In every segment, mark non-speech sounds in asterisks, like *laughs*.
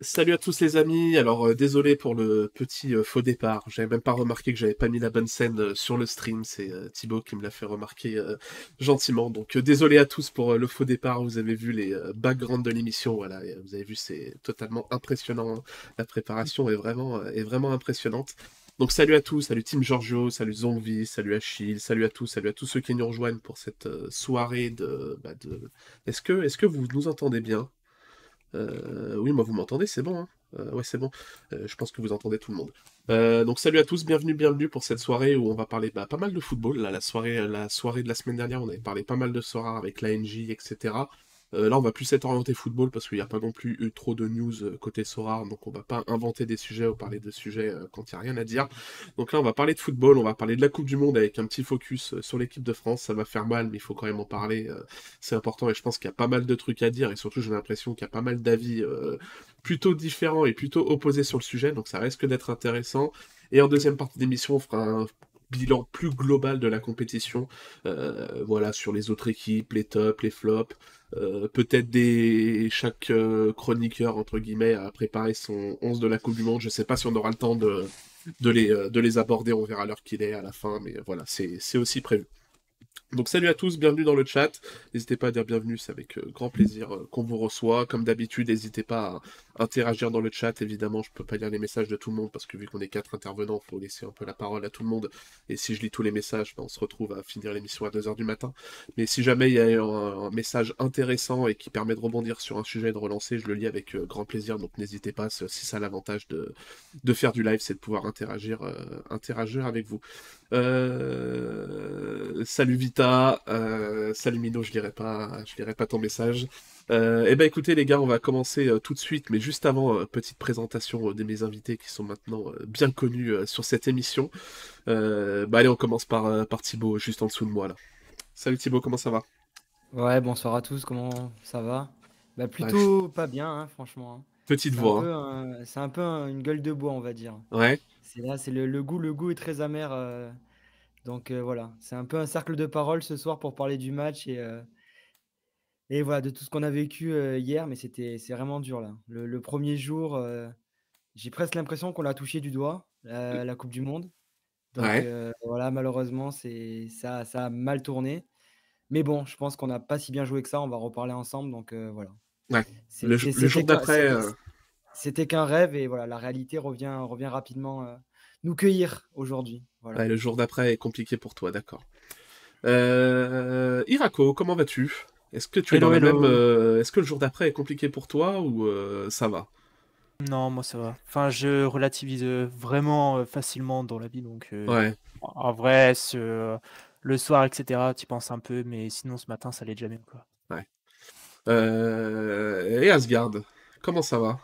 Salut à tous les amis. Alors euh, désolé pour le petit euh, faux départ. J'avais même pas remarqué que j'avais pas mis la bonne scène euh, sur le stream. C'est Thibaut qui me l'a fait remarquer gentiment. Donc désolé à tous pour le faux départ. Vous avez vu les backgrounds de l'émission. Voilà, vous avez vu c'est totalement impressionnant. Hein. La préparation est vraiment est vraiment impressionnante. Donc salut à tous, salut Team Giorgio, salut Zombie, salut Achille, salut à tous, salut à tous ceux qui nous rejoignent pour cette soirée de. Bah, de... Est-ce que est-ce que vous nous entendez bien? Euh, oui, moi vous m'entendez, c'est bon. Hein euh, ouais, c'est bon. Euh, je pense que vous entendez tout le monde. donc salut à tous, bienvenue, bienvenue pour cette soirée où on va parler bah, pas mal de football. La soirée, la soirée de la semaine dernière, on avait parlé pas mal de Sora avec l'ANJ, etc. Euh, là, on va plus être orienté football parce qu'il n'y a pas non plus eu trop de news euh, côté Sorar, donc on va pas inventer des sujets ou parler de sujets euh, quand il n'y a rien à dire. Donc là, on va parler de football, on va parler de la Coupe du Monde avec un petit focus sur l'équipe de France. Ça va faire mal, mais il faut quand même en parler. c'est important et je pense qu'il y a pas mal de trucs à dire et surtout, j'ai l'impression qu'il y a pas mal d'avis plutôt différents et plutôt opposés sur le sujet, donc ça risque d'être intéressant. Et en deuxième partie d'émission, on fera un bilan plus global de la compétition, voilà, sur les autres équipes, les tops, les flops, euh, peut-être des chaque euh, chroniqueur entre guillemets a préparé son 11 de la Coupe du Monde. Je sais pas si on aura le temps euh, de les aborder, on verra l'heure qu'il est à la fin, mais voilà, c'est aussi prévu. Donc salut à tous, bienvenue dans le chat. N'hésitez pas à dire bienvenue, c'est avec euh, grand plaisir euh, qu'on vous reçoit. Comme d'habitude, n'hésitez pas à interagir dans le chat. Évidemment, je peux pas lire les messages de tout le monde parce que vu qu'on est quatre intervenants, il faut laisser un peu la parole à tout le monde. Et si je lis tous les messages, ben, on se retrouve à finir l'émission à 2h du matin. Mais si jamais il y a un, message intéressant et qui permet de rebondir sur un sujet et de relancer, je le lis avec euh, grand plaisir. Donc n'hésitez pas, si ça a l'avantage de, faire du live, c'est de pouvoir interagir, interagir avec vous. salut Vita euh, salut Mino, je lirai pas, je lirai pas ton message. Euh, eh ben écoutez les gars, on va commencer euh, tout de suite, mais juste avant, petite présentation de mes invités qui sont maintenant bien connus sur cette émission. bah allez, on commence par, par Thibaut, juste en dessous de moi là. Salut Thibaut, comment ça va? Ouais, bonsoir à tous, comment ça va? Bah plutôt pas bien, hein, franchement. Hein. Petite voix. Hein. C'est un peu une gueule de bois, on va dire. Ouais. C'est là, c'est le, goût, le goût est très amer donc euh, voilà, c'est un peu un cercle de parole ce soir pour parler du match et, euh, et voilà, de tout ce qu'on a vécu euh, hier, mais c'était c'est vraiment dur là. Le, premier jour, j'ai presque l'impression qu'on l'a touché du doigt, la, Coupe du Monde. Donc voilà, malheureusement, c'est ça, ça a mal tourné. Mais bon, je pense qu'on n'a pas si bien joué que ça. On va reparler ensemble. Donc voilà. Ouais. Le, jour d'après. C'était qu'un rêve et voilà, la réalité revient, revient rapidement nous cueillir aujourd'hui. Le jour d'après est compliqué pour toi, d'accord. Euh, Irako, comment vas-tu? Est-ce que tu es dans le même euh, Est-ce que le jour d'après est compliqué pour toi ou euh, ça va? Non, moi ça va. Enfin, je relativise vraiment facilement dans la vie, donc. ouais. En vrai, le soir, etc. Tu penses un peu, mais sinon ce matin, ça allait jamais quoi. Ouais. Et Asgard, comment ça va?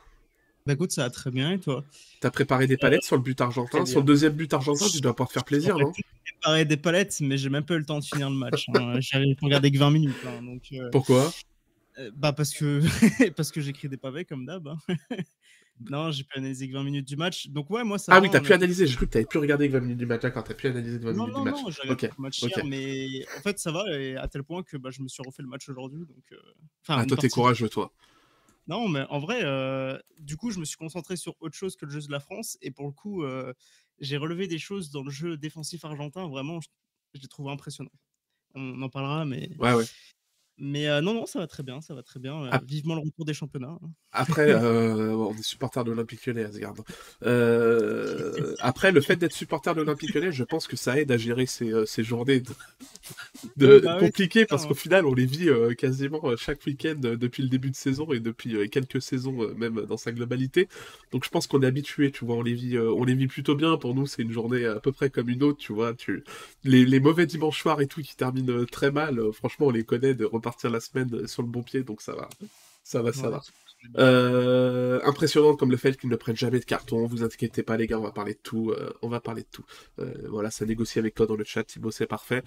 Bah écoute, ça va très bien, et toi? T'as préparé des palettes sur le but argentin? Sur le deuxième but argentin, tu dois pas te faire plaisir, non? J'ai préparé des palettes, mais j'ai même pas eu le temps de finir le match. Hein. *laughs* J'ai regardé que 20 minutes. Hein, donc, euh, Pourquoi? euh, Bah parce que, *laughs* parce que j'écris des pavés comme d'hab. Hein. *laughs* non, j'ai pu analyser que 20 minutes du match. Donc ouais, moi ça. Ah oui, t'as pu analyser. J'ai cru que t'avais pu regarder que 20 minutes du match. D'accord, t'as pu analyser que 20 minutes du match. Non, non, le match hier, mais en fait ça va et à tel point que bah, je me suis refait le match aujourd'hui. Donc. Euh... Enfin, ah, toi t'es courageux, toi. Non, mais en vrai, euh, du coup, je me suis concentré sur autre chose que le jeu de la France. Et pour le coup, euh, j'ai relevé des choses dans le jeu défensif argentin. Vraiment, je, je les trouve impressionnants. On en parlera, mais ouais, ouais. Mais euh, non, non, ça va très bien, ça va très bien. Ah. Vivement le retour des championnats. Hein. Après, *laughs* on est supporter de l'Olympique Lyonnais, Asgard. Euh, après, le fait d'être supporter de l'Olympique Lyonnais, je pense que ça aide à gérer ces, ces journées de, bah compliquées parce qu'au final, on les vit quasiment chaque week-end depuis le début de saison et depuis quelques saisons même dans sa globalité. Donc, je pense qu'on est habitué, tu vois, on les vit, on les vit plutôt bien. Pour nous, c'est une journée à peu près comme une autre, tu vois. Tu... Les, les mauvais dimanches soirs et tout qui terminent très mal, franchement, on les connaît de partir la semaine sur le bon pied, donc ça va. Ça va, ça va. Euh, impressionnant comme le fait qu'ils ne prennent jamais de carton. Vous inquiétez pas, les gars, on va parler de tout. Euh, on va parler de tout. Euh, voilà, ça négocie avec toi dans le chat, Thibaut, c'est parfait.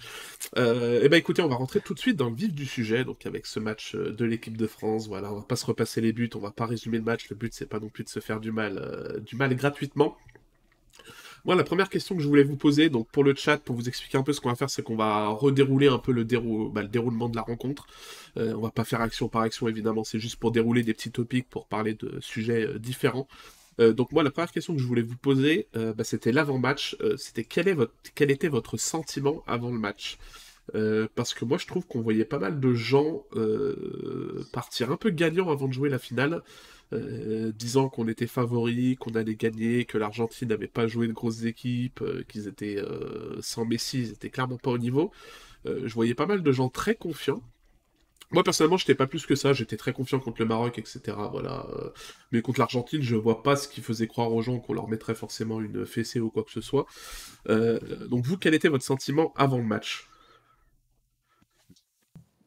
et eh ben écoutez, on va rentrer tout de suite dans le vif du sujet, donc avec ce match de l'équipe de France. Voilà, on va pas se repasser les buts, on va pas résumer le match. Le but, c'est pas non plus de se faire du mal, du mal gratuitement. Moi, la première question que je voulais vous poser, donc pour le chat, pour vous expliquer un peu ce qu'on va faire, c'est qu'on va redérouler un peu le, bah, le déroulement de la rencontre. Euh, on va pas faire action par action, évidemment, c'est juste pour dérouler des petits topics, pour parler de sujets euh, différents. Euh, donc moi, la première question que je voulais vous poser, euh, bah, c'était l'avant-match. C'était quel, était votre sentiment avant le match? Parce que moi je trouve qu'on voyait pas mal de gens partir un peu gagnants avant de jouer la finale, euh, disant qu'on était favori, qu'on allait gagner, que l'Argentine n'avait pas joué de grosses équipes, euh, qu'ils étaient euh, sans Messi, ils étaient clairement pas au niveau. Je voyais pas mal de gens très confiants. Moi personnellement, j'étais pas plus que ça. J'étais très confiant contre le Maroc, etc. Voilà. Mais contre l'Argentine, je vois pas ce qui faisait croire aux gens qu'on leur mettrait forcément une fessée ou quoi que ce soit. Donc vous, quel était votre sentiment avant le match?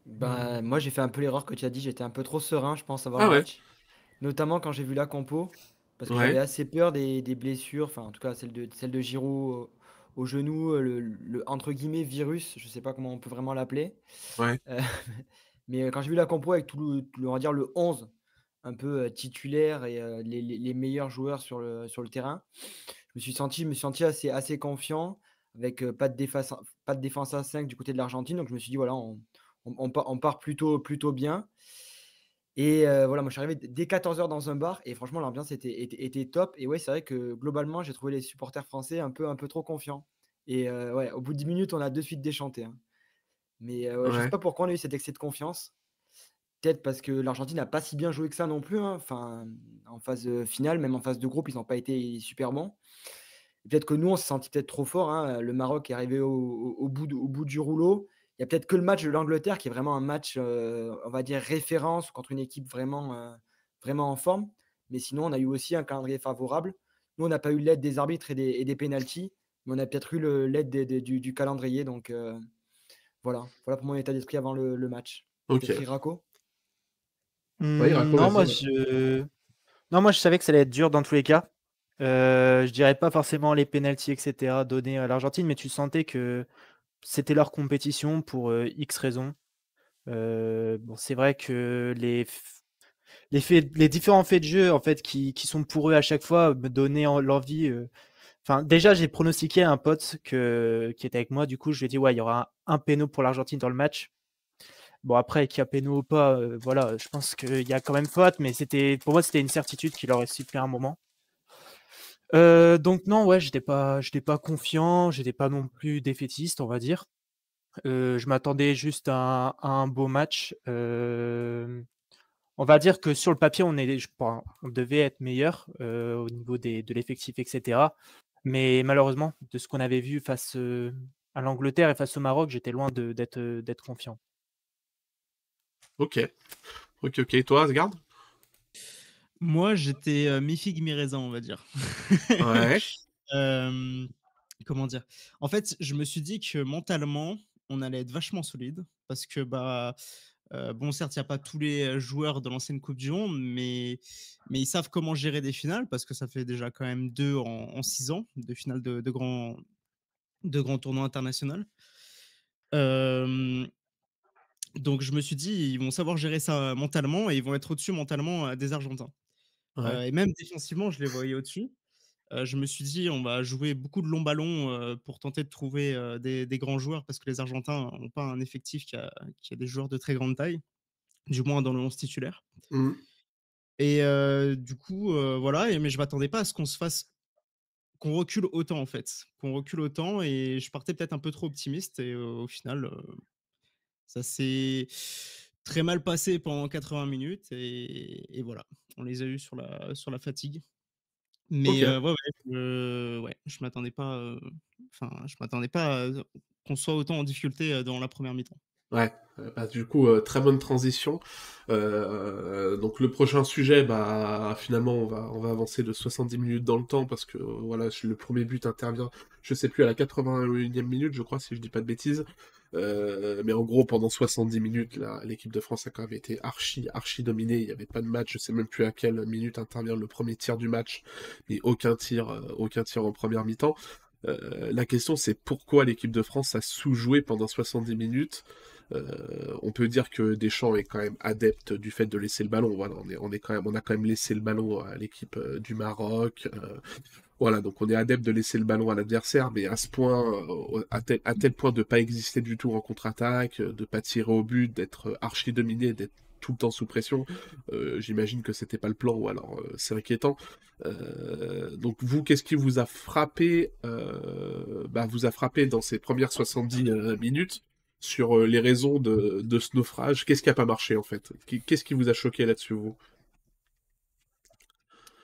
Ben, moi, j'ai fait un peu l'erreur que tu as dit. J'étais un peu trop serein, je pense, avant Ah le ouais? match. Notamment quand j'ai vu la compo. Parce que Ouais. j'avais assez peur des, des blessures. Enfin, en tout cas, celle de, celle de Giroud au, au genou. euh, Le, le, entre guillemets virus. Je sais pas comment on peut vraiment l'appeler. Ouais. Euh, *laughs* mais quand j'ai vu la compo avec tout le, tout le- on va dire le 11 un peu euh, titulaire et euh, les, les- les meilleurs joueurs sur le, sur le terrain, je me suis senti, je me suis senti assez, assez confiant avec euh, pas, de défense, pas de défense à 5 du côté de l'Argentine. Donc je me suis dit, voilà, on, on, on part, on part plutôt, plutôt bien. Et euh, voilà, moi je suis arrivé dès 14h dans un bar et franchement l'ambiance était, était, était top. Et ouais, c'est vrai que globalement, j'ai trouvé les supporters français un peu, un peu trop confiants. Et euh, ouais, au bout de 10 minutes, on a de suite déchanté. hein. Mais euh, ouais, je sais Ouais. pas pourquoi on a eu cet excès de confiance. Peut-être parce que l'Argentine n'a pas si bien joué que ça non plus. hein. Enfin, en phase finale, même en phase de groupe, ils n'ont pas été super bons. Peut-être que nous, on s'est senti peut-être trop fort. hein. Le Maroc est arrivé au, au- au bout, de- au bout du rouleau. Il y a peut-être que le match de l'Angleterre qui est vraiment un match, euh, on va dire, référence contre une équipe vraiment, euh, vraiment en forme. Mais sinon, on a eu aussi un calendrier favorable. Nous, on n'a pas eu l'aide des arbitres et des, et des pénalties, mais on a peut-être eu l'aide du, du calendrier. Donc euh, voilà. voilà pour mon état d'esprit avant le, le match. Ok. Ouais, Hmm, non, moi je... non, moi je savais que ça allait être dur dans tous les cas. Euh, je dirais pas forcément les pénalties, etc. donnés à l'Argentine, mais tu sentais que c'était leur compétition pour X raisons. C'est vrai que les, différents faits de jeu en fait qui, sont pour eux à chaque fois me donnaient en- l'envie. déjà j'ai pronostiqué un pote qui était avec moi. Du coup, je lui ai dit ouais, il y aura un, un péno pour l'Argentine dans le match. Bon après qu'il y a péno ou pas, voilà, je pense qu'il y a quand même faute, mais c'était pour moi c'était une certitude qu'il aurait sifflé à un moment. Euh, donc non, ouais, j'étais pas, j'étais pas confiant, j'étais pas non plus défaitiste, on va dire. Euh, je m'attendais juste à, un- beau match. Euh, on va dire que sur le papier, on, est, je devait être meilleur au niveau de l'effectif, etc. Mais malheureusement, de ce qu'on avait vu face à l'Angleterre et face au Maroc, j'étais loin d'être confiant. Ok. Ok, ok. Et toi, Asgard? Moi, j'étais euh, mi-figue, mi-raisin, on va dire. Ouais. *laughs* Euh, comment dire? En fait, je me suis dit que mentalement, on allait être vachement solide parce que bah euh, bon, certes, il n'y a pas tous les joueurs de l'ancienne Coupe du Monde, mais mais ils savent comment gérer des finales parce que ça fait déjà quand même deux en, en six ans de finales de, de grands de grands tournois internationaux. Euh, donc je me suis dit, ils vont savoir gérer ça mentalement et ils vont être au-dessus mentalement des Argentins. Ouais. Et même défensivement, je les voyais au-dessus. Je me suis dit, on va jouer beaucoup de longs ballons pour tenter de trouver des, des grands joueurs parce que les Argentins n'ont pas un effectif qui a, qui a des joueurs de très grande taille, du moins dans le 11 titulaire. Mhm. Et euh, du coup, euh, voilà, et, mais je m'attendais pas à ce qu'on se fasse, qu'on recule autant en fait, qu'on recule autant et je partais peut-être un peu trop optimiste et euh, au final, ça s'est très mal passé pendant 80 minutes et, et voilà, on les a eus sur la, sur la fatigue. Mais euh, ouais, ouais, je, ouais, je m'attendais pas, euh, enfin, je m'attendais pas à qu'on soit autant en difficulté euh, dans la première mi-temps. Ouais, euh, bah, du coup, euh, très bonne transition. Euh, donc le prochain sujet, bah finalement, on va, on va avancer de 70 minutes dans le temps parce que euh, voilà, le premier but intervient, je sais plus, à la 81e minute, je crois, si je dis pas de bêtises. Euh, mais en gros, pendant 70 minutes, l'équipe de France a quand même été archi, archi dominée. Il n'y avait pas de match, je sais même plus à quelle minute intervient le premier tir du match, mais aucun tir, euh, aucun tir en première mi-temps. Euh, la question, c'est pourquoi l'équipe de France a sous-joué pendant 70 minutes? On peut dire que Deschamps est quand même adepte du fait de laisser le ballon. Voilà, on est quand même, on a quand même laissé le ballon à l'équipe du Maroc. Voilà, donc on est adepte de laisser le ballon à l'adversaire, mais à ce point, euh, à tel, point de pas exister du tout en contre-attaque, euh, de pas tirer au but, d'être archi dominé, d'être tout le temps sous pression. Euh, j'imagine que c'était pas le plan, ou alors c'est inquiétant. donc vous, qu'est-ce qui vous a frappé bah, vous a frappé dans ces premières 70 minutes sur les raisons de, de ce naufrage? Qu'est-ce qui a pas marché en fait? Qu'est-ce qui vous a choqué là-dessus vous?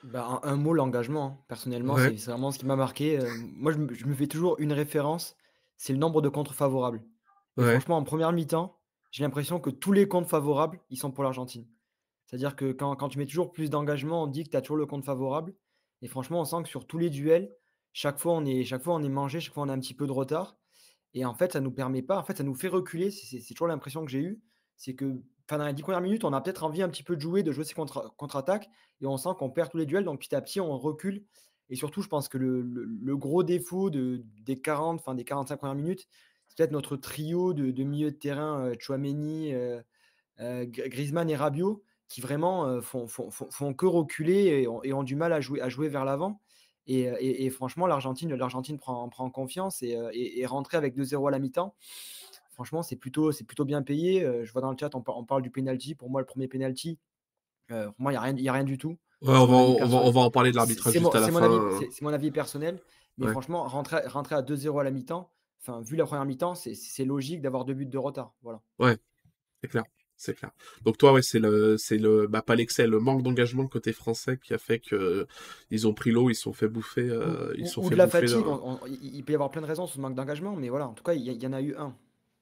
Bah, un, mot, l'engagement. Hein. Personnellement, c'est vraiment ce qui m'a marqué. Euh, moi, je me, fais toujours une référence, c'est le nombre de contre favorables. franchement, en première mi-temps, j'ai l'impression que tous les contre favorables, ils sont pour l'Argentine. C'est-à-dire que quand, tu mets toujours plus d'engagement, on dit que tu as toujours le contre favorable. Et franchement, on sent que sur tous les duels, chaque fois, on est, chaque fois, on est mangé, chaque fois, on a un petit peu de retard. Et en fait, ça nous permet pas, en fait, ça nous fait reculer. C'est toujours l'impression que j'ai eue. C'est que dans les 10 premières minutes, on a peut-être envie un petit peu de jouer, de jouer ses contre-attaques, et on sent qu'on perd tous les duels, donc petit à petit, on recule. Et surtout, je pense que le, gros défaut de, des 40, enfin des 45 premières minutes, c'est peut-être notre trio de, milieu de terrain, euh, Chouameni, euh, euh, Griezmann et Rabiot, qui vraiment font, que reculer et ont, du mal à jouer, à jouer vers l'avant. Et, franchement, l'Argentine, prend, prend confiance et, et, rentrer avec 2-0 à la mi-temps franchement, c'est plutôt, c'est plutôt bien payé. Euh, je vois dans le chat, on, parle du penalty. Pour moi, le premier penalty, euh, pour moi, il n'y a, rien, a rien du tout. on, va, on, va, en parler de l'arbitrage juste à la fin. C'est mon avis personnel. Mais franchement, rentrer, rentrer à 2-0 à la mi-temps, enfin, vu la première mi-temps, c'est logique d'avoir deux buts de retard. Voilà. Ouais, c'est clair. C'est clair. Donc toi, ouais, c'est le, c'est le, bah, pas l'excès, le manque d'engagement côté français qui a fait que ils ont pris l'eau, ils se sont fait bouffer, euh, ils sont ou fait de la fatigue. il peut y avoir plein de raisons sur ce manque d'engagement, mais voilà, en tout cas, il y, en a eu un.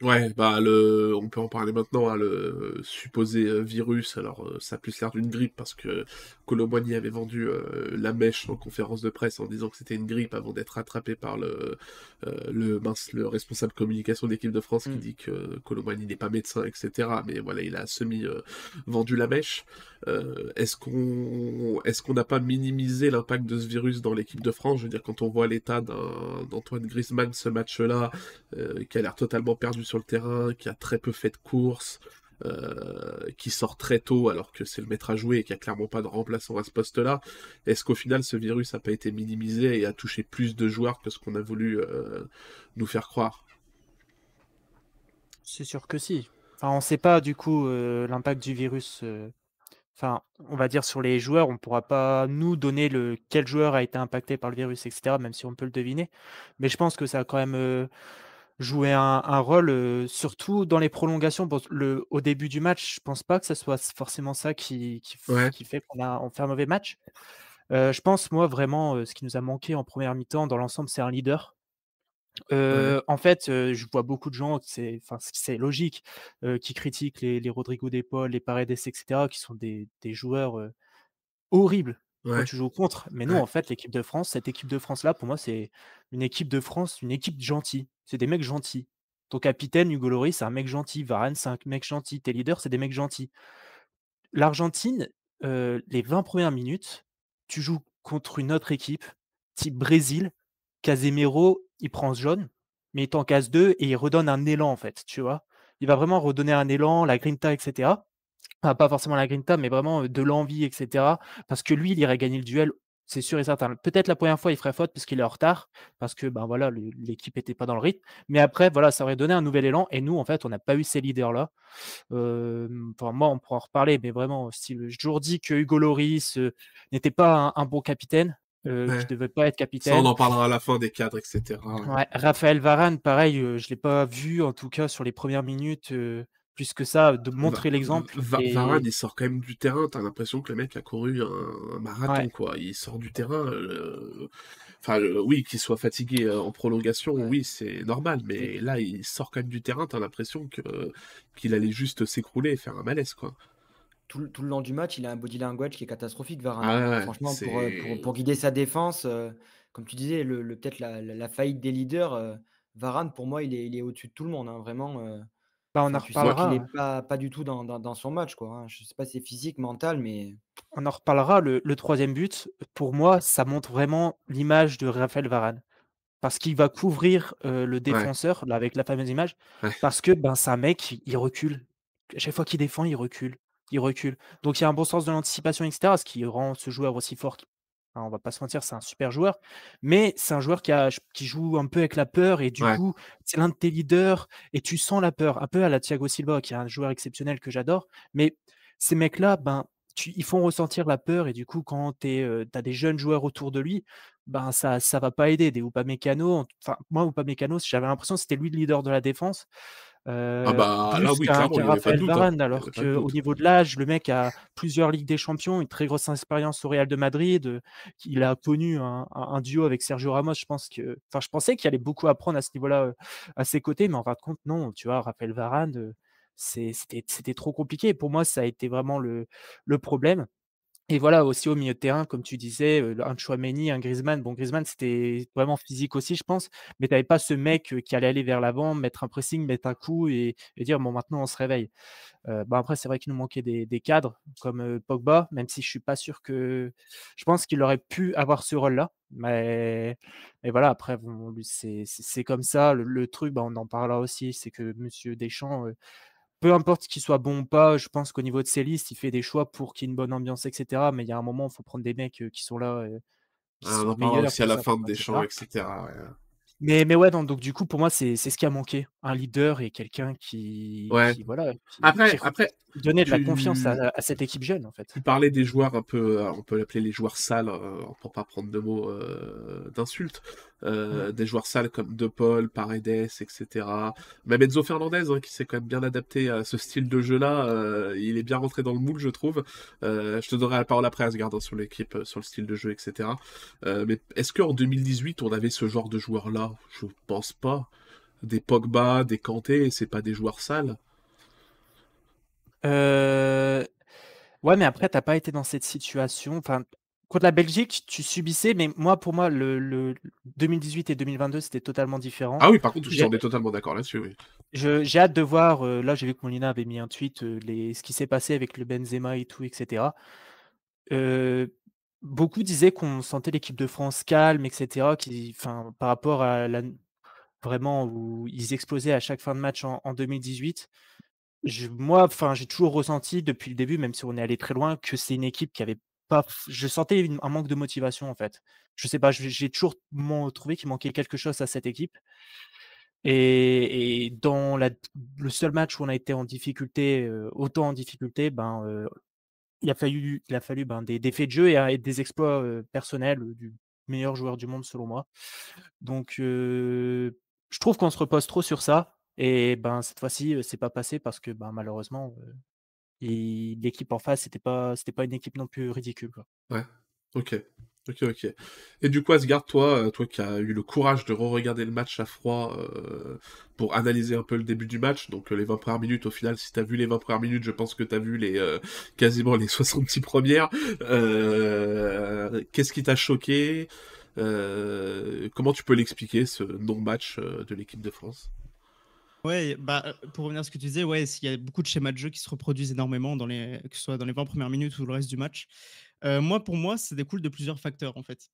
Ouais, bah le, on peut en parler maintenant, hein, le supposé euh, virus. Alors, euh, ça a plus l'air d'une grippe parce que Colomboigny avait vendu euh, la mèche en conférence de presse en disant que c'était une grippe avant d'être attrapé par le le mince, le responsable communication d'équipe de France qui mm. dit que Colomboigny n'est pas médecin, etc. Mais voilà, il a semi vendu la mèche. est-ce qu'on est-ce qu'on n'a pas minimisé l'impact de ce virus dans l'équipe de France? Je veux dire, quand on voit l'état d'Antoine Griezmann ce match-là, qui a l'air totalement perdu sur le terrain, qui a très peu fait de courses, euh, qui sort très tôt alors que c'est le maître à jouer et qui a clairement pas de remplaçant à ce poste-là. Est-ce qu'au final ce virus n'a pas été minimisé et a touché plus de joueurs que ce qu'on a voulu euh, nous faire croire? C'est sûr que si. On ne sait pas du coup euh, l'impact du virus. Enfin, on va dire sur les joueurs, on ne pourra pas nous donner le quel joueur a été impacté par le virus, etc. Même si on peut le deviner. Mais je pense que ça a quand même jouer un, rôle, surtout dans les prolongations. le, au début du match, je pense pas que ce soit forcément ça qui, qui, fait qu'on a on fait un mauvais match. je pense, moi, vraiment, ce qui nous a manqué en première mi-temps, dans l'ensemble, c'est un leader. En fait, je vois beaucoup de gens, c'est, logique, qui critiquent les, les Rodrigo Depol, les Paredes, etc., qui sont des, des joueurs horribles quand tu joues contre. Mais non, en fait, l'équipe de France, cette équipe de France-là, pour moi, c'est une équipe de France, une équipe gentille. C'est des mecs gentils. Ton capitaine, Hugo Loris, c'est un mec gentil. Varane, c'est un mec gentil. Tes leaders, c'est des mecs gentils. L'Argentine, les 20 premières minutes, tu joues contre une autre équipe, type Brésil. Casemiro, il prend ce jaune, mais il t'en casse deux et il redonne un élan, en fait, tu vois? Il va vraiment redonner un élan, la grinta, etc pas forcément la grinta, mais vraiment de l'envie, etc. Parce que lui, il irait gagner le duel, c'est sûr et certain. Peut-être la première fois, il ferait faute parce qu'il est en retard, parce que ben voilà, l'équipe n'était pas dans le rythme. Mais après, voilà, ça aurait donné un nouvel élan. Et nous, en fait, on n'a pas eu ces leaders-là. moi, on pourra en reparler, mais vraiment, si j'ai toujours dit que Hugo Loris n'était pas un, bon capitaine. Euh, ne devait pas être capitaine. Ça, on en parlera à la fin des cadres, etc. Raphaël Varane, pareil, je ne l'ai pas vu, en tout cas, sur les premières minutes plus que ça, de montrer l'exemple. Varane, il sort quand même du terrain. T'as l'impression que le mec a couru un, marathon, quoi. Il sort du terrain. Euh, enfin, oui, qu'il soit fatigué euh, en prolongation, oui, c'est normal. Mais là, il sort quand même du terrain. T'as l'impression que qu'il allait juste s'écrouler et faire un malaise, quoi. Tout, le long du match, il a un body language qui est catastrophique, Varane. Ah Franchement, euh, pour, guider sa défense, comme tu disais, le, peut-être la, faillite des leaders, Varane, pour moi, il est, il est au-dessus de tout le monde. Hein, vraiment. Bah, on en reparlera. Il n'est pas, pas du tout dans, dans, son match. Quoi, hein. Je ne sais pas si c'est physique, mental, mais. On en reparlera. Le, le, troisième but, pour moi, ça montre vraiment l'image de Raphaël Varane. parce qu'il va couvrir le défenseur, là, avec la fameuse image, parce que ben, c'est un mec, il recule. À chaque fois qu'il défend, il recule, il recule. Donc il y a un bon sens de l'anticipation, etc., ce qui rend ce joueur aussi fort. On on va pas se mentir, c'est un super joueur, mais c'est un joueur qui, a, qui joue un peu avec la peur et du coup, c'est l'un de tes leaders et tu sens la peur, un peu à la Thiago Silva, qui est un joueur exceptionnel que j'adore. Mais ces mecs-là, ben, ils font ressentir la peur et du coup, quand tu as des jeunes joueurs autour de lui, ben ça ça va pas aider. Des Upamecano, enfin moi Upamecano, j'avais l'impression que c'était lui le leader de la défense. Ah bah là oui, clairement, il doute, hein. Alors qu'au niveau de l'âge, le mec a plusieurs Ligues des Champions, une très grosse expérience au Real de Madrid. il a connu un, un, duo avec Sergio Ramos. Je pense que, enfin, je pensais qu'il allait beaucoup apprendre à ce niveau-là à ses côtés, mais en fin de compte, non. Tu vois, Raphaël Varane, c'était trop compliqué. pour moi, ça a été vraiment le, le problème. Et voilà, aussi au milieu de terrain, comme tu disais, un Chouameni, un Griezmann. Bon, Griezmann, c'était vraiment physique aussi, je pense, mais tu n'avais pas ce mec qui allait aller vers l'avant, mettre un pressing, mettre un coup et, dire bon, maintenant on se réveille. bon, après, c'est vrai qu'il nous manquait des, cadres comme Pogba, même si je suis pas sûr que. Je pense qu'il aurait pu avoir ce rôle-là, mais, mais voilà, après, bon, c'est comme ça. Le, truc, bah, on en parlera aussi, c'est que Monsieur Deschamps peu importe qu'il soit bon ou pas, je pense qu'au niveau de ses listes, il fait des choix pour qu'il y ait une bonne ambiance, etc. Mais il y a un moment, il faut prendre des mecs qui sont là. qui ah, sont aussi à la fin de Deschamps, etc. Mais, mais ouais, donc, donc, du coup, pour moi, c'est ce qui a manqué. Un leader et quelqu'un qui, ouais. voilà, après, après, donner de la confiance à, cette équipe jeune, en fait. Tu parlais des joueurs un peu, euh, on peut l'appeler les joueurs sales, euh, pour pas prendre de mots euh, d'insultes, euh, des joueurs sales comme De Paul, Paredes, etc. Même Enzo Fernandez, hein, qui s'est quand même bien adapté à ce style de jeu-là, il est bien rentré dans le moule, je trouve. je te donnerai la parole après, à se garder sur l'équipe, sur le style de jeu, etc. mais est-ce qu'en 2018, on avait ce genre de joueurs-là? Je pense pas. Des Pogba, des Kanté, c'est pas des joueurs sales. Euh, ouais, mais après, t'as pas été dans cette situation. Enfin, contre la Belgique, tu subissais, mais moi, pour moi, le, 2018 et 2022, c'était totalement différent. Ah oui, par contre, on est totalement d'accord là-dessus, oui. j'ai hâte de voir. Euh, là, j'ai vu que Molina avait mis un tweet, euh, les, ce qui s'est passé avec le Benzema et tout, etc. beaucoup disaient qu'on sentait l'équipe de France calme, etc. Qui, enfin, par rapport à la, vraiment où ils explosaient à chaque fin de match en 2018 moi, enfin, j'ai toujours ressenti depuis le début, même si on est allé très loin, que c'est une équipe qui avait pas. Je sentais un manque de motivation en fait. Je sais pas, j'ai toujours trouvé qu'il manquait quelque chose à cette équipe. Et, dans le seul match où on a été en difficulté, euh, autant en difficulté, ben, euh, il a fallu, il a fallu ben, des, faits de jeu et, des exploits euh, personnels du meilleur joueur du monde selon moi. Donc, je trouve qu'on se repose trop sur ça. Et ben, cette fois-ci, c'est pas passé parce que ben, malheureusement, l'équipe en face, c'était pas, c'était pas une équipe non plus ridicule. Quoi. Ouais, ok. Ok, ok. Et du coup, Asgard, toi, toi qui as eu le courage de re-regarder le match à froid pour analyser un peu le début du match, donc les 20 premières minutes, au final, si tu as vu les 20 premières minutes, je pense que tu as vu les quasiment les *laughs* 66 premières. Qu'est-ce qui t'a choqué? Comment tu peux l'expliquer, ce non-match de l'équipe de France? Ouais, bah, euh, pour revenir à ce que tu disais, ouais, il y a beaucoup de schémas de jeu qui se reproduisent énormément, dans les, que ce soit dans les 20 premières minutes ou le reste du match. Euh, moi, pour moi, ça découle de plusieurs facteurs, en fait.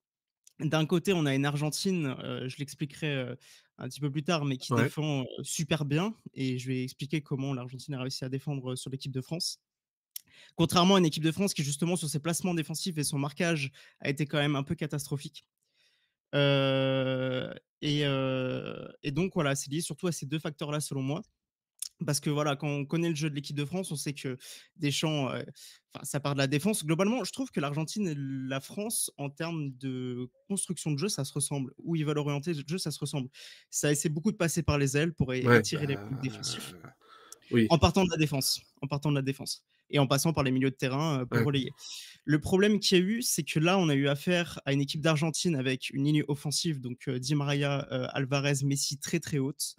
D'un côté, on a une Argentine, euh, je l'expliquerai un petit peu plus tard, mais qui défend super bien. Et je vais expliquer comment l'Argentine a réussi à défendre sur l'équipe de France. Contrairement à une équipe de France qui, justement, sur ses placements défensifs et son marquage, a été quand même un peu catastrophique. Et, et, donc, voilà, c'est lié surtout à ces deux facteurs-là, selon moi. Parce que voilà, quand on connaît le jeu de l'équipe de France, on sait que Deschamps, enfin, ça part de la défense. Globalement, je trouve que l'Argentine et la France, en termes de construction de jeu, ça se ressemble. Où ils veulent orienter le jeu, ça se ressemble. Ça essaie beaucoup de passer par les ailes pour étirer les coups défensifs. Oui. En partant de la défense. En partant de la défense. Et en passant par les milieux de terrain pour relayer. Le problème qu'il y a eu, c'est que là, on a eu affaire à une équipe d'Argentine avec une ligne offensive, donc Di Maria, Alvarez, Messi très très haute.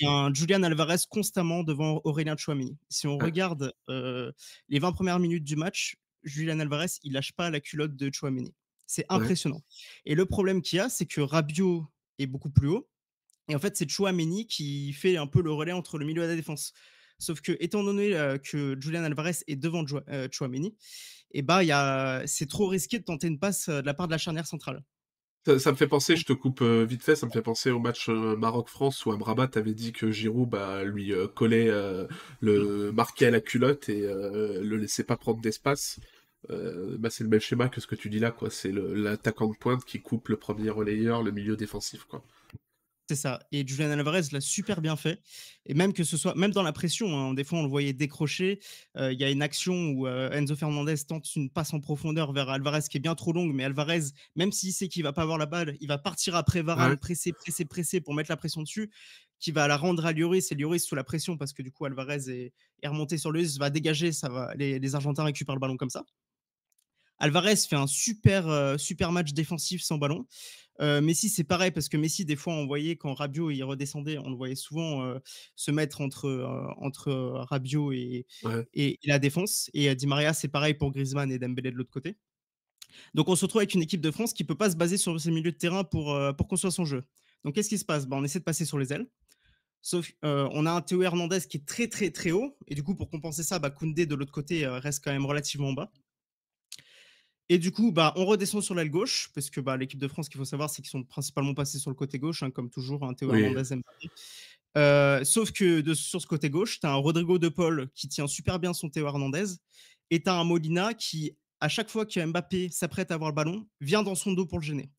Et un Julian Alvarez constamment devant Aurélien Chouameni. Si on regarde les 20 premières minutes du match, Julian Alvarez, il lâche pas la culotte de Chouameni. C'est impressionnant. Et le problème qu'il y a, c'est que Rabiot est beaucoup plus haut. Et en fait, c'est Chouameni qui fait un peu le relais entre le milieu et la défense. Sauf que, étant donné que Julian Alvarez est devant Chouameni, et bah, c'est trop risqué de tenter une passe de la part de la charnière centrale. Ça, me fait penser, je te coupe euh, vite fait, ça me fait penser au match euh, Maroc-France où Amrabat avait dit que Giroud bah, lui euh, collait le marqué à la culotte et le laissait pas prendre d'espace. bah, c'est le même schéma que ce que tu dis là, quoi. C'est l'attaquant de pointe qui coupe le premier relayeur, le milieu défensif, quoi. C'est ça. Et Julian Alvarez l'a super bien fait. Et même que ce soit, même dans la pression, hein, des fois on le voyait décrocher. Euh, il y a une action où euh, Enzo Fernandez tente une passe en profondeur vers Alvarez qui est bien trop longue, mais Alvarez, même s'il sait qu'il va pas avoir la balle, il va partir après Varane, presser, presser, presser pour mettre la pression dessus, qui va la rendre à Lloris et Lloris sous la pression parce que du coup Alvarez est, remonté sur Lloris, va dégager, ça va, les, Argentins récupèrent le ballon comme ça. Alvarez fait un super, euh, super match défensif sans ballon. Euh, Messi, c'est pareil parce que Messi, des fois, on voyait quand Rabiot il redescendait, on le voyait souvent euh, se mettre entre, euh, entre Rabiot et, et, la défense. Et Di Maria, c'est pareil pour Griezmann et Dembélé de l'autre côté. Donc, on se retrouve avec une équipe de France qui peut pas se baser sur ses milieux de terrain pour, pour construire son jeu. Donc, qu'est-ce qui se passe? Bah, On essaie de passer sur les ailes. Sauf on a un Théo Hernandez qui est très très très haut. Et du coup, pour compenser ça, bah, Koundé de l'autre côté reste quand même relativement bas. Et du coup, bah, on redescend sur l'aile gauche, parce que bah, l'équipe de France, qu'il faut savoir, c'est qu'ils sont principalement passés sur le côté gauche, hein, comme toujours, un hein, Théo Hernandez euh, sauf que de, sur ce côté gauche, tu as un Rodrigo De Paul qui tient super bien son Théo Hernandez, et tu as un Molina qui, à chaque fois que Mbappé s'apprête à avoir le ballon, vient dans son dos pour le gêner.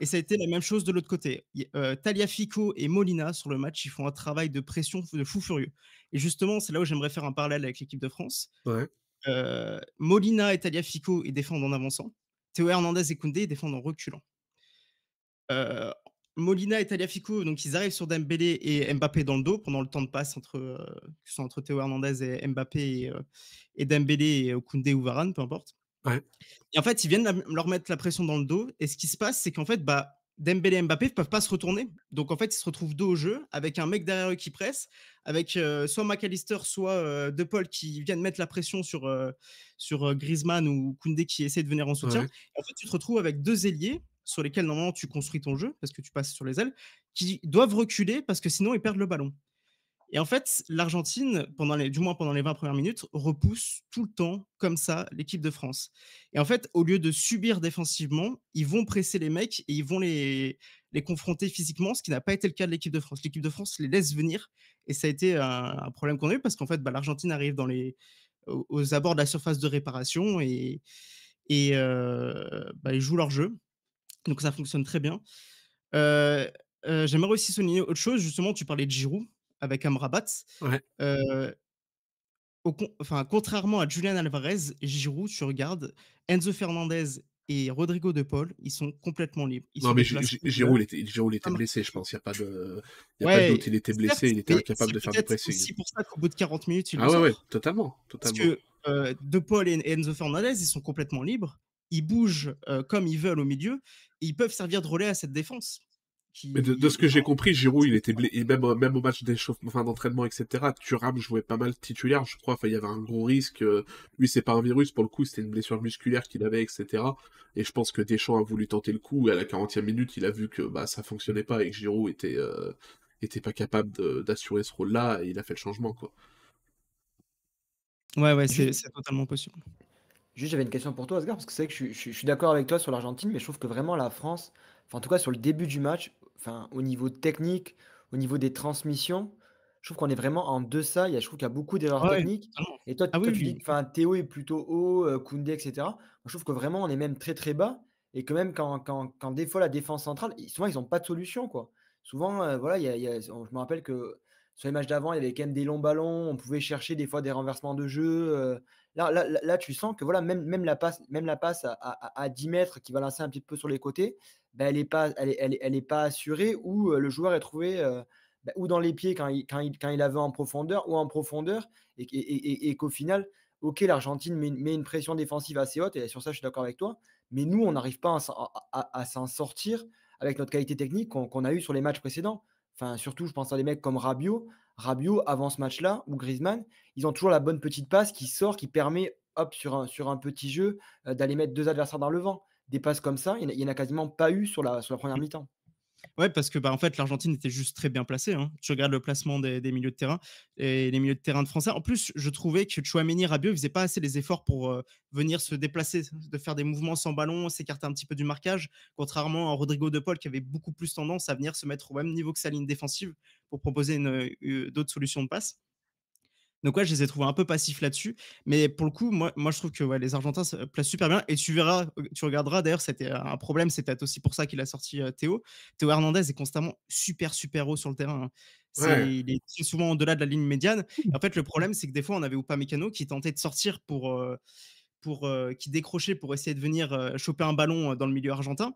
Et ça a été la même chose de l'autre côté. Euh, Fico et Molina, sur le match, ils font un travail de pression de fou furieux. Et justement, c'est là où j'aimerais faire un parallèle avec l'équipe de France. Ouais. Euh, Molina et Taliafico, ils défendent en avançant. Théo Hernandez et Koundé, défendent en reculant. Euh, Molina et Taliafico, donc ils arrivent sur Dembélé et Mbappé dans le dos pendant le temps de passe entre, euh, entre Théo Hernandez et Mbappé et, et Dembélé et Koundé ou Varane, peu importe. Et en fait, ils viennent leur mettre la pression dans le dos. Et ce qui se passe, c'est qu'en fait, bah, Dembélé et Mbappé ne peuvent pas se retourner. Donc en fait, ils se retrouvent dos au jeu avec un mec derrière eux qui presse, avec euh, soit McAllister, soit euh, De Paul qui viennent mettre la pression sur, euh, sur Griezmann ou Koundé qui essaie de venir en soutien. en fait, tu te retrouves avec deux ailiers sur lesquels normalement tu construis ton jeu parce que tu passes sur les ailes, qui doivent reculer parce que sinon ils perdent le ballon. Et en fait, l'Argentine, pendant du moins pendant les 20 premières minutes, repousse tout le temps comme ça l'équipe de France. Et en fait, au lieu de subir défensivement, ils vont presser les mecs et ils vont les, les confronter physiquement, ce qui n'a pas été le cas de l'équipe de France. L'équipe de France les laisse venir et ça a été un, problème qu'on a eu parce qu'en fait, bah, l'Argentine arrive aux, abords de la surface de réparation et, et euh, bah, ils jouent leur jeu. Donc ça fonctionne très bien. Euh, euh, j'aimerais aussi souligner autre chose. Justement, tu parlais de Giroud avec Amrabat. Ouais. enfin, contrairement à Julian Alvarez, Giroud, tu regardes, Enzo Fernandez et Rodrigo De Paul, ils sont complètement libres. non, mais Giroud, il était, blessé, je pense. Il n'y a pas de, y a pas de doute. Il était blessé, il était incapable de faire du pressing. C'est pour ça qu'au bout de 40 minutes, il Ah ouais, ouais, totalement, totalement. Parce que De Paul et Enzo Fernandez, ils sont complètement libres. Ils bougent comme ils veulent au milieu. Et ils peuvent servir de relais à cette défense. Mais de, ce que j'ai compris, Giroud, il était blessé, même, même au match d'échauffement, enfin, d'entraînement, etc. Thuram jouait pas mal titulaire, je crois. Enfin, il y avait un gros risque. Euh, lui, c'est pas un virus, pour le coup, c'était une blessure musculaire qu'il avait, etc. Et je pense que Deschamps a voulu tenter le coup, et à la 40e minute, il a vu que, bah, ça fonctionnait pas et que Giroud était, euh, était pas capable d'assurer ce rôle-là, et il a fait le changement, quoi. Ouais, ouais, c'est totalement possible. Juste, j'avais une question pour toi, Asgard, parce que c'est vrai que je, je suis d'accord avec toi sur l'Argentine, mais je trouve que vraiment la France, enfin, en tout cas sur le début du match, enfin, au niveau technique, au niveau des transmissions, je trouve qu'on est vraiment en deçà. Il y a, je trouve qu'il y a beaucoup d'erreurs techniques. Et toi, ah tu dis que Théo est plutôt haut, euh, Koundé, etc. je trouve que vraiment, on est même très très bas. Et que même quand, quand, quand des fois la défense centrale, souvent, ils n'ont pas de solution. Quoi. Souvent, euh, voilà, il y a, je me rappelle que sur les matchs d'avant, il y avait quand même des longs ballons. On pouvait chercher des fois des renversements de jeu. Euh. là, là, là, tu sens que voilà, même, même la passe, même la passe à, à, à 10 mètres qui va lancer un petit peu sur les côtés, ben, elle n'est pas, elle elle, elle est pas assurée ou le joueur est trouvé ben, ou dans les pieds quand il, quand, il, quand il en profondeur ou en profondeur et, qu'au final, ok, l'Argentine met, une pression défensive assez haute et sur ça, je suis d'accord avec toi, mais nous, on n'arrive pas à, s'en sortir avec notre qualité technique qu'on a eu sur les matchs précédents. Enfin, surtout, je pense à des mecs comme Rabiot. Rabiot, avant ce match-là, ou Griezmann, ils ont toujours la bonne petite passe qui sort, qui permet, hop, sur un, sur un petit jeu, d'aller mettre deux adversaires dans le vent des passes comme ça, il n'y en, a quasiment pas eu sur la, sur la première mi-temps. Ouais, parce que bah, en fait, l'Argentine était juste très bien placée. Hein. Tu regardes le placement des, des, milieux de terrain et les milieux de terrain de français. En plus, je trouvais que Chouameni Rabiot ne faisaient pas assez les efforts pour euh, venir se déplacer, de faire des mouvements sans ballon, s'écarter un petit peu du marquage, contrairement à Rodrigo De Paul qui avait beaucoup plus tendance à venir se mettre au même niveau que sa ligne défensive pour proposer euh, d'autres solutions de passe. Donc ouais, je les ai trouvés un peu passifs là-dessus. Mais pour le coup, moi, moi je trouve que ouais, les Argentins se placent super bien. Et tu verras, euh, tu regarderas d'ailleurs, c'était un problème, c'est peut-être aussi pour ça qu'il a sorti euh, Théo. Théo Hernandez est constamment super, super haut sur le terrain. Hein. Il est souvent au-delà de la ligne médiane. en fait, le problème, c'est que des fois, on avait Upamecano qui tentait de sortir pour, euh, pour qui décrochait pour essayer de venir choper un ballon dans le milieu argentin.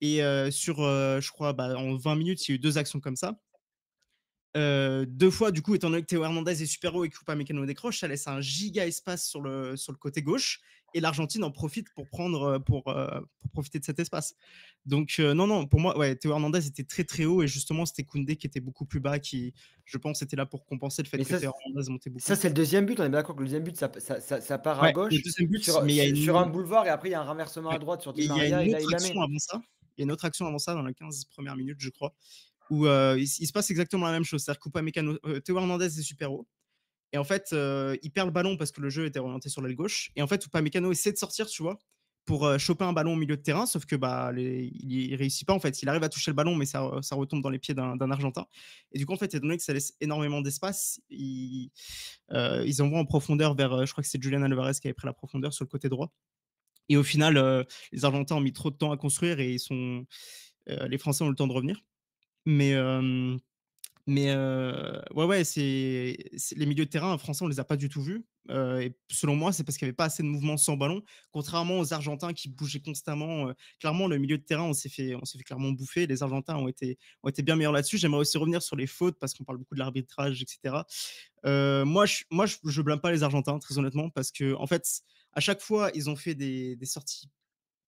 Et sur, je crois, bah, en 20 minutes, il y a eu deux actions comme ça. Euh, deux fois, du coup, étant donné que Théo Hernandez est super haut et que Mécano décroche, ça laisse un giga espace sur le, sur le côté gauche et l'Argentine en profite pour prendre euh, pour, euh, pour profiter de cet espace. Donc non non, pour moi ouais, Théo Hernandez était très très haut et justement c'était Koundé qui était beaucoup plus bas qui je pense était là pour compenser le fait que Théo Hernandez montait beaucoup. Ça c'est le deuxième but, on est d'accord que le deuxième but ça, ça, ça, part à gauche but, sur, mais y a sur un boulevard et après il y a un renversement à droite sur Di Maria il y a une autre action avant ça. Il y a une autre action avant ça dans les 15 premières minutes, je crois, où il, se passe exactement la même chose. C'est-à-dire que Mécano, euh, Théo Hernandez est super haut. Et en fait, il perd le ballon parce que le jeu était orienté sur l'aile gauche. Et en fait, Mécano essaie de sortir, tu vois, pour choper un ballon au milieu de terrain, sauf que bah, il, réussit pas. En fait, il arrive à toucher le ballon, mais ça, ça retombe dans les pieds d'un Argentin. Et du coup, en fait, étant donné que ça laisse énormément d'espace, ils, ils envoient en profondeur vers, je crois que c'est Julian Alvarez qui avait pris la profondeur sur le côté droit. Et au final, les Argentins ont mis trop de temps à construire et ils sont, les Français ont le temps de revenir. Mais, mais ouais, ouais, c'est les milieux de terrain français, on les a pas du tout vus. et selon moi, c'est parce qu'il n'y avait pas assez de mouvements sans ballon, contrairement aux Argentins qui bougeaient constamment. clairement, le milieu de terrain, on s'est fait, on s'est fait clairement bouffer. Les Argentins ont été, ont été bien meilleurs là-dessus. J'aimerais aussi revenir sur les fautes parce qu'on parle beaucoup de l'arbitrage, etc. moi, je, moi, je, blâme pas les Argentins, très honnêtement, parce que en fait, à chaque fois, ils ont fait des, des sorties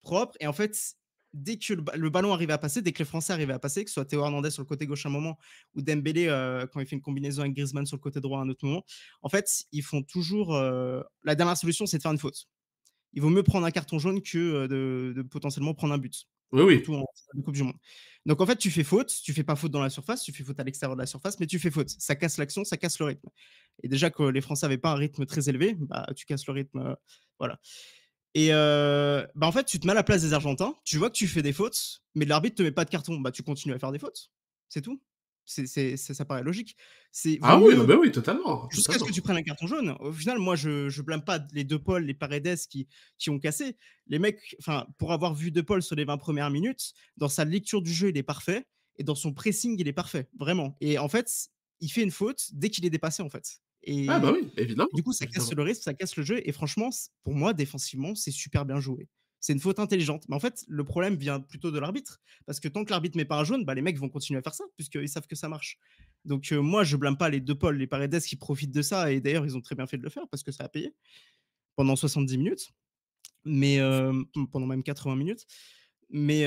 propres et en fait, dès que le, ballon arrivait à passer, dès que les Français arrivaient à passer, que ce soit Théo Hernandez sur le côté gauche à un moment ou Dembélé euh, quand il fait une combinaison avec Griezmann sur le côté droit à un autre moment, en fait, ils font toujours. Euh, la dernière solution, c'est de faire une faute. Il vaut mieux prendre un carton jaune que euh, de, potentiellement prendre un but. Oui, oui. Tout en Coupe du Monde. Donc en fait, tu fais faute, tu fais pas faute dans la surface, tu fais faute à l'extérieur de la surface, mais tu fais faute. Ça casse l'action, ça casse le rythme. Et déjà que les Français n'avaient pas un rythme très élevé, bah, tu casses le rythme. voilà. Et bah en fait, tu te mets à la place des Argentins, tu vois que tu fais des fautes, mais l'arbitre te met pas de carton, bah tu continues à faire des fautes. C'est tout. C'est, ça paraît logique. ah oui, bah oui, totalement. Jusqu'à ce que tu prennes un carton jaune. Au final, moi, je, je blâme pas les deux Paul, les Paredes qui, qui ont cassé. Les mecs, enfin, pour avoir vu deux Paul sur les 20 premières minutes, dans sa lecture du jeu, il est parfait. Et dans son pressing, il est parfait. Vraiment. Et en fait, il fait une faute dès qu'il est dépassé, en fait. Et ah bah oui, évidemment. Du coup, ça casse le rythme, ça casse le jeu. Et franchement, pour moi, défensivement, c'est super bien joué. C'est une faute intelligente. Mais en fait, le problème vient plutôt de l'arbitre. Parce que tant que l'arbitre met pas un jaune, bah, les mecs vont continuer à faire ça, puisqu'ils savent que ça marche. Donc moi, je blâme pas les deux Paul, les Paredes qui profitent de ça. Et d'ailleurs, ils ont très bien fait de le faire, parce que ça a payé pendant 70 minutes. Mais pendant même 80 minutes. Mais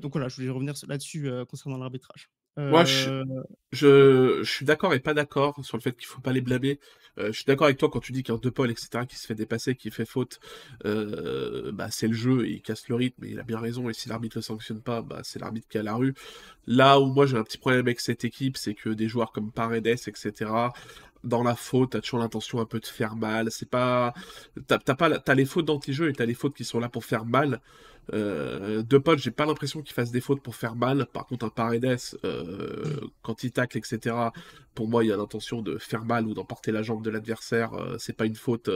donc voilà, je voulais revenir là-dessus concernant l'arbitrage. Moi, je, je, suis d'accord et pas d'accord sur le fait qu'il faut pas les blâmer. Euh, je suis d'accord avec toi quand tu dis qu'il y a De Paul, etc., qui se fait dépasser, qui fait faute. Euh, bah, c'est le jeu et il casse le rythme et il a bien raison. Et si l'arbitre le sanctionne pas, bah, c'est l'arbitre qui à la rue. Là où moi j'ai un petit problème avec cette équipe, c'est que des joueurs comme Paredes, etc., dans la faute, t'as toujours l'intention un peu de faire mal. C'est pas, t'as, t'as les fautes d'anti-jeu et t'as les fautes qui sont là pour faire mal. Euh, de Paul, j'ai pas l'impression qu'il fasse des fautes pour faire mal. Par contre, un Paredes, euh, quand il tacle, etc., pour moi, il y a l'intention de faire mal ou d'emporter la jambe de l'adversaire. Euh, c'est pas une faute.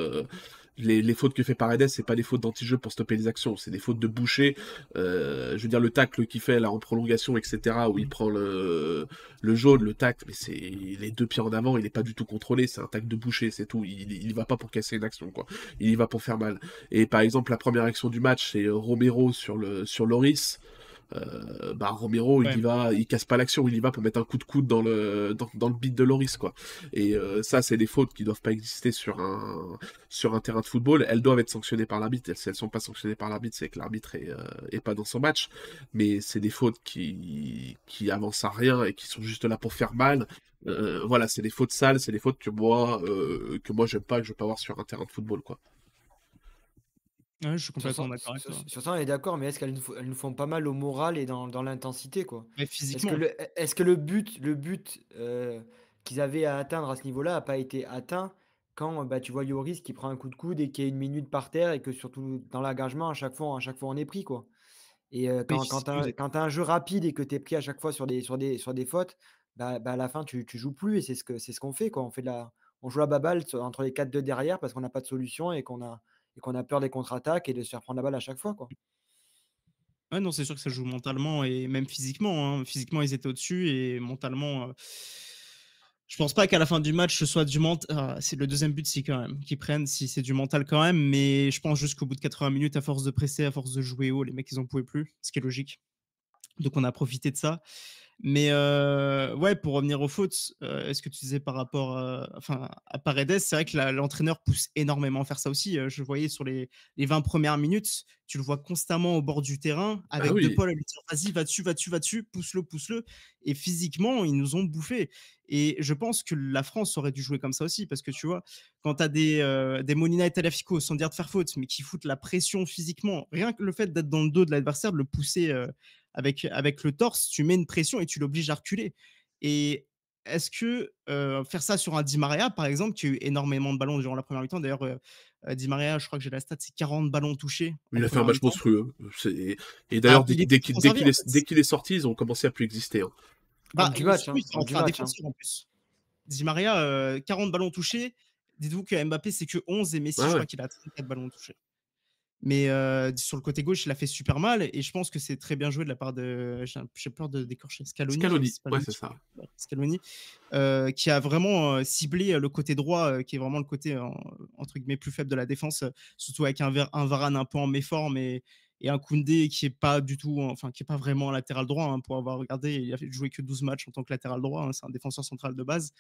Euh, les, fautes que fait Paredes, c'est pas des fautes d'anti-jeu pour stopper les actions, c'est des fautes de boucher. Euh, je veux dire, le tacle qu'il fait là en prolongation, etc., où il prend le, le jaune, le tacle, mais c'est les deux pieds en avant, il est pas du tout contrôlé, c'est un tacle de boucher, c'est tout. Il, il va pas pour casser une action, quoi. Il y va pour faire mal. Et par exemple, la première action du match, c'est Romero sur le sur Loris. Euh, bah Romero il y va il casse pas l'action il y va pour mettre un coup de coude dans le dans, le beat de Loris quoi. Et euh, ça c'est des fautes qui doivent pas exister sur un sur un terrain de football. Elles doivent être sanctionnées par l'arbitre. Si elles sont pas sanctionnées par l'arbitre c'est que l'arbitre est, euh, est pas dans son match. Mais c'est des fautes qui qui avancent à rien et qui sont juste là pour faire mal. Voilà c'est des fautes sales c'est des fautes que moi que moi j'aime pas que je veux pas avoir sur un terrain de football quoi Ouais, je suis Sur complètement ça, d'accord avec sur, toi. sur ça, on est d'accord, mais est-ce qu'elles nous, font- elles nous font pas mal au moral et dans, dans l'intensité, quoi? Mais Est-ce que physiquement, le, est-ce que le but, le but euh, qu'ils avaient à atteindre à ce niveau-là n'a pas été atteint quand bah, tu vois Lloris qui prend un coup de coude et qui est une minute par terre et que surtout dans l'engagement, à chaque fois, à chaque fois on est pris, quoi? Et euh, quand, quand tu as, un jeu rapide et que tu es pris à chaque fois sur des, sur des, sur des fautes, bah, bah, à la fin, tu, tu joues plus et c'est ce c'est ce qu'on fait, quoi. On fait de la, on joue la baballe entre les 4 de derrière parce qu'on n'a pas de solution et qu'on a, et qu'on a peur des contre-attaques et de se faire prendre la balle à chaque fois, quoi. Ouais, non, c'est sûr que ça joue mentalement et même physiquement. hein. Physiquement, ils étaient au-dessus et mentalement, euh, je pense pas qu'à la fin du match, ce soit du mental. c'est le deuxième but, si quand même, qu'ils prennent, si c'est du mental quand même. Mais je pense jusqu'au bout de 80 minutes, à force de presser, à force de jouer haut, les mecs, ils en pouvaient plus, ce qui est logique. Donc, on a profité de ça. Mais euh, ouais, pour revenir aux fautes, euh, est-ce que tu disais par rapport euh, enfin, à Paredes, c'est vrai que l'entraîneur pousse énormément à faire ça aussi. Je voyais sur les, les 20 premières minutes, tu le vois constamment au bord du terrain avec Ah De oui. Paul à lui dire vas-y, va dessus, va dessus, va dessus, pousse-le, pousse-le. Et physiquement, ils nous ont bouffé. Et je pense que la France aurait dû jouer comme ça aussi parce que tu vois, quand tu as des, euh, des Molina et Talafico, sans dire de faire faute, mais qui foutent la pression physiquement, rien que le fait d'être dans le dos de l'adversaire, de le pousser. Avec, avec le torse, tu mets une pression et tu l'obliges à reculer. Et est-ce que euh, faire ça sur un Di Maria, par exemple, qui a eu énormément de ballons durant la première mi-temps, d'ailleurs, euh, euh, Di Maria, je crois que j'ai la stat, c'est 40 ballons touchés. Il a fait un match monstrueux. C'est- Et d'ailleurs, Ah, dès, qu'il est, sorti, ils ont commencé à plus exister. hein. Bah, du match, hein, en du match, hein. en plus. Di Maria, euh, 40 ballons touchés. Dites-vous que Mbappé, c'est que 11 et Messi, Ouais, je crois qu'il a 34 ballons touchés. Mais euh, sur le côté gauche, il a fait super mal et je pense que c'est très bien joué de la part de. J'ai peur de décorcher Scaloni. Scaloni, ouais, c'est ça. Scaloni, euh, qui a vraiment ciblé le côté droit, qui est vraiment le côté entre guillemets plus faible de la défense, surtout avec un, Varane un peu en méforme et, et un Koundé qui est pas du tout, enfin qui est pas vraiment latéral droit. hein, pour avoir regardé, il a jouer que 12 matchs en tant que latéral droit. hein, c'est un défenseur central de base.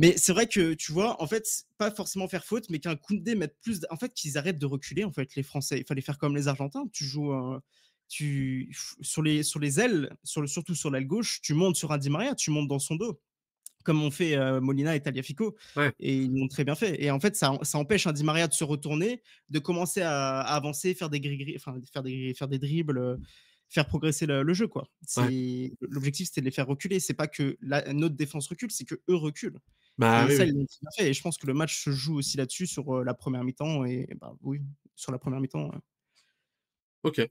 Mais c'est vrai que tu vois, en fait, pas forcément faire faute, mais qu'un Koundé mette plus. En fait, qu'ils arrêtent de reculer. En fait, les Français, il fallait faire comme les Argentins. Tu joues un- tu sur les sur les ailes, sur le, surtout sur l'aile gauche, tu montes sur un Di Maria, tu montes dans son dos, comme ont fait euh, Molina et Taliafico. Ouais. Et ils l'ont très bien fait. Et en fait, ça, ça empêche un Di Maria de se retourner, de commencer à, à avancer, faire des gris, enfin faire des faire des dribbles. Faire progresser le, le jeu quoi. C'est l'objectif c'était de les faire reculer, c'est pas que la, notre défense recule, c'est que eux reculent. Bah, et oui, ça, oui. ils l'ont très bien fait. Et je pense que le match se joue aussi là-dessus, sur euh, la première mi-temps. Et bah, oui, sur la première mi-temps. ouais. Ok.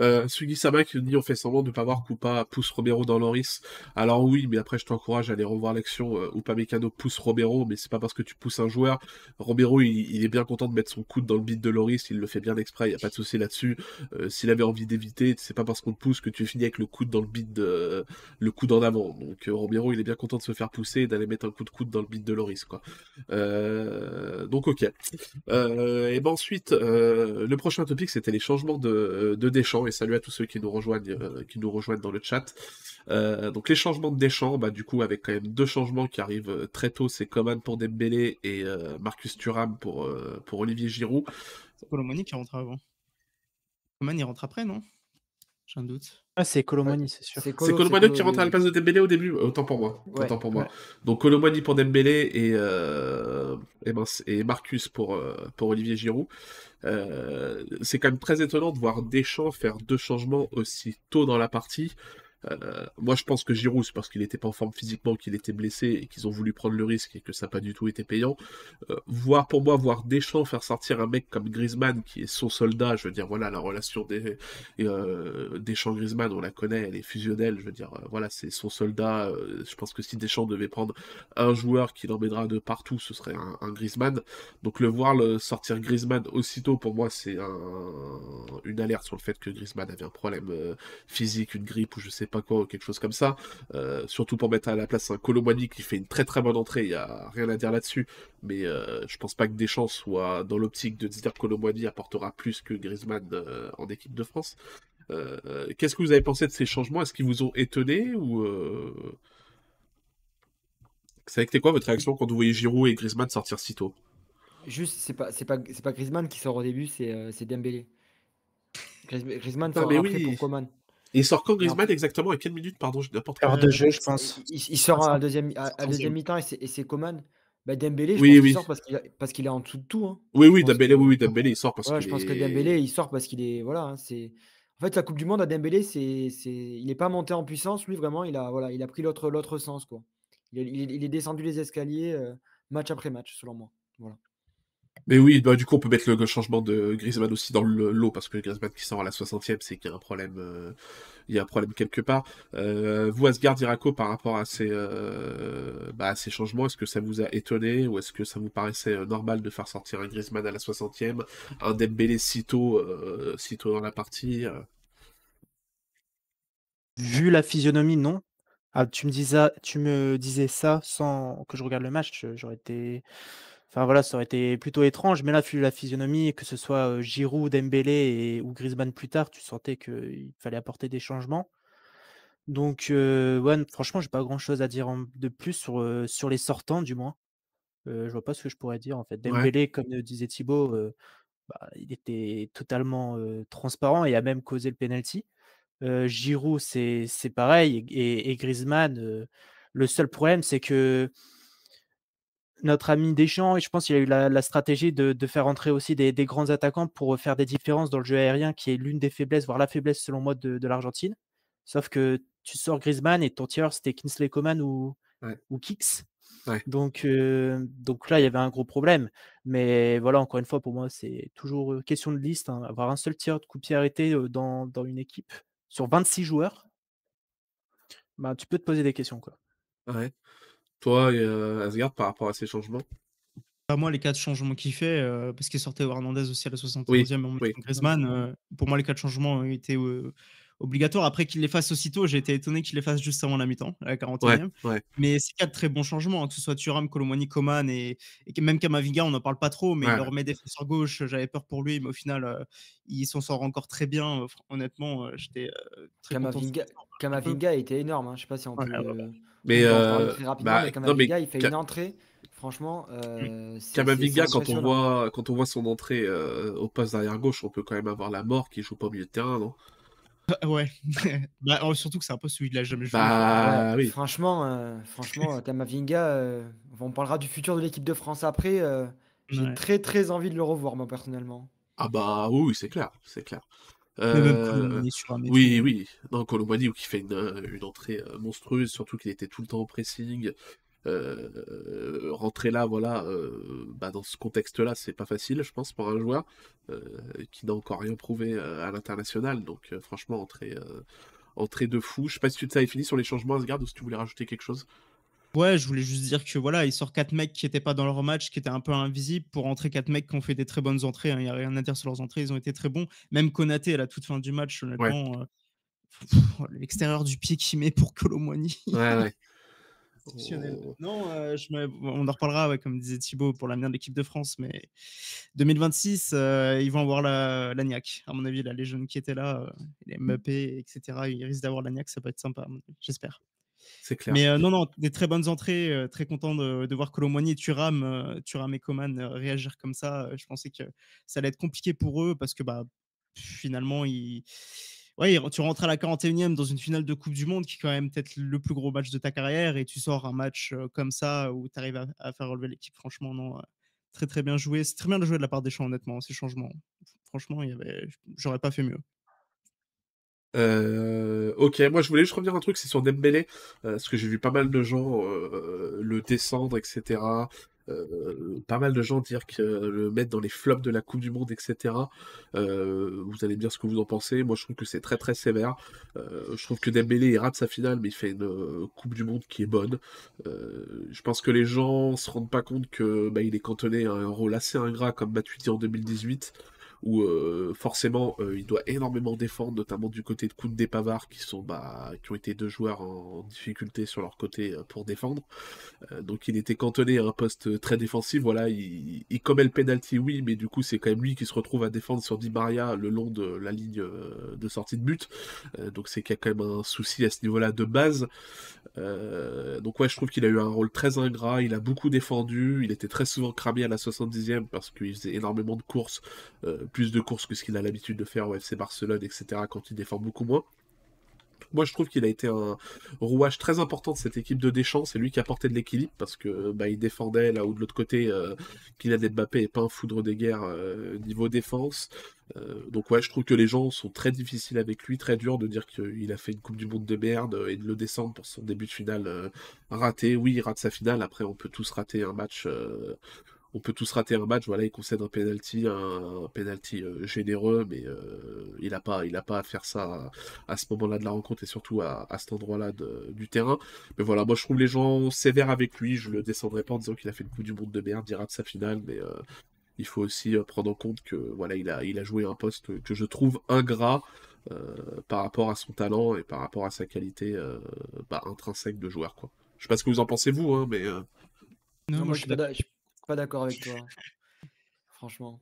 Euh, Sugi Sama qui dit on fait semblant de ne pas voir Koupa pousse Romero dans Loris. Alors oui, mais après je t'encourage à aller revoir l'action. Euh, Upamecano pousse Romero, mais c'est pas parce que tu pousses un joueur. Romero, il, est bien content de mettre son coude dans le bide de Loris, il le fait bien exprès, il a pas de souci là-dessus. Euh, S'il avait envie d'éviter, c'est pas parce qu'on te pousse que tu finis avec le coude dans le bide, de- le coude en avant. Donc euh, Romero, il est bien content de se faire pousser et d'aller mettre un coup de coude dans le bide de Loris. Euh, donc ok. Euh, et ben ensuite, euh, le prochain topic, c'était les changements de, de Et salut à tous ceux qui nous rejoignent, euh, qui nous rejoignent dans le chat. Euh, donc les changements de Deschamps, bah du coup avec quand même deux changements qui arrivent euh, très tôt, c'est Coman pour Dembélé et Marcus Thuram pour pour Olivier Giroud. C'est Colomoni qui rentre avant. Coman, il rentre après, non? J'ai un doute. Ah, c'est Colomoni, c'est sûr. C'est C'est Colo, Colomani Colo, qui rentre à la place de Dembélé au début, autant pour moi. Ouais, autant pour moi. ouais. Donc Colomani pour Dembélé et, euh, ben, et Marcus pour, euh, pour Olivier Giroud. Euh, c'est quand même très étonnant de voir Deschamps faire deux changements aussi tôt dans la partie. Euh, moi, je pense que Giroud, c'est parce qu'il n'était pas en forme physiquement, qu'il était blessé et qu'ils ont voulu prendre le risque et que ça n'a pas du tout été payant. Euh, voir pour moi, voir Deschamps faire sortir un mec comme Griezmann, qui est son soldat, je veux dire, voilà, la relation des, euh, Deschamps-Griezmann, on la connaît, elle est fusionnelle, je veux dire, euh, voilà, c'est son soldat. je pense que si Deschamps devait prendre un joueur qui l'emmènera de partout, ce serait un, Griezmann. Donc le voir le sortir Griezmann aussitôt, pour moi, c'est un, une alerte sur le fait que Griezmann avait un problème physique, une grippe ou je sais pas quoi, ou quelque chose comme ça. Euh, surtout pour mettre à la place un Colomani qui fait une très très bonne entrée, il y a rien à dire là-dessus. Mais euh, je pense pas que Deschamps soit dans l'optique de dire que Colomani apportera plus que Griezmann euh, en équipe de France. Qu'est-ce que vous avez pensé de ces changements? Est-ce qu'ils vous ont étonné ou été quoi votre réaction quand vous voyez Giroud et Griezmann sortir si tôt? Juste, c'est pas, c'est pas, pas Griezmann qui sort au début, c'est c'est Dembélé. Griez- Griezmann Ah, sort mais après oui. pour Coman. Et il sort quand Griezmann exactement À quelle minute Pardon, j'ai n'importe quoi. Heure de jeu, je pense. Il, il sort à la deuxième, à, à 100e. deuxième mi-temps et c'est et c'est Coman. Bah, Dembélé, je Oui, pense qu'il sort parce qu'il a- parce qu'il est en dessous de tout. hein. Oui, oui, Je Dembélé, que- oui, oui, Dembélé, il sort parce Ouais, qu'il je pense que est- Dembélé, il sort parce qu'il est. Voilà, hein, c'est. En fait, la Coupe du Monde à Dembélé, c'est, c'est, il n'est pas monté en puissance. Lui, vraiment, il a, voilà, il a pris l'autre, l'autre sens, quoi. Il est, il est- il est descendu les escaliers euh, match après match, selon moi. Voilà. Mais oui, bah, du coup, on peut mettre le changement de Griezmann aussi dans le lot, parce que Griezmann qui sort à la 60e, c'est qu'il y a un problème, euh, il y a un problème quelque part. Euh, vous, Asgard Iraco, par rapport à ces, euh, bah, à ces changements, est-ce que ça vous a étonné, ou est-ce que ça vous paraissait normal de faire sortir un Griezmann à la 60e, un Dembélé si tôt, dans la partie Vu la physionomie, non. Ah, tu me disais, tu me disais ça sans que je regarde le match, j'aurais été. Enfin voilà, ça aurait été plutôt étrange. Mais là, vu la physionomie, que ce soit Giroud, Dembélé et, ou Griezmann plus tard, tu sentais qu'il fallait apporter des changements. Donc, euh, ouais, franchement, j'ai pas grand chose à dire en- de plus sur, euh, sur les sortants, du moins. Euh, je vois pas ce que je pourrais dire en fait. Ouais. Dembélé, comme euh, disait Thibaut, bah, il était totalement transparent et a même causé le penalty. Giroud, c'est pareil. Et, et- Griezmann, le seul problème, c'est que notre ami Deschamps, et je pense qu'il a eu la, la stratégie de, de faire entrer aussi des, des grands attaquants pour faire des différences dans le jeu aérien, qui est l'une des faiblesses, voire la faiblesse selon moi de, de l'Argentine. Sauf que tu sors Griezmann et ton tireur c'était Kingsley Coman ou, Ouais. ou Kix. Ouais. Donc, euh, donc là, il y avait un gros problème. Mais voilà, encore une fois, pour moi, c'est toujours euh, question de liste. hein. Avoir un seul tir de coup de pied arrêté euh, dans, dans une équipe sur 26 joueurs, bah, tu peux te poser des questions. Quoi. Ouais. Toi, euh, Asgard, par rapport à ces changements? Pas moi, les quatre changements qu'il fait, euh, parce qu'il sortait Hernandez aussi à la 71e Oui, en oui. Griezmann, euh, pour moi, les quatre changements été euh, obligatoires. Après qu'il les fasse aussitôt, j'ai été étonné qu'il les fasse juste avant la mi-temps, à la 41e. Ouais, ouais. Mais c'est quatre très bons changements, hein, que ce soit Thuram, Colomani, Coman et, et même Kamavinga, on n'en parle pas trop, mais Ouais. il le remet défenseur gauche. J'avais peur pour lui, mais au final, euh, il s'en sort encore très bien. Honnêtement, euh, j'étais euh, très content. Kamavinga, sort. Kamavinga était énorme. hein. Je sais pas si on Ouais, peut. Mais, euh, bah, mais non, Kamavinga, mais il fait Ka- une entrée. Franchement, euh, Kamavinga, quand on voit quand on voit son entrée euh, au poste d'arrière gauche, on peut quand même avoir la mort qui joue pas au milieu de terrain, non? Ah, Ouais. *laughs* bah, oh, surtout que c'est un poste où il a jamais joué. Bah Ouais, oui. Franchement, euh, franchement, euh, Kamavinga, euh, on parlera du futur de l'équipe de France après. euh, J'ai Ouais. très très envie de le revoir, moi personnellement. Ah bah oui, oui, c'est clair, c'est clair. Euh, sur un oui, oui. Non, Colomani qui fait une, euh, une entrée euh, monstrueuse, surtout qu'il était tout le temps au pressing. Euh, rentrer là, voilà, euh, bah, dans ce contexte-là, c'est pas facile, je pense, pour un joueur qui n'a encore rien prouvé à l'international. Donc, franchement, entrée, entrée de fou. Je sais pas si tu t'avais fini sur les changements, Asgard, ou si tu voulais rajouter quelque chose. Ouais, je voulais juste dire que voilà, il sort quatre mecs qui n'étaient pas dans leur match, qui étaient un peu invisibles pour entrer quatre mecs qui ont fait des très bonnes entrées. hein, Il n'y a rien à dire sur leurs entrées, ils ont été très bons. Même Konaté à la toute fin du match, honnêtement, euh, pff, l'extérieur du pied qu'il met pour Colomwani. Ouais, ouais. *laughs* Oh. Non, euh, je me- on en reparlera, ouais, comme disait Thibaut, pour l'avenir de l'équipe de France, mais 2026, euh, ils vont avoir la, la niaque. À mon avis, là, les jeunes qui étaient là, euh, les Mbappé, etc., ils risquent d'avoir la niaque, ça peut être sympa, j'espère. C'est clair. Mais euh, non, non, des très bonnes entrées. euh, très content de, voir Colomboigny et Thuram, euh, Thuram et Coman euh, réagir comme ça. Je pensais que ça allait être compliqué pour eux parce que bah, finalement, ils... tu rentres à la 41e dans une finale de Coupe du Monde qui est quand même peut-être le plus gros match de ta carrière et tu sors un match comme ça où tu arrives à, faire relever l'équipe. Franchement, non. très très bien joué. C'est très bien jouer de la part des champs, honnêtement, ces changements. Franchement, avait... j'aurais pas fait mieux. Euh, ok, moi je voulais juste revenir un truc, c'est sur Dembélé, euh, parce que j'ai vu pas mal de gens euh, le descendre, etc. Euh, pas mal de gens dire que le mettre dans les flops de la Coupe du Monde, etc. Vous allez me dire ce que vous en pensez. Moi je trouve que c'est très très sévère. Je trouve que Dembélé il rate sa finale, mais il fait une Coupe du Monde qui est bonne. Je pense que les gens se rendent pas compte que bah, il est cantonné à un rôle assez ingrat comme Matuidi en 2018 où euh, forcément euh, il doit énormément défendre, notamment du côté de Koundé Pavard, qui sont bah, qui ont été deux joueurs en, difficulté sur leur côté euh, pour défendre. Donc il était cantonné à un poste très défensif. Voilà, il, commet le penalty, oui, mais du coup c'est quand même lui qui se retrouve à défendre sur Di Maria le long de la ligne de sortie de but. Donc c'est qu'il y a quand même un souci à ce niveau-là de base. Donc ouais, je trouve qu'il a eu un rôle très ingrat. Il a beaucoup défendu. Il était très souvent cramé à la 70e parce qu'il faisait énormément de courses plus de courses que ce qu'il a l'habitude de faire au FC Barcelone, etc., quand il défend beaucoup moins. moi je trouve qu'il a été un rouage très important de cette équipe de Deschamps. C'est lui qui a porté de l'équilibre parce que bah, il défendait là où de l'autre côté, euh, Kylian Mbappé est pas un foudre de guerre euh, niveau défense. Euh, donc ouais, je trouve que les gens sont très difficiles avec lui, très dur de dire qu'il a fait une Coupe du Monde de merde et de le descendre pour son début de finale euh, raté. Oui, il rate sa finale. Après, on peut tous rater un match on peut tous rater un match, voilà, il concède un penalty, un, penalty euh, généreux, mais euh, il n'a pas, il a pas à faire ça à, ce moment-là de la rencontre et surtout à, cet endroit-là du terrain. Mais voilà, moi je trouve les gens sévères avec lui, je le descendrai pas en disant qu'il a fait le coup du monde de merde, il rate sa finale, mais euh, il faut aussi prendre en compte que voilà, il a, il a joué un poste que je trouve ingrat. par rapport à son talent et par rapport à sa qualité bah, intrinsèque de joueur. Quoi. Je sais pas ce que vous en pensez vous, hein, mais... Non, moi, je suis, pas d'accord avec toi. *laughs* Franchement.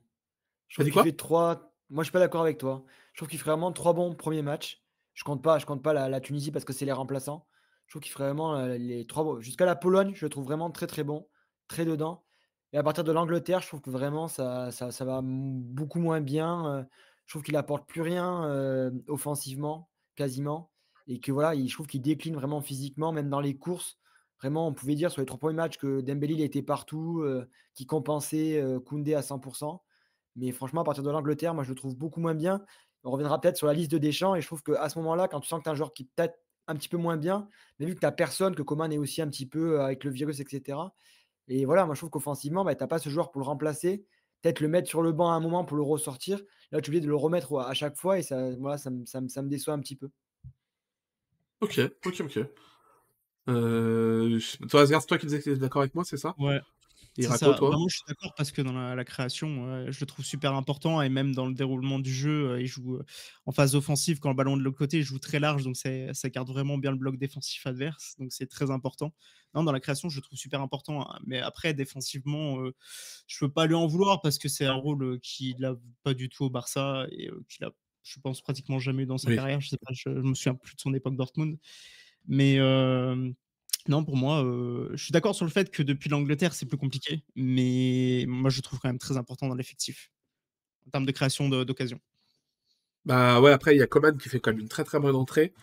Je trouve fait trois. Moi, je suis pas d'accord avec toi. Je trouve qu'il ferait vraiment trois bons premiers matchs. Je compte pas, je compte pas la, Tunisie parce que c'est les remplaçants. Je trouve qu'il ferait vraiment euh, les trois Jusqu'à la Pologne, je le trouve vraiment très très bon, très dedans. Et à partir de l'Angleterre, je trouve que vraiment ça, ça, ça va beaucoup moins bien. Euh. Je trouve qu'il apporte plus rien euh, offensivement, quasiment. Et que voilà, je trouve qu'il décline vraiment physiquement, même dans les courses. Vraiment, on pouvait dire sur les trois premiers matchs que Dembélé il était partout, euh, qui compensait euh, Koundé à 100%. Mais franchement, à partir de l'Angleterre, moi, je le trouve beaucoup moins bien. On reviendra peut-être sur la liste de Deschamps. Et je trouve qu'à ce moment-là, quand tu sens que tu as un joueur qui peut-être un petit peu moins bien, mais vu que tu n'as personne, que Coman est aussi un petit peu euh, avec le virus, etc. Et voilà, moi, je trouve qu'offensivement, bah, tu n'as pas ce joueur pour le remplacer. Peut-être le mettre sur le banc à un moment pour le ressortir. Là, tu oublies de le remettre à chaque fois. Et ça, voilà, ça, me déçoit un petit peu. Ok, ok, ok. Euh, toi, c'est toi qui disais que tu d'accord avec moi, c'est ça Ouais. Et Raco, toi je suis d'accord parce que dans la, création, je le trouve super important et même dans le déroulement du jeu, euh, il joue euh, en phase offensive quand le ballon de l'autre côté, il joue très large, donc ça garde vraiment bien le bloc défensif adverse, donc c'est très important. Non, dans la création, je le trouve super important, hein, mais après, défensivement, euh, je peux pas lui en vouloir parce que c'est un rôle qu'il n'a pas du tout au Barça et qu'il a, je pense, pratiquement jamais eu dans sa carrière. Je sais pas, je, je, me souviens plus de son époque Dortmund. Mais non, pour moi, je suis d'accord sur le fait que depuis l'Angleterre, c'est plus compliqué. Mais moi, je trouve quand même très important dans l'effectif, en termes de création d'occasion. Bah ouais, après, il y a Coman qui fait quand même une très très bonne entrée.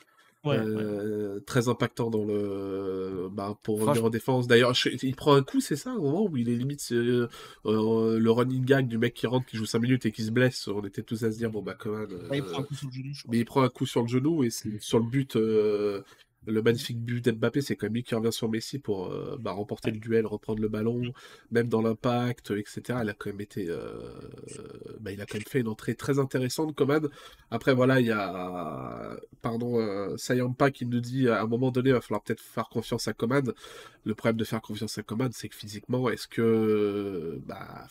très impactant dans le bah, pour revenir en défense. D'ailleurs, il prend un coup, c'est ça, au moment où il est limite le running gag du mec qui rentre, qui joue 5 minutes et qui se blesse. On était tous à se dire bon bah Coman. il prend un coup sur le genou. Mais il prend un coup sur le genou et c'est sur le but le magnifique but d'Mbappé, c'est quand même lui qui revient sur Messi pour euh, bah, remporter le duel, reprendre le ballon, même dans l'impact, etc. Il a quand même été, euh, bah, il a quand même fait une entrée très intéressante, Coman. Après, voilà, il y a, pardon, euh, Sayampa qui nous dit à un moment donné, il va falloir peut-être faire confiance à Coman. Le problème de faire confiance à Coman, c'est que physiquement, est-ce que, bah,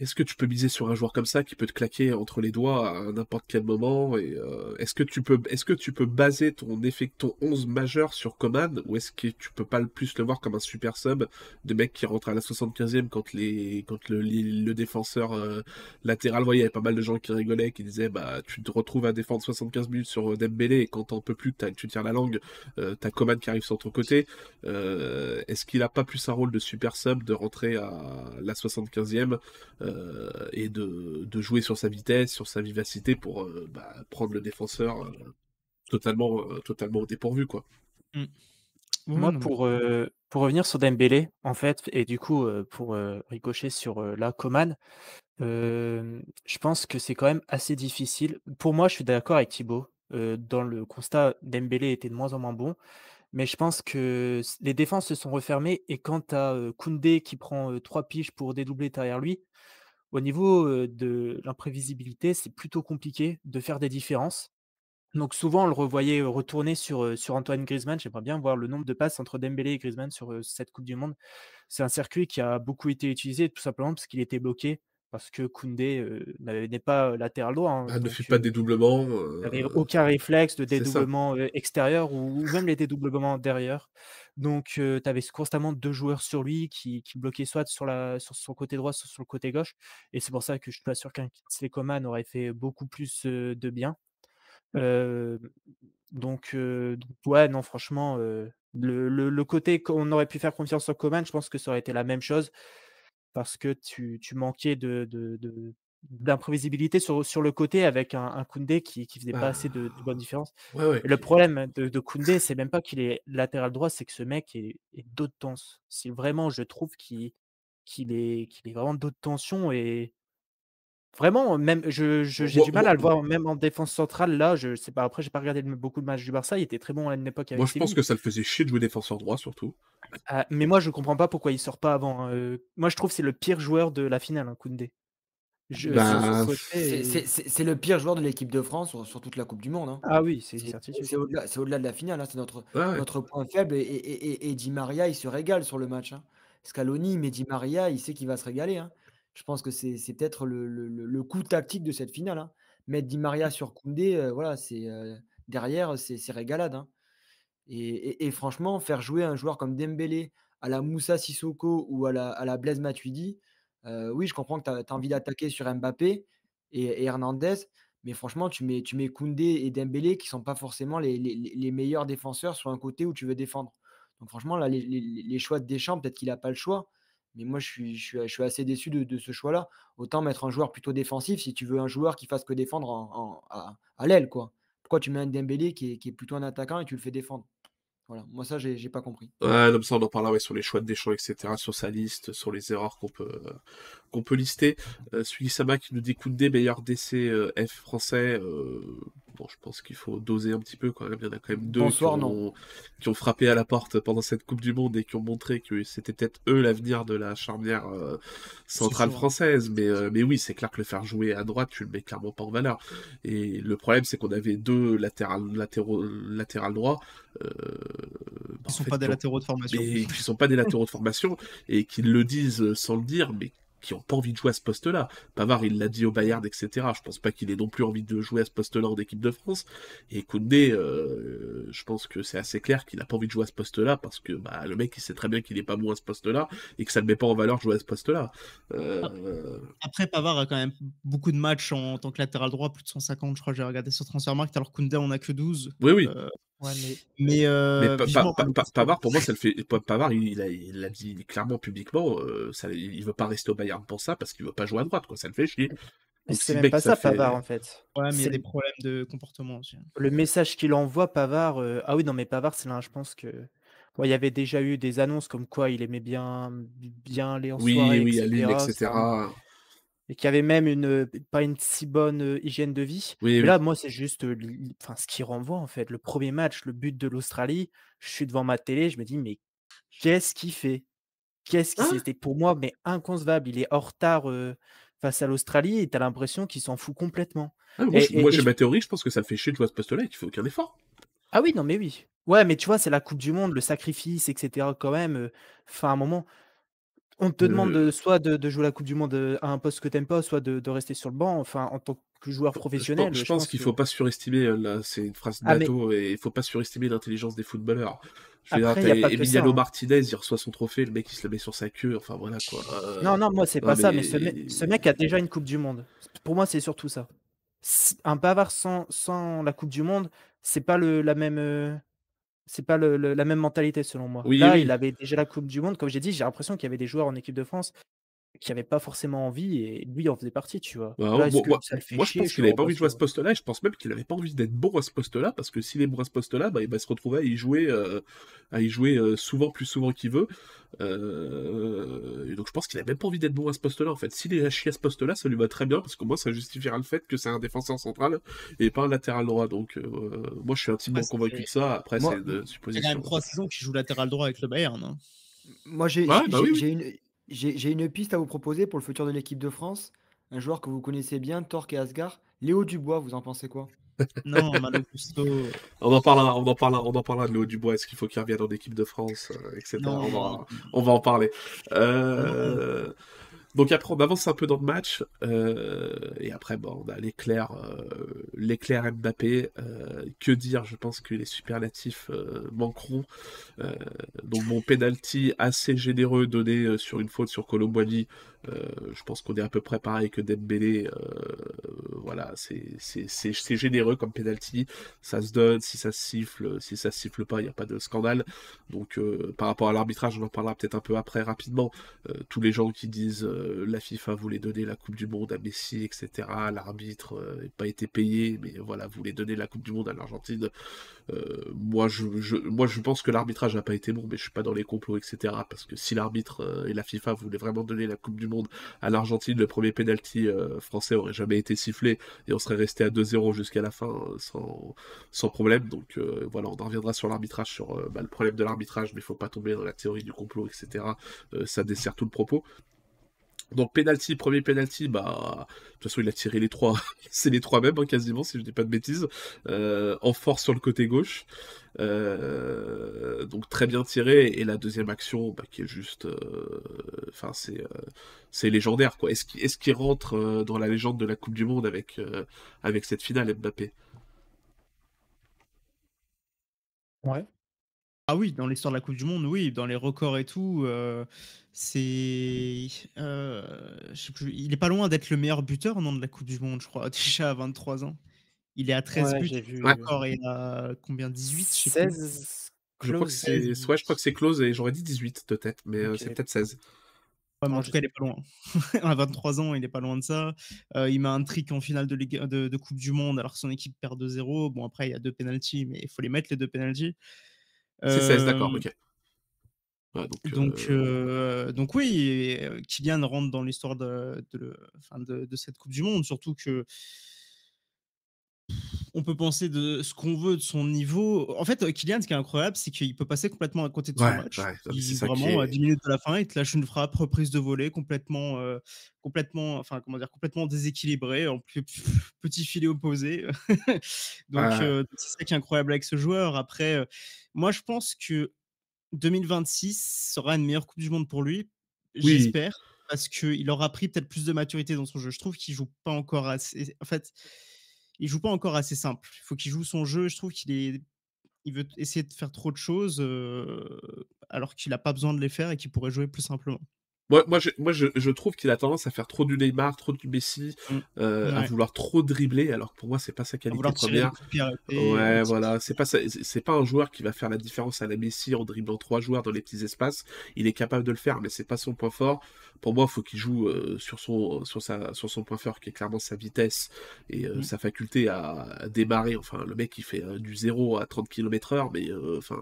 est-ce que tu peux miser sur un joueur comme ça qui peut te claquer entre les doigts à n'importe quel moment euh, est-ce que tu peux est-ce que tu peux baser ton effet ton 11 majeur sur Coman ou est-ce que tu peux pas le plus le voir comme un super sub de mec qui rentre à la 75e quand les quand le, le défenseur euh, latéral voyait il y avait pas mal de gens qui rigolaient qui disaient bah tu te retrouves à défendre 75 minutes sur euh, Dembélé et quand t'en peux plus tu tires la langue euh, t'as Coman qui arrive sur ton côté. Est-ce qu'il a pas plus un rôle de super sub de rentrer à la 75e euh, et de, de, jouer sur sa vitesse, sur sa vivacité pour euh, bah, prendre le défenseur euh, totalement, totalement au dépourvu. Quoi. Mmh. Moi, pour, pour revenir sur Dembélé, en fait, et du coup, pour ricocher sur la Coman, je pense que c'est quand même assez difficile. Pour moi, je suis d'accord avec Thibaut. dans le constat, Dembélé était de moins en moins bon. Mais je pense que les défenses se sont refermées et quand tu as Koundé qui prend trois piges pour dédoubler derrière lui, au niveau de l'imprévisibilité, c'est plutôt compliqué de faire des différences. Donc souvent, on le revoyait retourner sur, sur Antoine Griezmann. J'aimerais bien voir le nombre de passes entre Dembélé et Griezmann sur cette Coupe du Monde. C'est un circuit qui a beaucoup été utilisé tout simplement parce qu'il était bloqué parce que Koundé n'avait pas latéral droit. Hein, ah, ne fait pas de dédoublement. Il n'avait aucun réflexe de dédoublement extérieur ou, même les dédoublements derrière. Donc, tu avais constamment deux joueurs sur lui qui, bloquaient soit sur, son côté droit, soit sur le côté gauche. Et c'est pour ça que je suis pas sûr qu'un Kingsley Coman aurait fait beaucoup plus de bien. donc, ouais, non, franchement, le, côté qu'on aurait pu faire confiance sur Coman, je pense que ça aurait été la même chose parce que tu, manquais de, d'imprévisibilité sur, sur le côté avec un, un Koundé qui, qui faisait pas assez de, de bonnes différences. Ouais, ouais. Et le problème de, de Koundé, c'est même pas qu'il est latéral droit, c'est que ce mec est, est dos de tense. Si vraiment je trouve qu'il est, qu'il est vraiment dos de tension et vraiment, même je, je- j'ai du mal à le voir même en défense centrale. Là, je sais pas. Après, j'ai pas regardé beaucoup de matchs du Barça. Il était très bon à une époque avec moi, je pense que ça le faisait chier de jouer défenseur droit, surtout. Ah, mais moi, je comprends pas pourquoi il sort pas avant. hein. Euh, moi, je trouve que c'est le pire joueur de la finale, hein, Koundé. Côté C'est- est- C'est c'est- c'est le pire joueur de l'équipe de France sur, sur toute la Coupe du Monde. hein. Ah oui, c'est une C'est certitude. c'est au-delà de la finale. hein, C'est notre, Ouais, ouais. notre point faible. Et, et, et- et Di Maria, il se régale sur le match. hein. Scaloni, mais Di Maria, il sait qu'il va se régaler. hein. Je pense que c'est peut-être le, le- le- le coup tactique de cette finale. hein. Mettre Di Maria sur Koundé, euh, voilà, c'est euh, derrière, c'est régalade. hein. Et, et- et franchement, faire jouer un joueur comme Dembélé à la Moussa Sissoko ou à la, à la Blaise Matuidi, oui, je comprends que tu as, envie d'attaquer sur Mbappé et, Hernandez, mais franchement, tu mets, Koundé et Dembélé qui sont pas forcément les, meilleurs défenseurs sur un côté où tu veux défendre. Donc franchement, là, les, choix de Deschamps, peut-être qu'il n'a pas le choix, mais moi, je suis, assez déçu de, ce choix-là. Autant mettre un joueur plutôt défensif si tu veux un joueur qui fasse que défendre en- en- à, l'aile, quoi. Pourquoi tu mets un Dembélé qui est plutôt un attaquant et tu le fais défendre? Voilà, moi ça, j'ai j'ai pas compris. Ouais, comme ça, on en parlera ouais, sur les choix de Deschamps, etc., sur sa liste, sur les erreurs qu'on peut, euh, qu'on peut lister. Euh, Sugisama qui nous dit Koundé, meilleur DC euh, F français. Bon, je pense qu'il faut doser un petit peu quand même. Il y en a quand même deux Bonsoir, qui, ont, qui ont frappé à la porte pendant cette Coupe du Monde et qui ont montré que c'était peut-être eux l'avenir de la charnière euh, centrale française. Mais, euh, mais oui, c'est clair que le faire jouer à droite, tu le mets clairement pas en valeur. Et le problème, c'est qu'on avait deux latéral, latéraux, latéral droit. Euh, bah, Ils en sont fait, pas des qui latéraux de formation. mais qui sont pas des latéraux de formation et qui le disent sans le dire, mais qui ont pas envie de jouer à ce poste-là. Pavard, il l'a dit au Bayern, etc. Je pense pas qu'il ait non plus envie de jouer à ce poste-là en équipe de France. Et Koundé, euh, je pense que c'est assez clair qu'il a pas envie de jouer à ce poste-là parce que bah, le mec, il sait très bien qu'il est pas bon à ce poste-là et que ça ne met pas en valeur de jouer à ce poste-là. Euh, Après, Pavard a quand même beaucoup de matchs en, tant que latéral droit, plus de 150, je crois, j'ai regardé sur Transfermarkt, alors Koundé en a que 12. Oui, oui. Euh, Ouais, mais mais euh, Mais Pa- Pa- Pa-. Pavard, pour moi, ça le fait. Pa- Pavard, il, il a, il l'a dit clairement publiquement, euh, ça, il veut pas rester au Bayern pour ça parce qu'il veut pas jouer à droite, quoi. Ça le fait chier. c'est même pas ça ça, fait- Pavard, en fait. Ouais, mais il y C'est- a des problèmes de comportement aussi. Le message qu'il envoie, Pavard. euh, Ah oui, non, mais Pavard, c'est là, je pense que. Bon, il y avait déjà eu des annonces comme quoi il aimait bien, bien aller en Oui, soirée, oui, à Lille, etc. etc. ça- Et qu'il y avait même une, pas une si bonne euh, hygiène de vie. Oui, Mais oui. là, moi, c'est juste euh, enfin, ce qui renvoie, en fait. Le premier match, le but de l'Australie, je suis devant ma télé, je me dis, mais qu'est-ce qu'il fait? Qu'est-ce Hein? C'était pour moi, mais inconcevable. Il est en retard euh, face à l'Australie et tu as l'impression qu'il s'en fout complètement. Ah, moi, Et- je- et- moi, et j'ai je- ma théorie, je pense que ça le fait chier de jouer à ce poste-là et qu'il fait aucun effort. Ah oui, non, mais oui. Ouais, mais tu vois, c'est la Coupe du Monde, le sacrifice, etc. quand même. euh, Enfin, à un moment, on te demande Euh, de, soit de, de jouer la Coupe du Monde euh, à un poste que t'aimes pas, soit de, de rester sur le banc. Enfin, en tant que joueur professionnel, je pense qu'il que- faut pas surestimer, euh, là, c'est une phrase Ah, mais- bateau, et il faut pas surestimer l'intelligence des footballeurs. Je veux Après, dire, Emiliano hein. Martinez, il reçoit son trophée, le mec il se le met sur sa queue, enfin voilà quoi. Euh, Non, non, moi, c'est non, pas ça, mais- mais ce, mec- ce mec a déjà une Coupe du Monde. Pour moi, c'est surtout ça. Un Pavard sans, sans la Coupe du Monde, c'est pas le, la même. C'est pas le- le- la même mentalité selon moi. Oui, Là, oui. il avait déjà la Coupe du Monde. Comme j'ai dit, j'ai l'impression qu'il y avait des joueurs en équipe de France qui n'avaient pas forcément envie et lui en faisait partie, tu vois. Bah, Là, moi, est-ce que moi- ça le fait moi, je chier pense qu'il avait vois pas envie de jouer à ce poste-là, et je pense même qu'il avait pas envie d'être bon à ce poste-là, parce que s'il est bon à ce poste-là, bah, il va se retrouver à y jouer, euh, à y jouer euh, souvent, plus souvent qu'il veut. Euh, et donc je pense qu'il a même pas envie d'être bon à ce poste-là, en fait. S'il est à chier à ce poste-là, ça lui va très bien, parce que moi, ça justifiera le fait que c'est un défenseur central et pas un latéral droit. Donc euh, moi, je suis intimement Ouais, convaincu de ça. Après, c'est de Il y a quand supposition. même trois saisons qu'il joue latéral droit avec le Bayern. hein. Moi, j'ai Ouais, bah oui, une, j'ai- une piste à vous proposer pour le futur de l'équipe de France. Un joueur que vous connaissez bien, Torque et Asgard. Léo Dubois, vous en pensez quoi? Non, Malo Gusto. *laughs* On en parlera, on en parlera, on en parlera de l'eau du bois. Est-ce qu'il faut qu'il revienne en équipe de France, euh, etc. Non, on, va, on va en parler. Euh, Donc après, on avance un peu dans le match. euh, et après, bon, on a l'éclair, euh, l'éclair Mbappé. euh, que dire Je pense que les superlatifs euh, manqueront. Donc mon penalty assez généreux donné sur une faute sur Colomboigny. Je pense qu'on est à peu près pareil que Dembélé. voilà, c'est généreux comme penalty. Ça se donne, si ça siffle, si ça siffle pas, il n'y a pas de scandale. Donc par rapport à l'arbitrage, on en parlera peut-être un peu après rapidement. tous les gens qui disent la FIFA voulait donner la Coupe du Monde à Messi, etc. L'arbitre n'a pas été payé, mais voilà, voulait donner la Coupe du Monde à l'Argentine. moi, je, moi, je pense que l'arbitrage n'a pas été bon, mais je suis pas dans les complots, etc. Parce que si l'arbitre et la FIFA voulaient vraiment donner la Coupe du Monde à l'Argentine, le premier penalty français aurait jamais été sifflé et on serait resté à 2-0 jusqu'à la fin sans, sans problème. Donc voilà, on en reviendra sur l'arbitrage, sur bah, le problème de l'arbitrage, mais il faut pas tomber dans la théorie du complot, etc. ça dessert tout le propos. Donc penalty, premier penalty, bah de toute façon il a tiré les trois, *laughs* c'est les trois mêmes hein, quasiment si je dis pas de bêtises, euh, en force sur le côté gauche, euh, donc très bien tiré. Et la deuxième action, bah, qui est juste, euh, enfin c'est c'est légendaire quoi. Est-ce qu'il est rentre dans la légende de la Coupe du Monde avec avec cette finale Mbappé? Ouais. Ah oui, dans l'histoire de la Coupe du Monde, oui, dans les records et tout, euh, c'est, euh, je sais plus, il est pas loin d'être le meilleur buteur non de la Coupe du Monde, je crois, *laughs* déjà à 23 ans. Il est à 13 Ouais, buts, j'ai vu. le record est à combien? 18, je sais plus. 16 Je crois que c'est ouais, je crois que c'est close et j'aurais dit 18 de tête, mais euh, Ok. c'est peut-être 16. Ouais, mais en Non, tout cas, il est pas loin. *laughs* À 23 ans, il est pas loin de ça. Heu, il met un trick en finale de ligue de de coupe du monde alors que son équipe perd 2-0. Bon après, il y a 2 pénaltys, mais il faut les mettre les 2 pénaltys. C'est 16, d'accord, ok. Ouais, donc, Donc, euh, heu, donc oui, heu, Kylian rentre dans l'histoire de de de de cette coupe du monde, surtout que on peut penser de ce qu'on veut de son niveau. En fait, heu, Kylian, ce qui est incroyable, c'est qu'il peut passer complètement à côté de son ouais, match. ouais, Il qui vraiment à est. 10 minutes de la fin, il te lâche une frappe, reprise de volée complètement, heu, complètement enfin comment dire? Complètement déséquilibrée, en plus *laughs* petit filet opposé. *laughs* Donc, heu, c'est ça qui est incroyable avec ce joueur. Après, heu, moi je pense que 2026 sera une meilleure coupe du monde pour lui. Oui, J'espère, parce qu'il aura pris peut-être plus de maturité dans son jeu. Je trouve qu'il joue pas encore assez en fait, il joue pas encore assez simple. Il faut qu'il joue son jeu. Je trouve qu'il est il veut essayer de faire trop de choses, alors qu'il a pas besoin de les faire et qu'il pourrait jouer plus simplement. Moi, moi, je, moi je, je trouve qu'il a tendance à faire trop du Neymar, trop du Messi, Mmh. euh, à vouloir trop dribbler, alors que pour moi, c'est pas sa qualité première. Ouais, voilà, c'est pas c'est pas un joueur qui va faire la différence à la Messi en dribblant trois joueurs dans les petits espaces. Il est capable de le faire, mais c'est pas son point fort. Pour moi, il faut qu'il joue euh, sur son sur sa sur son point fort, qui est clairement sa vitesse et euh, Mmh. sa faculté à, à démarrer. Enfin, le mec, il fait du 0 à 30 km/h, mais euh, enfin,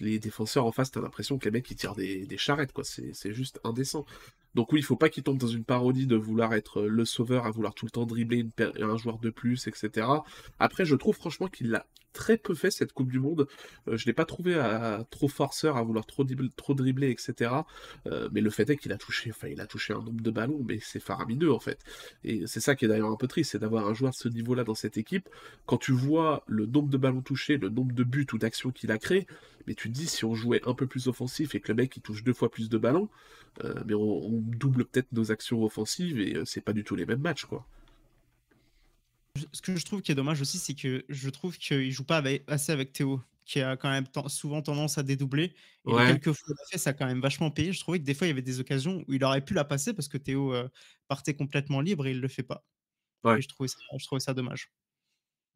les défenseurs en face, t'as l'impression que les mecs ils tirent des, charrettes, quoi. C'est juste indécent. Donc oui, il faut pas qu'il tombe dans une parodie de vouloir être le sauveur, à vouloir tout le temps dribbler un joueur de plus, etc. Après, je trouve franchement qu'il l'a très peu fait cette Coupe du Monde. Euh, je l'ai pas trouvé à, trop forceur, à vouloir trop, dribble- trop dribbler, etc. Euh, mais le fait est qu'il a touché, enfin, il a touché un nombre de ballons, mais c'est faramineux en fait. Et c'est ça qui est d'ailleurs un peu triste, c'est d'avoir un joueur de ce niveau-là dans cette équipe. Quand tu vois le nombre de ballons touchés, le nombre de buts ou d'actions qu'il a créé, mais tu te dis si on jouait un peu plus offensif et que le mec il touche deux fois plus de ballons, euh, on, double peut-être nos actions offensives et c'est pas du tout les mêmes matchs quoi. Ce que je trouve qui est dommage aussi, c'est que je trouve qu'il joue pas avec assez avec Théo, qui a quand même souvent tendance à dédoubler et Ouais. quelques fois fait, ça a quand même vachement payé. Je trouvais que des fois, il y avait des occasions où il aurait pu la passer parce que Théo, heu, partait complètement libre et il le fait pas Ouais. et je trouvais ça je trouvais ça dommage.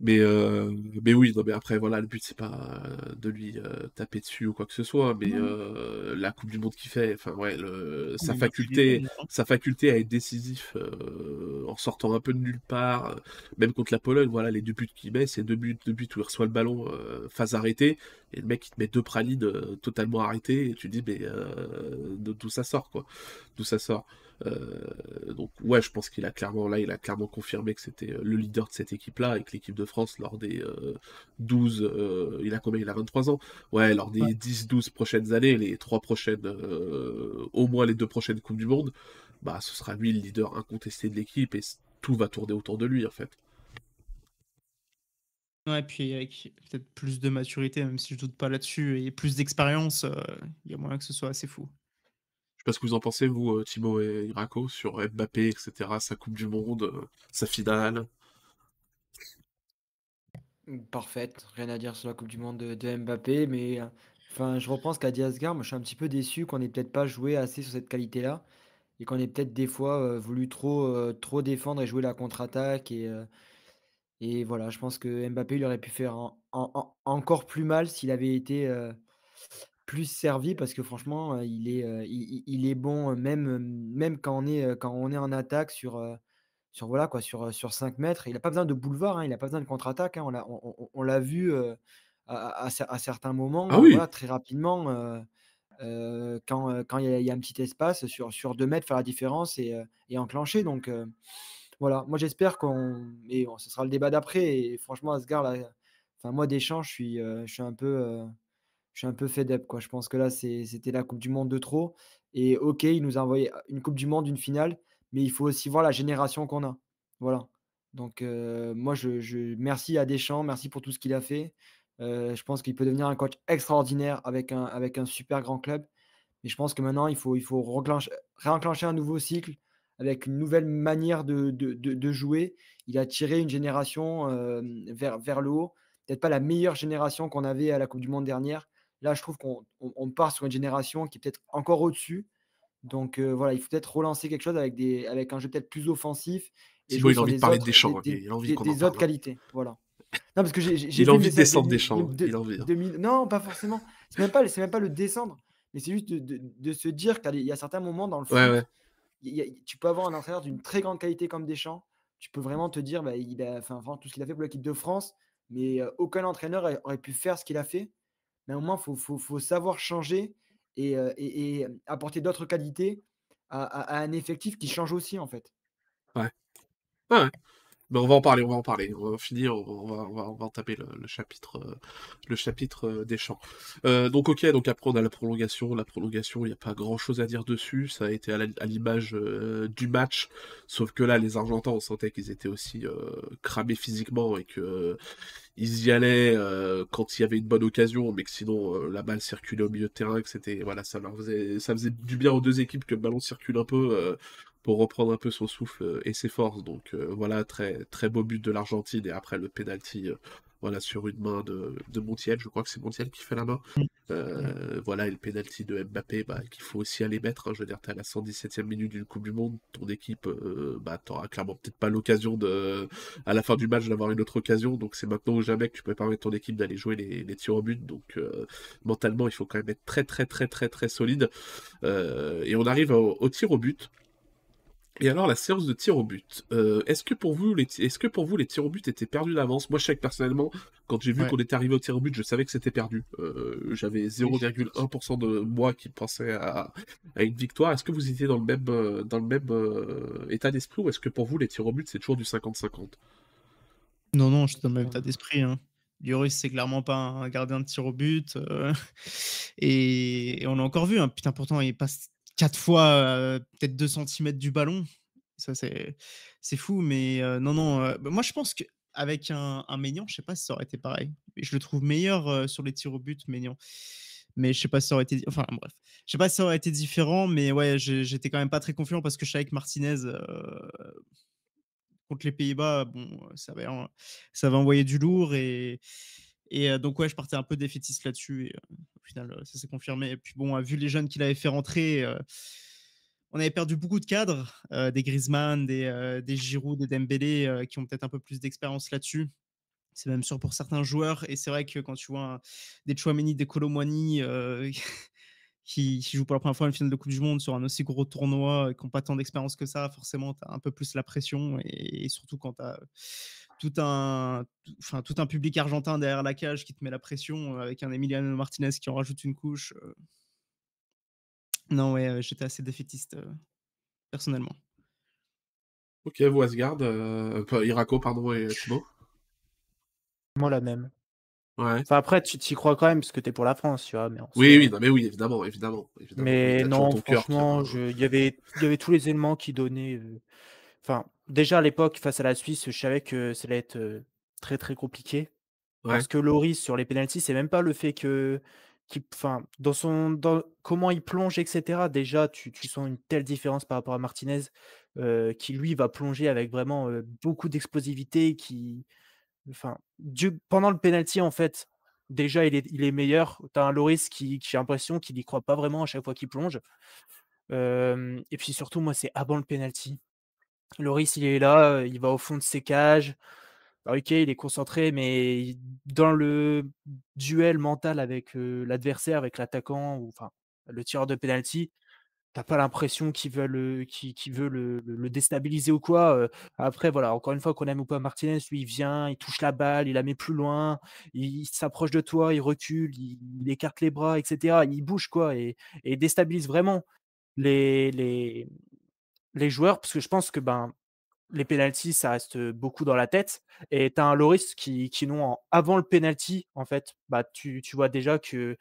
Mais, euh, mais oui, non, mais après, voilà, le but, c'est pas euh, de lui euh, taper dessus ou quoi que ce soit, mais euh, la Coupe du Monde qu'il fait, enfin, ouais, le, sa faculté, hein. sa faculté à être décisif en sortant un peu de nulle part, même contre la Pologne, voilà, les deux buts qu'il met, c'est deux buts, deux buts où il reçoit le ballon phase arrêtée, et le mec, il te met deux pralines totalement arrêtées, et tu te dis, mais euh, d'où ça sort, quoi, d'où ça sort? Euh, donc ouais, je pense qu'il a clairement là, il a clairement confirmé que c'était euh, le leader de cette équipe-là et que l'équipe de France lors des euh, 12, euh, il a combien? Il a 23 ans? Ouais, lors Ouais. des 10-12 prochaines années, les trois prochaines, au moins les deux prochaines Coupes du Monde, bah ce sera lui le leader incontesté de l'équipe et tout va tourner autour de lui en fait. Ouais, puis avec peut-être plus de maturité, même si je doute pas là-dessus et plus d'expérience, il y a moyen que ce soit assez fou. Sais pas ce que vous en pensez, vous, euh, Thibaut et Irako, sur Mbappé, etc., sa Coupe du Monde, euh, sa finale. Parfaite, rien à dire sur la Coupe du Monde de, Mbappé, mais euh, enfin, je qu'a dit Asgard. Moi, je suis un petit peu déçu qu'on n'ait peut-être pas joué assez sur cette qualité-là. et qu'on ait peut-être des fois voulu trop, trop défendre et jouer la contre-attaque. Et, et voilà, je pense que Mbappé il aurait pu faire encore plus mal s'il avait été plus servi parce que franchement, il est, il, est bon même, même quand, on est, quand on est en attaque sur, sur, voilà, quoi, sur, sur 5 mètres. Il n'a pas besoin de boulevard, hein, il n'a pas besoin de contre-attaque. Hein, on l'a vu à, certains moments, ah très rapidement. quand il y, a un petit espace sur, sur 2 mètres, faire la différence et, enclencher. Donc voilà, moi j'espère qu'on. Et ce sera le débat d'après. Et franchement, Asgard, là, enfin, moi, Deschamps, je suis, je suis un peu je suis un peu fed up. Quoi. Je pense que là, c'était la Coupe du Monde de trop. Et ok, il nous a envoyé une Coupe du Monde, une finale, mais il faut aussi voir la génération qu'on a. Voilà. Donc, moi, je, merci à Deschamps, merci pour tout ce qu'il a fait. je pense qu'il peut devenir un coach extraordinaire avec un, super grand club. Mais je pense que maintenant, il faut, réenclencher un nouveau cycle avec une nouvelle manière de, jouer. Il a tiré une génération vers le haut. Peut-être pas la meilleure génération qu'on avait à la Coupe du Monde dernière, Là, je trouve qu'on part sur une génération qui est peut-être encore au-dessus. Donc voilà, il faut peut-être relancer quelque chose avec, des, avec un jeu peut-être plus offensif. Et il a envie de parler des champs. Des, il a envie des, autres qualités. Voilà. Non, parce que j'ai, il a envie de descendre des champs. il Non, pas forcément. C'est même pas, c'est même pas le descendre, mais c'est juste de, de, se dire qu'il y a certains moments dans le foot, tu peux avoir un entraîneur d'une très grande qualité comme Deschamps. Tu peux vraiment te dire, bah, il a, enfin, tout ce qu'il a fait pour l'équipe de France, mais aucun entraîneur aurait pu faire ce qu'il a fait mais au moins, il faut, savoir changer et, et, apporter d'autres qualités à, un effectif qui change aussi, en fait. Ouais. ouais. Mais on va en parler, on va en parler. On va finir, on va, on va, on va en taper le, chapitre, le chapitre des champs. donc ok, donc après on a la prolongation. La prolongation, il n'y a pas grand chose à dire dessus. Ça a été à l'image du match, sauf que là, les Argentins, on sentait qu'ils étaient aussi cramés physiquement et que ils y allaient quand il y avait une bonne occasion, mais que sinon la balle circulait au milieu de terrain, que c'était voilà, ça leur faisait, ça faisait du bien aux deux équipes que le ballon circule un peu pour reprendre un peu son souffle et ses forces. Donc voilà, très très beau but de l'Argentine et après le penalty voilà, sur une main de, de Montiel, je crois que c'est Montiel qui fait la main. Mm. Euh, voilà, et le penalty de Mbappé, bah, qu'il faut aussi aller mettre. Hein. je veux dire, tu à la 117e minute d'une Coupe du Monde, ton équipe, euh, bah, t'auras clairement peut-être pas l'occasion de, à la fin du match d'avoir une autre occasion. Donc c'est maintenant ou jamais que tu peux permettre ton équipe d'aller jouer les, les, tirs au but. Donc euh, mentalement, il faut quand même être très très très très très solide. et on arrive au, au tir au but. Et alors la séance de tir au but, euh, est-ce que pour vous les est-ce que pour vous les tirs au but étaient perdus d'avance? Moi je sais que personnellement, quand j'ai vu qu'on était arrivé au tir au but, je savais que c'était perdu. Euh, j'avais 0,1% de moi qui pensait à, une victoire. Est-ce que vous étiez dans le même euh, dans le même état d'esprit ou est-ce que pour vous les tirs au but c'est toujours du 50-50 Non non, je suis dans le même état d'esprit. Hein. Lloris, c'est clairement pas un gardien de tir au but. *laughs* et, on a encore vu, hein, putain, pourtant, il passe quatre fois peut-être 2 cm du ballon. Ça, c'est, c'est fou, mais non, non. Bah, moi, je pense qu'avec un, un Maignan, je sais pas si ça aurait été pareil. Je le trouve meilleur sur les tirs au but, Maignan. Mais je sais pas si ça aurait été. Enfin, bref. Je sais pas si ça aurait été différent, mais ouais, j'étais quand même pas très confiant parce que je savais que Martinez. contre les Pays-Bas, bon, ça va, ça va envoyer du lourd et, et donc, ouais, je partais un peu défaitiste là-dessus. Et au final, ça s'est confirmé. Et puis, bon, vu les jeunes qu'il avait fait rentrer, on avait perdu beaucoup de cadres, des Griezmann, des, des Giroud, des Dembélé, qui ont peut-être un peu plus d'expérience là-dessus. C'est même sûr pour certains joueurs. Et c'est vrai que quand tu vois des Chouameni, des Colomwani qui, qui, jouent pour la première fois une finale de Coupe du Monde sur un aussi gros tournoi, et qui n'ont pas tant d'expérience que ça, forcément, tu as un peu plus la pression. Et, et surtout quand tu as tout un, enfin, tout un public argentin derrière la cage qui te met la pression euh, avec un Emiliano Martinez qui en rajoute une couche. Euh. Non, ouais, euh, j'étais assez défaitiste personnellement. Ok, vous Asgard, euh, Irako, pardon, et Thibaut Moi la même. Ouais. Enfin, après, tu t'y crois quand même parce que t'es pour la France, tu vois. Mais oui, oui, non, mais oui, évidemment, évidemment. évidemment. Mais non, franchement, il y avait, y avait tous les éléments qui donnaient. Enfin, déjà à l'époque, face à la Suisse, je savais que ça allait être très très compliqué. Parce que Loris, sur les pénalties, c'est même pas le fait que. Enfin, dans son. Dans, comment il plonge, etc. Déjà, tu, tu, sens une telle différence par rapport à Martinez, qui lui va plonger avec vraiment beaucoup d'explosivité. Qui. Enfin, pendant le penalty, en fait, déjà, il est, il est meilleur. Tu as un Loris qui, qui j'ai l'impression qu'il n'y croit pas vraiment à chaque fois qu'il plonge. et puis surtout, moi, c'est avant le penalty. Loris, il est là, il va au fond de ses cages. Bah, OK, il est concentré, mais dans le duel mental avec, l'adversaire, avec l'attaquant ou enfin, le tireur de penalty, t'as pas l'impression qu'il veut le le déstabiliser ou quoi, après voilà, encore une fois, qu'on aime ou pas Martinez, lui, il vient, il touche la balle, il la met plus loin, il s'approche de toi, il recule, il écarte les bras etc. Il bouge quoi et déstabilise vraiment les les les joueurs parce que je pense que, ben, les pénaltys, ça reste, beaucoup dans la tête et tu as un Loris qui qui non, avant le penalty, en fait, bah, tu tu vois déjà que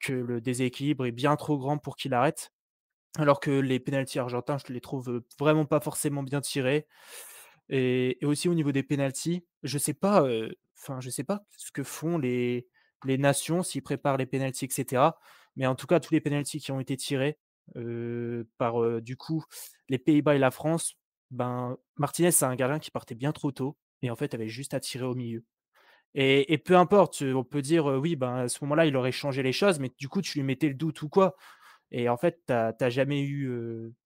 que le déséquilibre est bien trop grand pour qu'il arrête. Alors que les pénaltys argentins, je les trouve, vraiment pas forcément bien tirés et aussi au niveau des pénaltys, je sais pas, enfin, je sais pas ce que font les nations, s'ils préparent les pénaltys et cetera, mais en tout cas, tous les pénaltys qui ont été tirés, par, du coup, les Pays-Bas et la France, ben, Martinez, c'est un gardien qui partait bien trop tôt et en fait, avait juste à tirer au milieu et et peu importe, on peut dire, oui, ben, à ce moment-là, il aurait changé les choses, mais du coup, tu lui mettais le doute ou quoi? Et en fait, tu as jamais eu,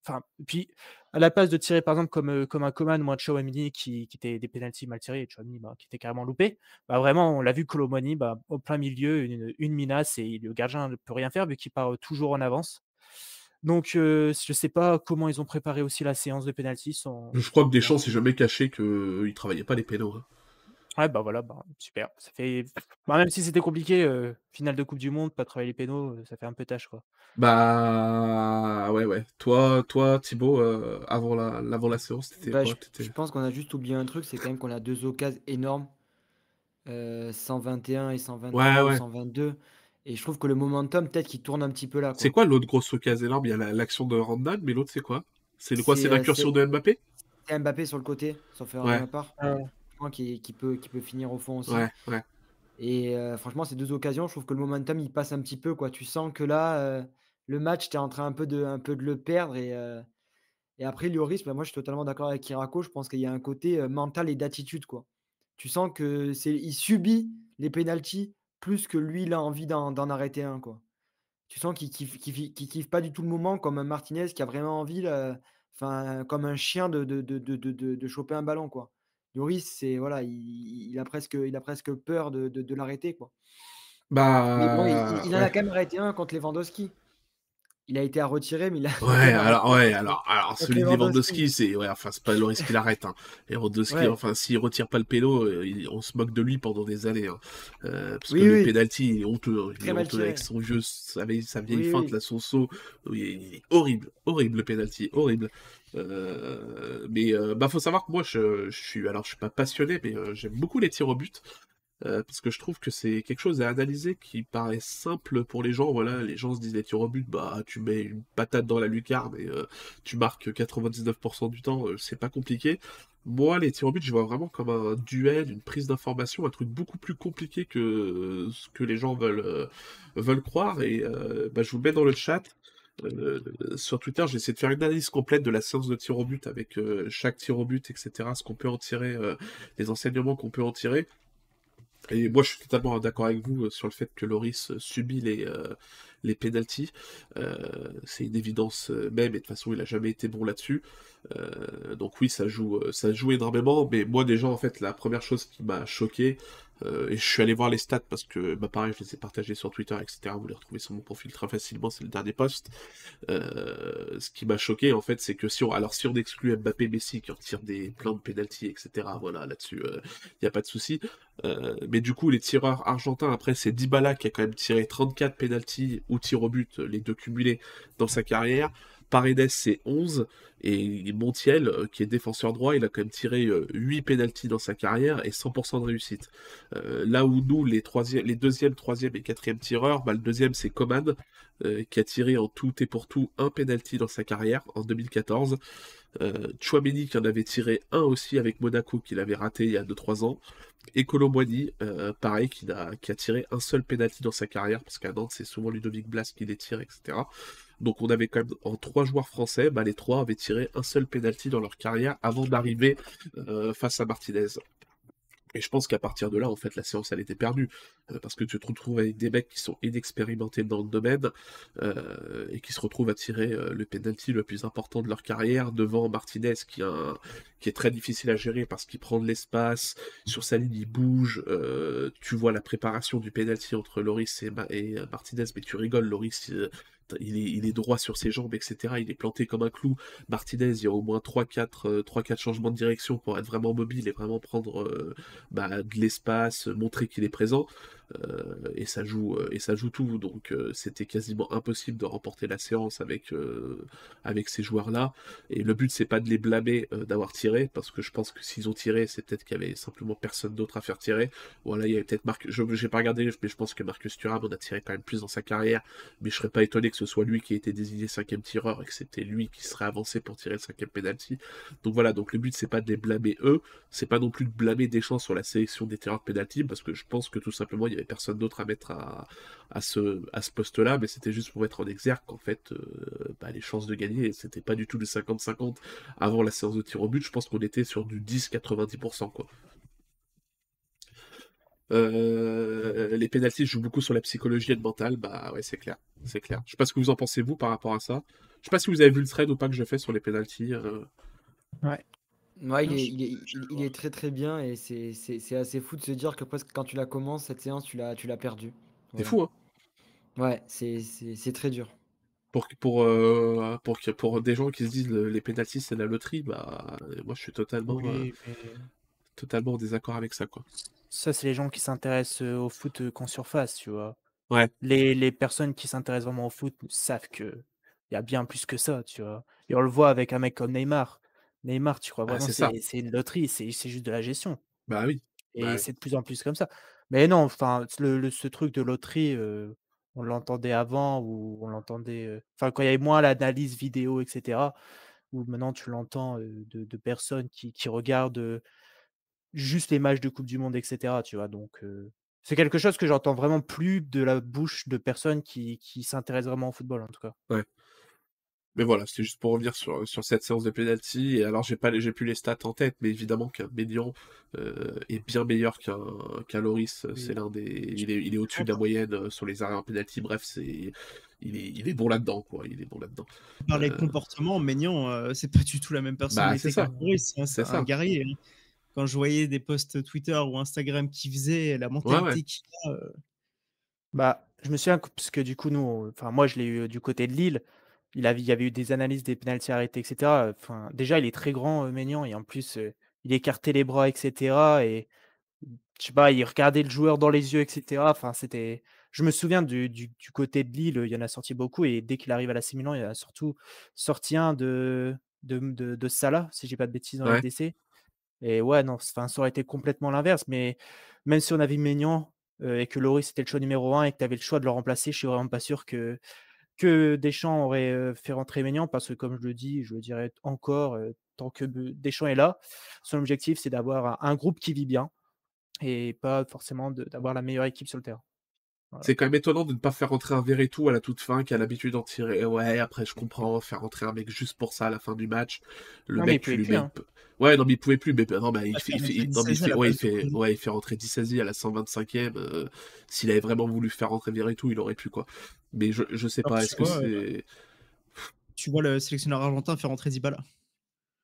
enfin, puis à la place de tirer, par exemple, comme, comme un Coman ou un Tchouaméni qui qui étaient des pénaltys mal tirés et Tchouaméni, bah, qui était carrément loupé, bah, vraiment, on l'a vu, Colomani, bah, au plein milieu, une une minace et le gardien ne peut rien faire vu qu'il part, toujours en avance. Donc, je sais pas comment ils ont préparé aussi la séance de pénalty sans Je crois que Deschamps s'est jamais caché qu'il travaillait pas les pénaux, hein. Ouais, bah, voilà, bah, super. Ça fait bah, même si c'était compliqué, finale de coupe du monde, pas travailler les pénaux, ça fait un peu tâche, quoi. Bah, ouais, ouais. Toi toi Thibaut, avant la avant la séance, tu Bah, quoi? je je pense qu'on a juste oublié un truc, c'est quand même qu'on a 2 occasions énormes, heu, 121 et Ouais, 123 ou ouais. 122 et je trouve que le momentum, peut-être qu'il tourne un petit peu là, C'est quoi. quoi l'autre grosse occasion énorme? Il y a la l'action de Randall, mais l'autre c'est quoi? C'est quoi? C'est l'incursion de Mbappé? c'est Mbappé? Sur le côté, sauf erreur de Ouais. ma part, Qui qui peut qui peut finir au fond aussi Ouais, ouais. et heu, franchement, ces 2 occasions, je trouve que le momentum, il passe un petit peu, quoi. Tu sens que là, heu, le match, tu es en train un peu de un peu de le perdre et heu et après Lloris, bah, moi, je suis totalement d'accord avec Kirako, je pense qu'il y a un côté, mental et d'attitude, quoi. Tu sens que c'est il subit les pénaltys plus que lui, il a envie d'en d'en arrêter un, quoi. Tu sens qu'il kiffe qu'il kiffe pas du tout le moment comme un Martinez qui a vraiment envie, là, comme un chien de de de de de de de choper un ballon, quoi. Lloris, c'est voilà, il il a presque il a presque peur de de de l'arrêter, quoi. Mais bon, il il Bah, il en a quand même arrêté un contre Lewandowski. Il a été à retirer, mais il a *laughs* Ouais, alors ouais, alors alors celui de Lewandowski. C'est ouais, enfin, c'est pas Lloris qui l'arrête, hein. Lewandowski, Ouais. enfin, s'il retire pas le péno, il on se moque de lui pendant des années, hein. Heu, parce que Oui, le penalty, il est honteux, hein. Il est honteux avec son vieux sa vieille sa vieille Oui, feinte oui. là, son saut. Il est horrible, horrible le penalty, horrible. Heu, mais heu, bah, faut savoir que moi je suis alors je suis pas passionné, mais heu, j'aime beaucoup les tirs au but. Heu, parce que je trouve que c'est quelque chose à analyser qui paraît simple pour les gens. Voilà, les gens se disent les tirs au but, bah tu mets une patate dans la lucarne et tu marques 99 du temps, c'est pas compliqué. Moi, les tirs au but, je vois vraiment comme un duel, une prise d'information, un truc beaucoup plus compliqué que ce que les gens veulent, veulent croire et bah, je vous le mets dans le chat. Heu, sur Twitter, j'ai essayé de faire une analyse complète de la séance de tir au but avec, heu, chaque tir au but et cetera, ce qu'on peut en tirer, heu, les enseignements qu'on peut en tirer. Et moi, je suis totalement d'accord avec vous, sur le fait que Lloris, heu, subit les, les pénaltys. Heu, c'est une évidence, même et de toute façon, il a jamais été bon là-dessus. Heu, donc oui, ça joue, heu, ça joue énormément. Mais moi, déjà, en fait, la première chose qui m'a choqué, heu, et je suis allé voir les stats parce que, bah, pareil, je les ai partagés sur Twitter et cetera. Vous les retrouvez sur mon profil très facilement, c'est le dernier post. Ce qui m'a choqué, en fait, c'est que si on alors si on exclut Mbappé, Messi qui en tirent des plein de pénaltys et cetera, voilà, là-dessus, il y a pas de souci. Mais du coup, les tireurs argentins, après, c'est Dybala qui a quand même tiré 34 pénaltys ou tirs au but, les 2 cumulés dans sa carrière. Paredes, c'est 11 et Montiel, heu, qui est défenseur droit, il a quand même tiré, heu, 8 pénaltys dans sa carrière et 100% de réussite. Heu, là où nous, les troisiè les 2e, 3e et 4e tireurs, bah, le 2e, c'est Coman, qui a tiré en tout et pour tout 1 penalty dans sa carrière en 2014. Heu, Tchouaméni qui en avait tiré 1 aussi avec Monaco, qu'il avait raté il y a 2-3 ans. Et heu, pareil, qui a tiré un seul penalty dans sa carrière, parce qu'à Nantes, c'est souvent Ludovic Blas qui les tire, et cetera. Donc on avait quand même en 3 joueurs français, bah, les 3 avaient tiré un seul penalty dans leur carrière avant d'arriver, heu, face à Martinez. Et je pense qu'à partir de là, en fait, la séance, elle était perdue. Euh, parce que tu te retrouves avec des mecs qui sont inexpérimentés dans le domaine euh, et qui se retrouvent à tirer euh, le penalty le plus important de leur carrière devant Martinez, qui, est très difficile à gérer parce qu'il prend de l'espace, sur sa ligne, il bouge. tu vois la préparation du penalty entre Loris et, Martinez, mais tu rigoles, Loris est, droit sur ses jambes, etc. Il est planté comme un clou. Martinez, il y a au moins 3-4 euh, changements de direction pour être vraiment mobile et vraiment prendre euh, bah, de l'espace, montrer qu'il est présent. Euh, et ça joue et ça joue tout. Donc c'était quasiment impossible de remporter la séance avec avec ces joueurs là et le but c'est pas de les blâmer d'avoir tiré parce que je pense que s'ils ont tiré c'est peut-être qu'il y avait simplement personne d'autre à faire tirer. Voilà il y avait peut-être Marc je j'ai pas regardé mais je pense que Marcus Thuram en a tiré quand même plus dans sa carrière. Mais je serais pas étonné que ce soit lui qui ait été désigné cinquième tireur et que c'était lui qui serait avancé pour tirer le cinquième penalty. Donc voilà, donc le but c'est pas de les blâmer eux, c'est pas non plus de blâmer Deschamps sur la sélection des tireurs de penalty parce que je pense que tout simplement il y avait personne d'autre à mettre à, ce, poste-là, mais c'était juste pour mettre en exergue qu'en fait euh, bah, les chances de gagner c'était pas du tout du 50-50 avant la séance de tir au but, je pense qu'on était sur du 10-90% quoi. Euh, les pénalties jouent beaucoup sur la psychologie et le mental, bah ouais, c'est clair, c'est clair. Je sais pas ce que vous en pensez vous par rapport à ça. Je sais pas si vous avez vu le thread ou pas que je fais sur les pénalties. Euh. Ouais, il est, très très bien et c'est assez fou de se dire que presque quand tu la commences, cette séance, tu l'as perdu. C'est fou, hein Ouais, c'est très dur. Pour, pour, euh, pour, pour des gens qui se disent les pénalties c'est la loterie, bah moi je suis totalement, totalement en désaccord avec ça. quoi. Ça, c'est les gens qui s'intéressent au foot qu'en surface, tu vois. Ouais. Les, les personnes qui s'intéressent vraiment au foot savent que il y a bien plus que ça, tu vois. Et on le voit avec un mec comme Neymar. Neymar, tu crois bah, vraiment c'est une loterie, c'est juste de la gestion. Bah oui. Et bah c'est de plus en plus comme ça. Mais non, enfin, le, ce truc de loterie, on l'entendait avant ou on l'entendait. Enfin, quand il y avait moins l'analyse vidéo, etc. Ou maintenant tu l'entends de, de, personnes qui, qui regardent juste les matchs de Coupe du Monde, etc. Tu vois, donc c'est quelque chose que j'entends vraiment plus de la bouche de personnes qui, qui s'intéressent vraiment au football, en tout cas. Ouais. Mais voilà, c'était juste pour revenir sur, sur cette séance de penalty. Et alors, j'ai pas j'ai plus les stats en tête, mais évidemment qu'un Médian est bien meilleur qu'un qu'un Loris. C'est l'un des, il est, il est au-dessus de la moyenne sur les arrêts en penalty. Bref, c'est, il est, il est bon là-dedans, quoi. Il est bon là-dedans. Par les comportements, Ménian, c'est pas du tout la même bah, personnalité bah, qu'un Loris. Hein, c'est un guerrier. Hein quand je voyais des posts Twitter ou Instagram qui faisaient la mentalité qu'il a. Euh bah, je me souviens parce que du coup, nous, enfin, moi, je l'ai eu du côté de Lille. Il, avait, il y avait eu des analyses des pénalties arrêtés, etc. Enfin, déjà, il est très grand, euh, et en plus, euh, il écartait les bras, etc. Et je sais pas, il regardait le joueur dans les yeux, etc. Enfin, c'était. Je me souviens du, du, côté de Lille, il y en a sorti beaucoup, et dès qu'il arrive à la Milan, il y a surtout sorti un de, de, de, Salah, si j'ai pas de bêtises dans le DC. Et ouais, non, ça aurait été complètement l'inverse. Mais même si on avait Maignan euh, et que Loris était le choix numéro un et que tu avais le choix de le remplacer, je suis vraiment pas sûr que, que Deschamps aurait fait rentrer Maignan parce que, comme je le dis, je le dirais encore, tant que Deschamps est là, son objectif, c'est d'avoir un, groupe qui vit bien et pas forcément d'avoir la meilleure équipe sur le terrain. C'est quand même étonnant de ne pas faire rentrer un tout à la toute fin, qui a l'habitude d'en tirer. Ouais, après, je comprends, faire rentrer un mec juste pour ça à la fin du match. Le mec, lui plus, hein. Ouais, non, mais il pouvait plus. Mais non, bah, il, fait, ouais, il fait, ouais, il fait rentrer 10 à la 125e. Euh, s'il avait vraiment voulu faire rentrer tout, il aurait pu, quoi. Mais je, je sais pas, est-ce que c'est. Tu vois le sélectionneur argentin faire rentrer Dybala.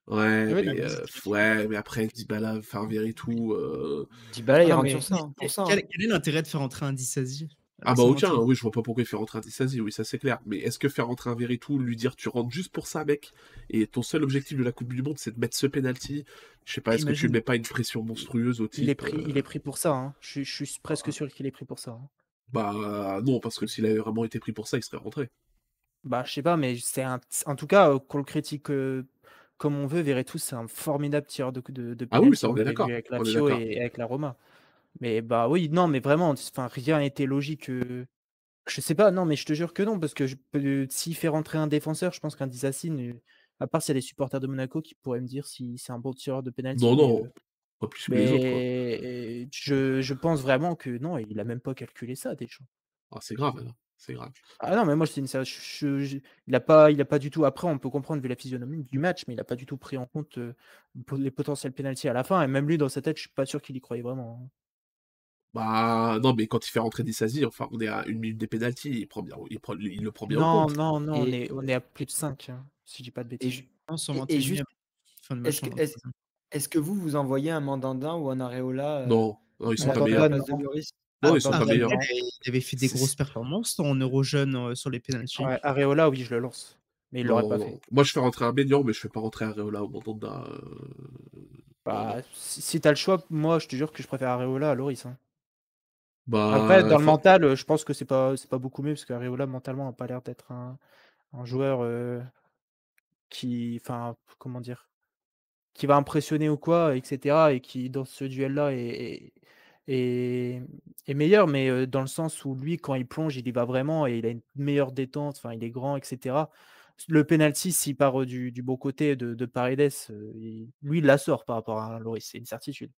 Ouais, mais, euh, ouais, mais après, Dybala, faire tout. Euh... Dybala, il rentre sur ça. Hein, hein. Quel, est l'intérêt de faire rentrer un Dissasi ah bah aucun, oui, je vois pas pourquoi il fait rentrer un Dissasi, oui, ça c'est clair. Mais est-ce que faire rentrer un Veritou, lui dire tu rentres juste pour ça, mec, et ton seul objectif de la Coupe du Monde, c'est de mettre ce penalty Je sais pas, est-ce que tu ne mets pas une pression monstrueuse au type Il est pris, il est pris pour ça, hein. je, suis presque sûr qu'il est pris pour ça. Hein. Bah non, parce que s'il avait vraiment été pris pour ça, il serait rentré. Bah je sais pas, mais c'est un... en tout cas, euh, qu'on le critique euh, comme on veut, Veretout, c'est un formidable tireur de, de, de Ah oui, ça on est d'accord. Avec la Fio et avec la Roma. Mais bah oui, non, mais vraiment, enfin, rien n'était logique. Euh, je sais pas, non, mais je te jure que non, parce que s'il fait rentrer un défenseur, je pense qu'un Dissassin, euh, à part s'il y a des supporters de Monaco qui pourraient me dire si c'est un bon tireur de pénalty. Non, non, euh, pas plus que les autres. Je, je, pense vraiment que non, il a même pas calculé ça déjà. Ah, c'est grave. C'est grave. Ah non, mais moi, c'est une, je- je- je- il a pas, il a pas du tout. Après, on peut comprendre vu la physionomie du match, mais il a pas du tout pris en compte euh, les potentiels pénalties à la fin. Et même lui, dans sa tête, je suis pas sûr qu'il y croyait vraiment. hein. Bah non, mais quand il fait rentrer Dissasi, enfin, on est à une minute des pénalties, il prend bien, il prend, il le prend bien en Non, compte. non, non, on Et- est, on est à plus de 5, si je dis pas de bêtises. ju- Non, sur et- et 21e, juste, fin de match. est-ce que, sur est-ce, 23e. est-ce que vous, vous envoyez un Mandanda ou un Areola euh, Non, non, ils sont à Ah, ils sont pas pas vraiment. meilleurs. Il il avait fait des grosses performances en Eurojeune euh, sur les pénalties. Ouais, Areola, oui, je le lance. Mais il l'aurait pas fait. Moi, je fais rentrer un Maignan, mais je fais pas rentrer Areola ou Mandanda. euh, Bah, si, t'as le choix, moi, je te jure que je préfère Areola à Loris. hein. Bah, Après, dans le mental, euh, je pense que c'est pas, c'est pas beaucoup mieux parce qu'Areola, mentalement, a pas l'air d'être un, un joueur euh, qui, enfin, comment dire, qui va impressionner ou quoi, etc. Et qui, dans ce duel-là, est, est, meilleur, mais dans le sens où lui, quand il plonge, il y va vraiment et il a une meilleure détente, enfin, il est grand, etc. Le penalty, s'il part du, du bon côté de, de Paredes, il- lui, il la sort par rapport à Loris, c'est une certitude.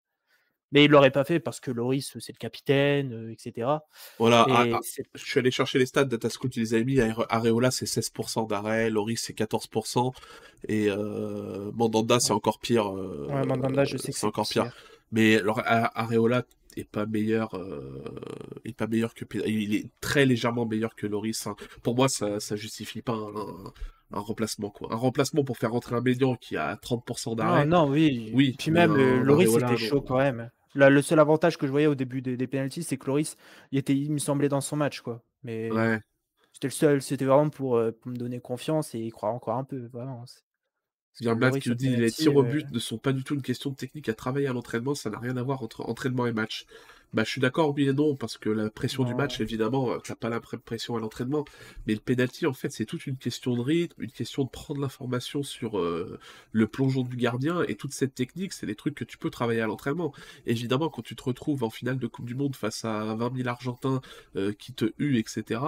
Mais il l'aurait pas fait parce que Loris, c'est le capitaine, etc. voilà, ah, Et ah, je suis allé chercher les stats, Datascout, ils les avaient mis. Are- Areola, c'est 16% d'arrêt, Loris, c'est 14%, et euh, Mandanda, c'est encore pire. euh, Ouais, Mandanda, je sais que c'est encore pire. cher. Mais alors, A- Areola est pas meilleur, euh, est pas meilleur que, il est très légèrement meilleur que Loris. hein. Pour moi, ça, ça justifie pas un, un remplacement, quoi. Un remplacement pour faire rentrer un Maignan qui a 30% Non, d'arrêt. non, oui. Oui, Puis même, euh, Loris était non. chaud quand même. Là, le seul avantage que je voyais au début des, des penalties, c'est que Loris, il était, il me semblait dans son match, quoi. Mais Ouais. c'était le seul, c'était vraiment pour, euh, pour me donner confiance et y croire encore un peu, vraiment. C'est- Il y a un Parce que Matt qui nous dit les tirs au euh, but ne sont pas du tout une question de technique à travailler à l'entraînement, ça n'a rien à voir entre entraînement et match. Bah, je suis d'accord, oui et non, parce que la pression du match, évidemment, euh, t'as pas la pr- pression à l'entraînement, mais le penalty, en fait, c'est toute une question de rythme, une question de prendre l'information sur euh, le plongeon du gardien, et toute cette technique, c'est des trucs que tu peux travailler à l'entraînement. Évidemment, quand tu te retrouves en finale de Coupe du Monde face à 20 000 Argentins euh, qui te huent, etc.,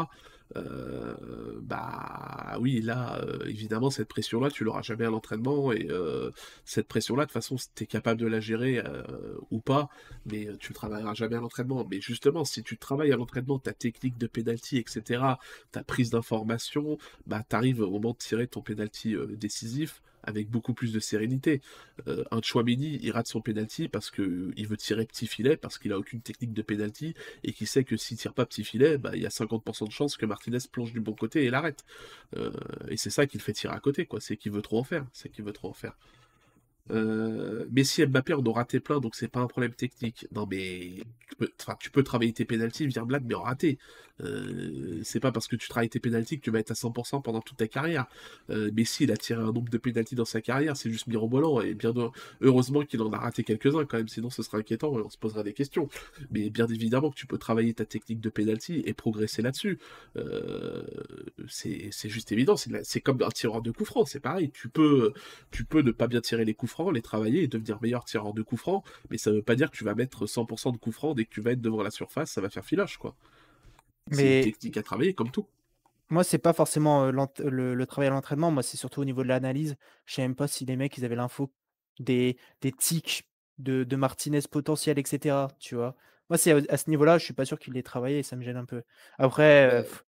euh, bah oui, là, euh, évidemment, cette pression-là, tu l'auras jamais à l'entraînement, et euh, cette pression-là, de toute façon, tu es capable de la gérer ou pas, mais tu travailleras jamais à l'entraînement. Mais justement, si tu travailles à l'entraînement, ta technique de penalty, etc., ta prise d'information, bah t'arrives au moment de tirer ton penalty euh, décisif avec beaucoup plus de sérénité. Euh, un Chouameni, il rate son penalty parce que euh, veut tirer petit filet, parce qu'il a aucune technique de penalty, et qu'il sait que s'il tire pas petit filet, bah, il y a 50% de chances que Martinez plonge du bon côté et l'arrête. Euh, et c'est ça qui le fait tirer à côté. C'est qu'il veut trop en faire. C'est qu'il veut trop en faire. Euh, Messi et Mbappé en ont raté plein, donc c'est pas un problème technique. Non, mais tu peux, travailler tes pénalties, bien blague, mais en raté. Euh, c'est pas parce que tu travailles tes pénalties que tu vas être à 100% pendant toute ta carrière. Euh, Messi, il a tiré un nombre de pénalties dans sa carrière, c'est juste mirobolant, et bien heureusement qu'il en a raté quelques-uns quand même, sinon ce serait inquiétant et on se poserait des questions. Mais bien évidemment que tu peux travailler ta technique de pénalty et progresser là-dessus. Euh, c'est juste évident, c'est comme un tireur de coup franc, c'est pareil. Tu peux, tu peux ne pas bien tirer les coups francs, les travailler et devenir meilleur tireur de coups francs, mais ça veut pas dire que tu vas mettre 100% de coups francs dès que tu vas être devant la surface, ça va faire filoche, quoi. C'est Mais- une technique à travailler comme tout. Moi, c'est pas forcément euh, le, le travail à l'entraînement, moi, c'est surtout au niveau de l'analyse. Je sais même pas si les mecs, ils avaient l'info des, des tics de, de Martinez potentiel, etc. Tu vois. Moi, c'est à, à ce niveau-là, je suis pas sûr qu'il l'ait travaillé et ça me gêne un peu. Après, euh, pff,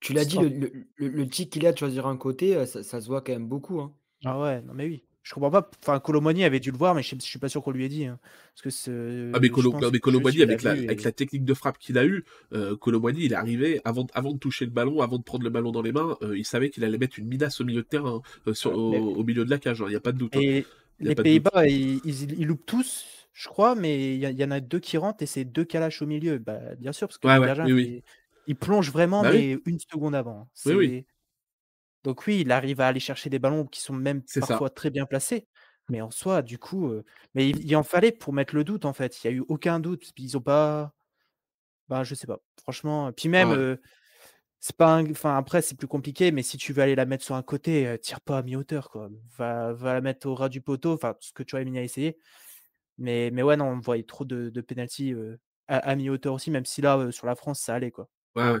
Tu l'as dit, le, le, le- le tic qu'il a de choisir un côté, euh, ça, ça se voit quand même beaucoup. hein. ah ouais, non mais oui. Je comprends pas. Enfin, Colomani avait dû le voir, mais je, je suis pas sûr qu'on lui ait dit. hein. Parce que ce- Ah mais, Colo, mais Colomani, avec, l'a avec technique de frappe qu'il a eue, euh, Colomani, il est arrivé, avant, avant de toucher le ballon, avant de prendre le ballon dans les mains, euh, il savait qu'il allait mettre une minace au milieu de terrain, euh, sur, Ouais, mais- au, milieu de la cage, il n'y a pas de doute. hein. Et les. Pays-Bas, ils, ils, ils loupent tous, je crois, mais il y, en a deux qui rentrent et c'est deux calaches au milieu. Bah, bien sûr, parce que Ouais, le ouais, gardien, oui, oui. il, il plonge vraiment, Bah mais une seconde avant. Oui, oui. C'est- Donc oui, il arrive à aller chercher des ballons qui sont même ça. parfois très bien placés. Mais en soi, du coup, euh, mais il, il en fallait pour mettre le doute, en fait. Il n'y a eu aucun doute. Ils ont pas. Bah, je sais pas. Franchement. Puis même, Ouais. euh, c'est pas un- Enfin, après, c'est plus compliqué, mais si tu veux aller la mettre sur un côté, euh, tire pas à mi-hauteur, quoi. Va, va la mettre au ras du poteau, enfin, ce que tu as a essayé. Mais, mais ouais, non, on voyait trop de, de à, à mi-hauteur aussi, même si là, sur la France, ça allait, quoi. Ouais, ouais.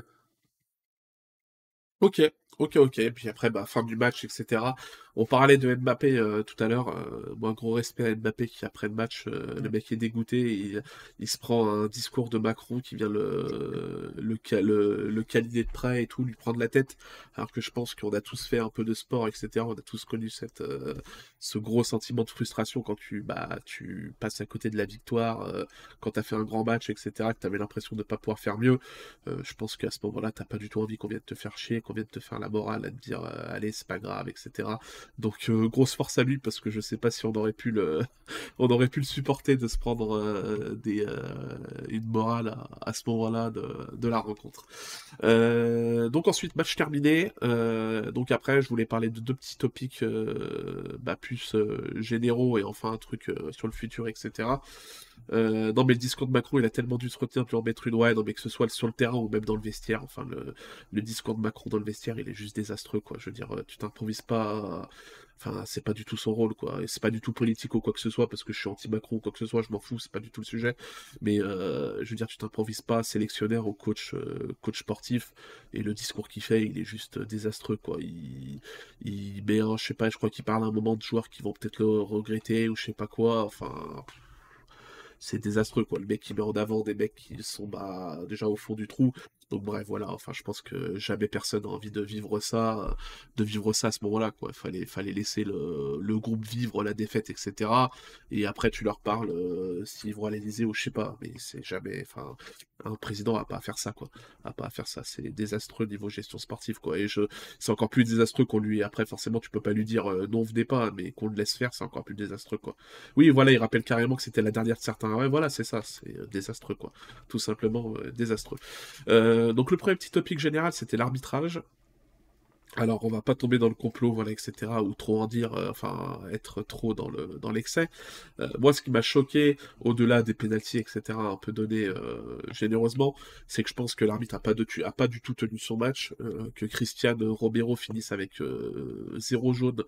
Ok. Ok, ok. Et puis après, bah, fin du match, etc. On parlait de Mbappé euh, tout à l'heure. Euh, moi, gros respect à Mbappé qui, après le match, euh, le mec est dégoûté. Il, il se prend un discours de Macron qui vient le, le, ca- le, le câliner de près et tout, lui prendre la tête. Alors que je pense qu'on a tous fait un peu de sport, etc. On a tous connu cette, euh, ce gros sentiment de frustration quand tu, bah, tu passes à côté de la victoire, quand tu as fait un grand match, etc. Que tu avais l'impression de ne pas pouvoir faire mieux. Je pense qu'à ce moment-là, t'as pas du tout envie qu'on vienne te faire chier, qu'on vienne te faire la morale, à dire euh, allez, c'est pas grave, etc. Donc euh, grosse force à lui parce que je sais pas si on aurait pu le, *laughs* on aurait pu le supporter de se prendre euh, des, une morale à, ce moment-là de, de la rencontre. Donc ensuite match terminé. Donc après, je voulais parler de deux petits topics bah, plus généraux et enfin un truc sur le futur, etc. Euh, non, mais le discours de Macron, il a tellement dû se retenir de en mettre une. Ouais, non, mais que ce soit sur le terrain ou même dans le vestiaire. Enfin, le, le discours de Macron dans le vestiaire, il est juste désastreux, quoi. Je veux dire, euh, tu t'improvises pas. Enfin, c'est pas du tout son rôle, quoi. C'est pas du tout politique ou quoi que ce soit, parce que je suis anti-Macron ou quoi que ce soit, je m'en fous, c'est pas du tout le sujet. Mais euh, je veux dire, tu t'improvises pas sélectionneur ou coach, coach sportif. Et le discours qu'il fait, il est juste désastreux, quoi. Il, il met un, je sais pas, je crois qu'il parle à un moment de joueurs qui vont peut-être le regretter ou je sais pas quoi. Enfin c'est désastreux quoi. Le mec qui met en avant des mecs qui sont bah, déjà au fond du trou. Donc bref, voilà, enfin je pense que jamais personne n'a envie de vivre ça, euh, de vivre ça à ce moment-là, quoi. Fallait, fallait laisser le, le groupe vivre la défaite, etc. Et après tu leur parles euh, s'ils vont à l'Élysée ou je sais pas, mais c'est jamais, enfin, un président a pas à faire ça, quoi. A pas à faire ça, c'est désastreux niveau gestion sportive, quoi. Et je, c'est encore plus désastreux qu'on lui, après forcément tu peux pas lui dire euh, non venez pas, mais qu'on le laisse faire, c'est encore plus désastreux, quoi. Oui, voilà, il rappelle carrément que c'était la dernière de certains. Ouais, voilà, c'est ça, c'est désastreux, quoi. Tout simplement désastreux. Euh, donc le premier petit topic général, c'était l'arbitrage. Alors, on va pas tomber dans le complot, voilà, etc., ou trop en dire, euh, enfin, être trop dans le dans l'excès. Euh, moi, ce qui m'a choqué, au-delà des pénalties, etc., un peu donné euh, généreusement, c'est que je pense que l'arbitre a pas du tout tenu son match, euh, que Christian Romero finisse avec euh, zéro jaune.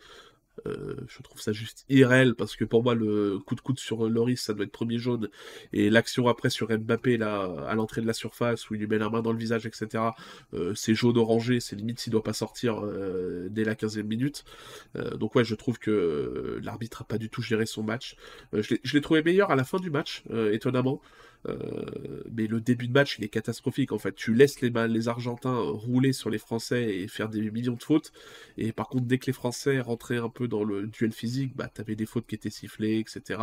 Euh, je trouve ça juste irréel parce que pour moi le coup de coude sur Loris ça doit être premier jaune et l'action après sur Mbappé là à l'entrée de la surface où il lui met la main dans le visage etc euh, c'est jaune orangé c'est limite s'il doit pas sortir euh, dès la 15e minute. Donc ouais je trouve que l'arbitre a pas du tout géré son match. Je l'ai- trouvé meilleur à la fin du match étonnamment euh, mais le début de match, il est catastrophique. En fait, tu laisses les, Argentins rouler sur les Français et faire des millions de fautes. Et par contre, dès que les Français rentraient un peu dans le duel physique, bah, t'avais des fautes qui étaient sifflées, etc.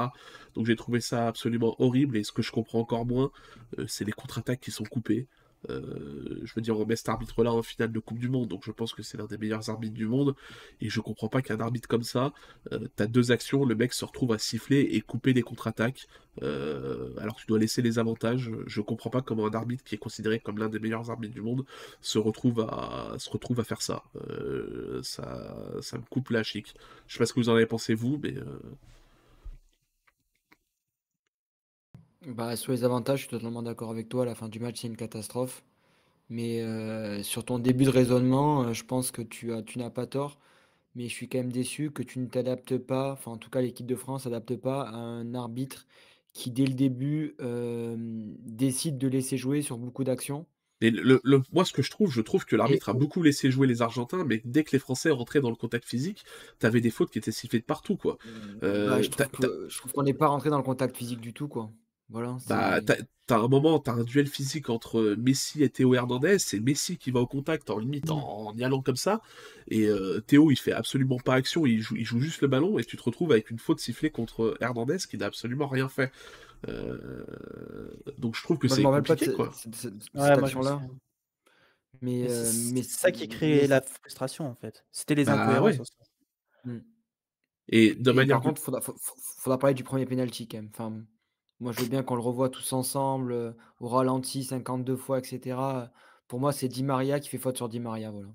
Donc j'ai trouvé ça absolument horrible. Et ce que je comprends encore moins, euh, c'est les contre-attaques qui sont coupées. Euh, je veux dire, on met cet arbitre-là en finale de Coupe du Monde, donc je pense que c'est l'un des meilleurs arbitres du monde. Et je comprends pas qu'un arbitre comme ça, euh, t'as deux actions, le mec se retrouve à siffler et couper des contre-attaques, euh, alors que tu dois laisser les avantages. Je comprends pas comment un arbitre qui est considéré comme l'un des meilleurs arbitres du monde se retrouve à, se retrouve à faire ça. Ça. Ça me coupe la chic. Je sais pas ce que vous en avez pensé, vous, mais. euh, Bah, sur les avantages, je suis totalement d'accord avec toi. À la fin du match, c'est une catastrophe. Mais euh, sur ton début de raisonnement, euh, je pense que tu as, tu n'as pas tort. Mais je suis quand même déçu que tu ne t'adaptes pas, enfin en tout cas l'équipe de France s'adapte pas à un arbitre qui dès le début euh, décide de laisser jouer sur beaucoup d'actions. Mais le, le- moi, ce que je trouve, je trouve que l'arbitre a beaucoup laissé jouer les Argentins, mais dès que les Français rentraient dans le contact physique, t'avais des fautes qui étaient sifflées de partout, quoi. bah, je trouve que, je trouve qu'on n'est pas rentré dans le contact physique du tout, quoi. Voilà, Bah, t'as, un moment, t'as un duel physique entre Messi et Théo Hernandez, c'est Messi qui va au contact en limite en, en y allant comme ça, et euh, Théo il fait absolument pas action, il joue, il joue juste le ballon, et tu te retrouves avec une faute sifflée contre Hernandez qui n'a absolument rien fait. Euh, donc je trouve que c'est pas compliqué, ce- quoi. Ouais, moi, action-là. souviens. Mais, Mais euh, c'est mais, c'est ça qui crée mais la frustration en fait. C'était les Bah incohérences. ouais. Hmm. Et de Et manière par contre, faudra, faudra parler du premier penalty quand même. Enfin, moi, je veux bien qu'on le revoie tous ensemble, euh, au ralenti, 52 fois, etc. Pour moi, c'est Di Maria qui fait faute sur Di Maria, voilà.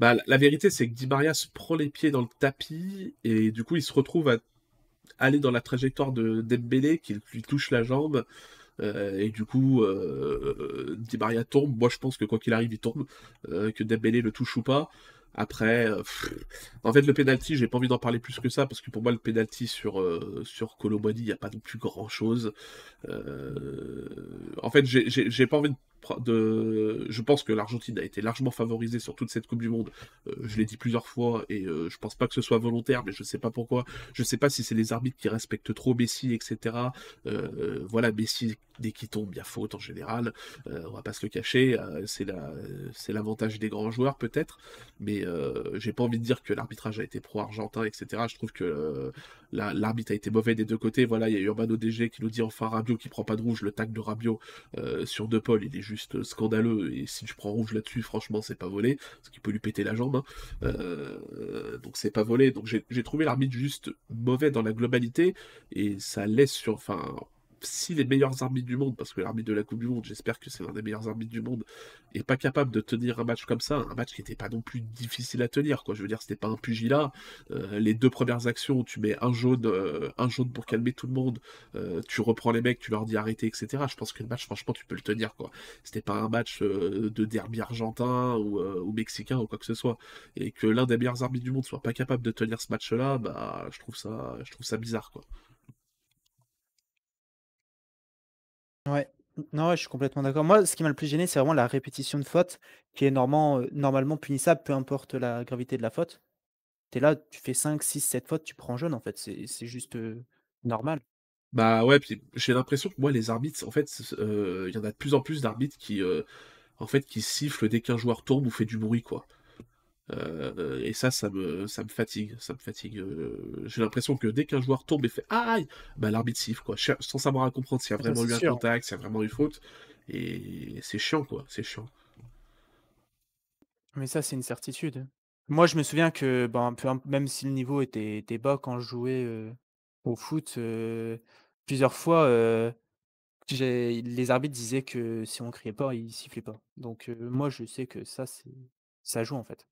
Bah, la- vérité, c'est que Di Maria se prend les pieds dans le tapis et du coup, il se retrouve à aller dans la trajectoire de Dembélé qui lui touche la jambe. euh, et du coup, euh, Di Maria tombe. Moi, je pense que quoi qu'il arrive, il tombe. que Dembélé le touche ou pas. Après, euh, en fait, le penalty, j'ai pas envie d'en parler plus que ça parce que pour moi, le penalty sur euh, sur il y a pas non plus grand chose. en fait, j'ai pas envie de je pense que l'Argentine a été largement favorisée sur toute cette Coupe du Monde. Euh, je l'ai dit plusieurs fois et euh, je pense pas que ce soit volontaire, mais je sais pas pourquoi. Je sais pas si c'est les arbitres qui respectent trop Messi, etc. Euh, voilà, Messi dès qu'il tombe, il y a faute en général. on va pas se le cacher. c'est la, c'est l'avantage des grands joueurs peut-être, mais j'ai pas envie de dire que l'arbitrage a été pro-argentin, etc. Je trouve que l'arbitre a été mauvais des deux côtés. Voilà, il y a Urbano DG qui nous dit enfin Rabiot qui prend pas de rouge, le tag de Rabiot sur De Paul, il est juste scandaleux. Et si tu prends rouge là-dessus, franchement, c'est pas volé, parce qu'il peut lui péter la jambe. Hein. Euh, donc c'est pas volé. Donc j'ai trouvé l'arbitre juste mauvais dans la globalité, et ça laisse sur. Enfin, si les meilleurs arbitres du monde, parce que l'arbitre de la Coupe du Monde, j'espère que c'est l'un des meilleurs arbitres du monde, est pas capable de tenir un match comme ça, un match qui n'était pas non plus difficile à tenir, quoi. Je veux dire, c'était pas un pugilat. Euh, les deux premières actions, tu mets un jaune, euh, un jaune pour calmer tout le monde, euh, tu reprends les mecs, tu leur dis arrêter, etc. Je pense que le match, franchement, tu peux le tenir, quoi. C'était pas un match de derby argentin ou, ou, mexicain ou quoi que ce soit. Et que l'un des meilleurs arbitres du monde soit pas capable de tenir ce match-là, bah, je trouve ça, je trouve ça bizarre, quoi. Ouais. Non, je suis complètement d'accord. Moi, ce qui m'a le plus gêné, c'est vraiment la répétition de faute qui est normalement, normalement punissable, peu importe la gravité de la faute. Tu es là, tu fais 5, 6, 7 fautes, tu prends jaune en fait, c'est juste, normal. Bah ouais, j'ai l'impression que moi les arbitres, en fait, il y en a de plus en plus d'arbitres qui, en fait, qui sifflent dès qu'un joueur tombe ou fait du bruit, quoi. Euh, et ça, ça me, ça me fatigue. Ça me fatigue. Euh, j'ai l'impression que dès qu'un joueur tombe et fait aïe, bah, l'arbitre siffle, quoi. Sans savoir à comprendre s'il y a ah, vraiment eu un contact, s'il y a vraiment eu faute. Et c'est chiant, quoi. C'est chiant. Mais ça, c'est une certitude. Moi, je me souviens que, ben, même si le niveau était, était bas quand je jouais euh, au foot, plusieurs fois, les arbitres disaient que si on criait pas, ils sifflaient pas. Donc, moi, je sais que ça, c'est ça joue en fait.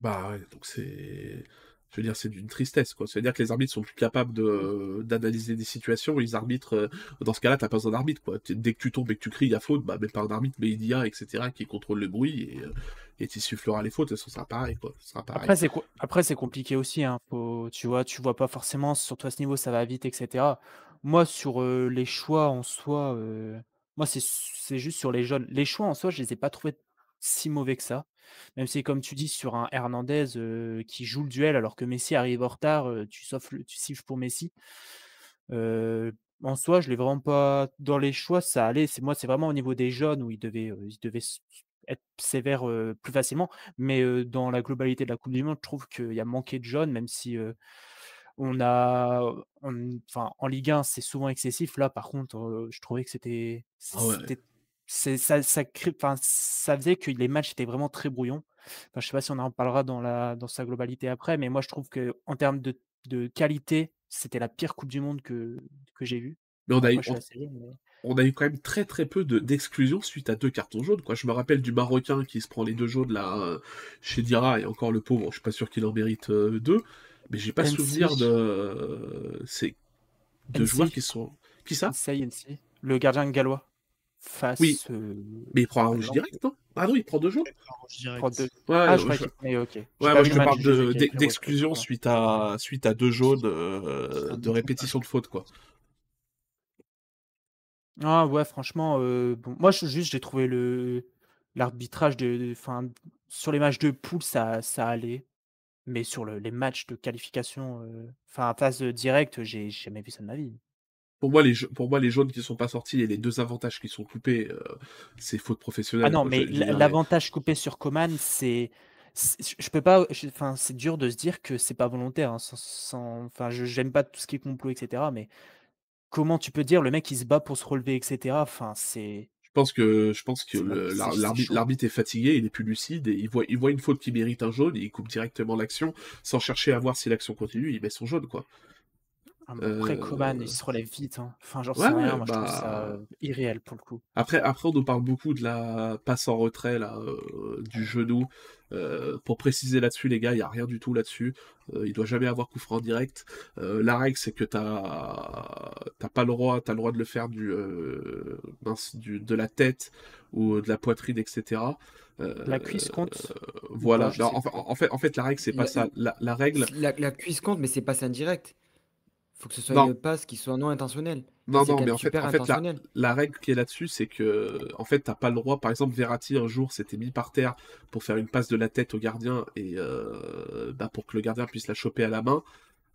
Bah ouais, donc c'est. Je veux dire, c'est d'une tristesse, quoi. C'est-à-dire que les arbitres sont plus capables de, d'analyser des situations, ils arbitrent. Euh, dans ce cas-là, t'as pas besoin d'arbitre, quoi. Dès que tu tombes et que tu cries, il y a faute, bah, même pas un arbitre, mais il y a, etc., qui contrôle le bruit et, euh, et tu suffleras les fautes, ça sera pareil, quoi. sera pareil. Après, c'est, Après, c'est compliqué aussi, hein. Faut... Tu vois, tu vois pas forcément, surtout à ce niveau, ça va vite, etc. Moi, sur euh, les choix en soi, moi, c'est, c'est juste sur les jeunes. Les choix en soi, je les ai pas trouvés si mauvais que ça. Même si, comme tu dis, sur un Hernandez qui joue le duel alors que Messi arrive en retard, tu, tu siffles pour Messi. en soi, je l'ai vraiment pas dans les choix, ça allait. C'est moi, c'est vraiment au niveau des jeunes où ils devaient, ils devaient être sévères plus facilement. Mais dans la globalité de la Coupe du Monde, je trouve qu'il y a manqué de jeunes, même si on a, enfin, en Ligue 1, c'est souvent excessif. Là, par contre, je trouvais que c'était, ah ça, ça, ça faisait que les matchs étaient vraiment très brouillons. Enfin, je sais pas si on en parlera dans, la, dans sa globalité après, mais moi je trouve que en termes de, de qualité, c'était la pire Coupe du Monde que, que j'ai vue. Mais on a, eu, on, a eu quand même très très peu d'exclusions suite à deux cartons jaunes. Quoi. Je me rappelle du Marocain qui se prend les deux jaunes là chez Dira et encore le pauvre, je suis pas sûr qu'il en mérite euh, deux, mais j'ai pas souvenir de ces deux joueurs qui sont. Qui ça? Le gardien gallois face. Oui. Mais il prend un rouge direct, non Ah non, il prend deux jours? Il prend deux... Ouais, ah, je, je... Mais, ok. ouais, moi je te parle d'exclusion suite à suite à deux jaunes euh, de répétition de faute, quoi. Ah ouais, franchement, euh, bon, moi je, juste j'ai trouvé le l'arbitrage de, enfin sur les matchs de poule ça ça allait, mais sur le, les matchs de qualification, euh, enfin phase directe, j'ai jamais vu ça de ma vie. Pour moi, les, pour moi, les jaunes qui sont pas sortis et les deux avantages qui sont coupés, euh, c'est faute professionnelle. Ah non, mais l'avantage coupé sur Coman, c'est. Je peux pas. Enfin, c'est dur de se dire que c'est pas volontaire. Hein, sans, enfin, je j'aime pas tout ce qui est complot, etc. Mais comment tu peux dire le mec il se bat pour se relever, etc. Enfin, c'est. Je pense que je pense que l'arbitre est fatigué, il est plus lucide et il voit, il voit une faute qui mérite un jaune, et il coupe directement l'action sans chercher à voir si l'action continue, il met son jaune quoi. Ah, après, Coman, il se relève vite. Hein. Enfin, j'en sais rien. Moi, je trouve ça bah euh, irréel pour le coup. Après, après, on nous parle beaucoup de la passe en retrait là, euh, du genou. Euh, pour préciser là-dessus, les gars, il n'y a rien du tout là-dessus. il doit jamais avoir coup franc direct. la règle, c'est que tu n'as pas le droit, as le droit de le faire du, du, de la tête ou de la poitrine, etc. la cuisse compte. voilà. en, fait, en fait, la règle, c'est pas ça. La, la règle. La, la cuisse compte, mais c'est pas ça direct. Faut que ce soit Non. une passe qui soit non intentionnelle. Non, non, mais en fait, super en fait la, intentionnel. la règle qui est là-dessus, c'est que en fait, t'as pas le droit. Par exemple, Verratti un jour s'était mis par terre pour faire une passe de la tête au gardien et euh, bah, pour que le gardien puisse la choper à la main.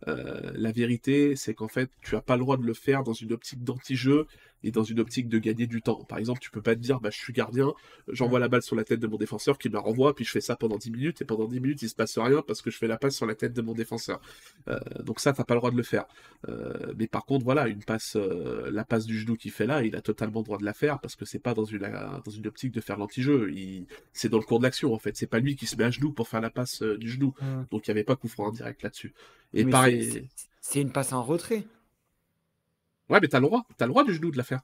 Euh, la vérité, c'est qu'en fait, tu as pas le droit de le faire dans une optique d'anti-jeu et dans une optique de gagner du temps. Par exemple, tu peux pas te dire, bah, je suis gardien, j'envoie la balle sur la tête de mon défenseur qui me la renvoie, puis je fais ça pendant 10 minutes, et pendant 10 minutes, il se passe rien parce que je fais la passe sur la tête de mon défenseur. Euh, donc ça, t'as pas le droit de le faire. Euh, mais par contre, voilà, une passe, euh, la passe du genou qu'il fait là, il a totalement le droit de la faire parce que c'est pas dans une, dans une optique de faire l'anti-jeu. Il... C'est dans le cours de l'action, en fait. C'est pas lui qui se met à genoux pour faire la passe du genou. Ouais. Donc il y avait pas coup franc direct là-dessus. Et Mais pareil. C'est une passe en retrait. Ouais, mais t'as le droit. T'as le droit du genou de la faire.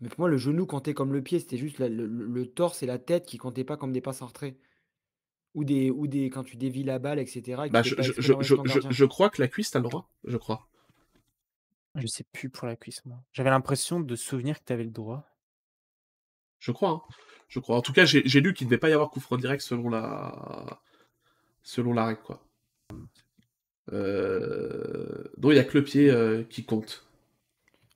Mais pour moi, le genou comptait comme le pied. C'était juste la- le, torse et la tête qui comptaient pas comme des passes en retrait. Ou des, ou des quand tu dévis la balle, etc. et Bah, je, je, je, je, crois que la cuisse, t'as le droit. Je crois. Je sais plus pour la cuisse, moi. J'avais l'impression de souvenir que tu avais le droit. Je crois. hein. Je crois. En tout cas, j'ai j'ai lu qu'il ne devait pas y avoir coup franc direct selon la, selon la règle, quoi. Euh... Donc, il n'y a que le pied euh, qui compte.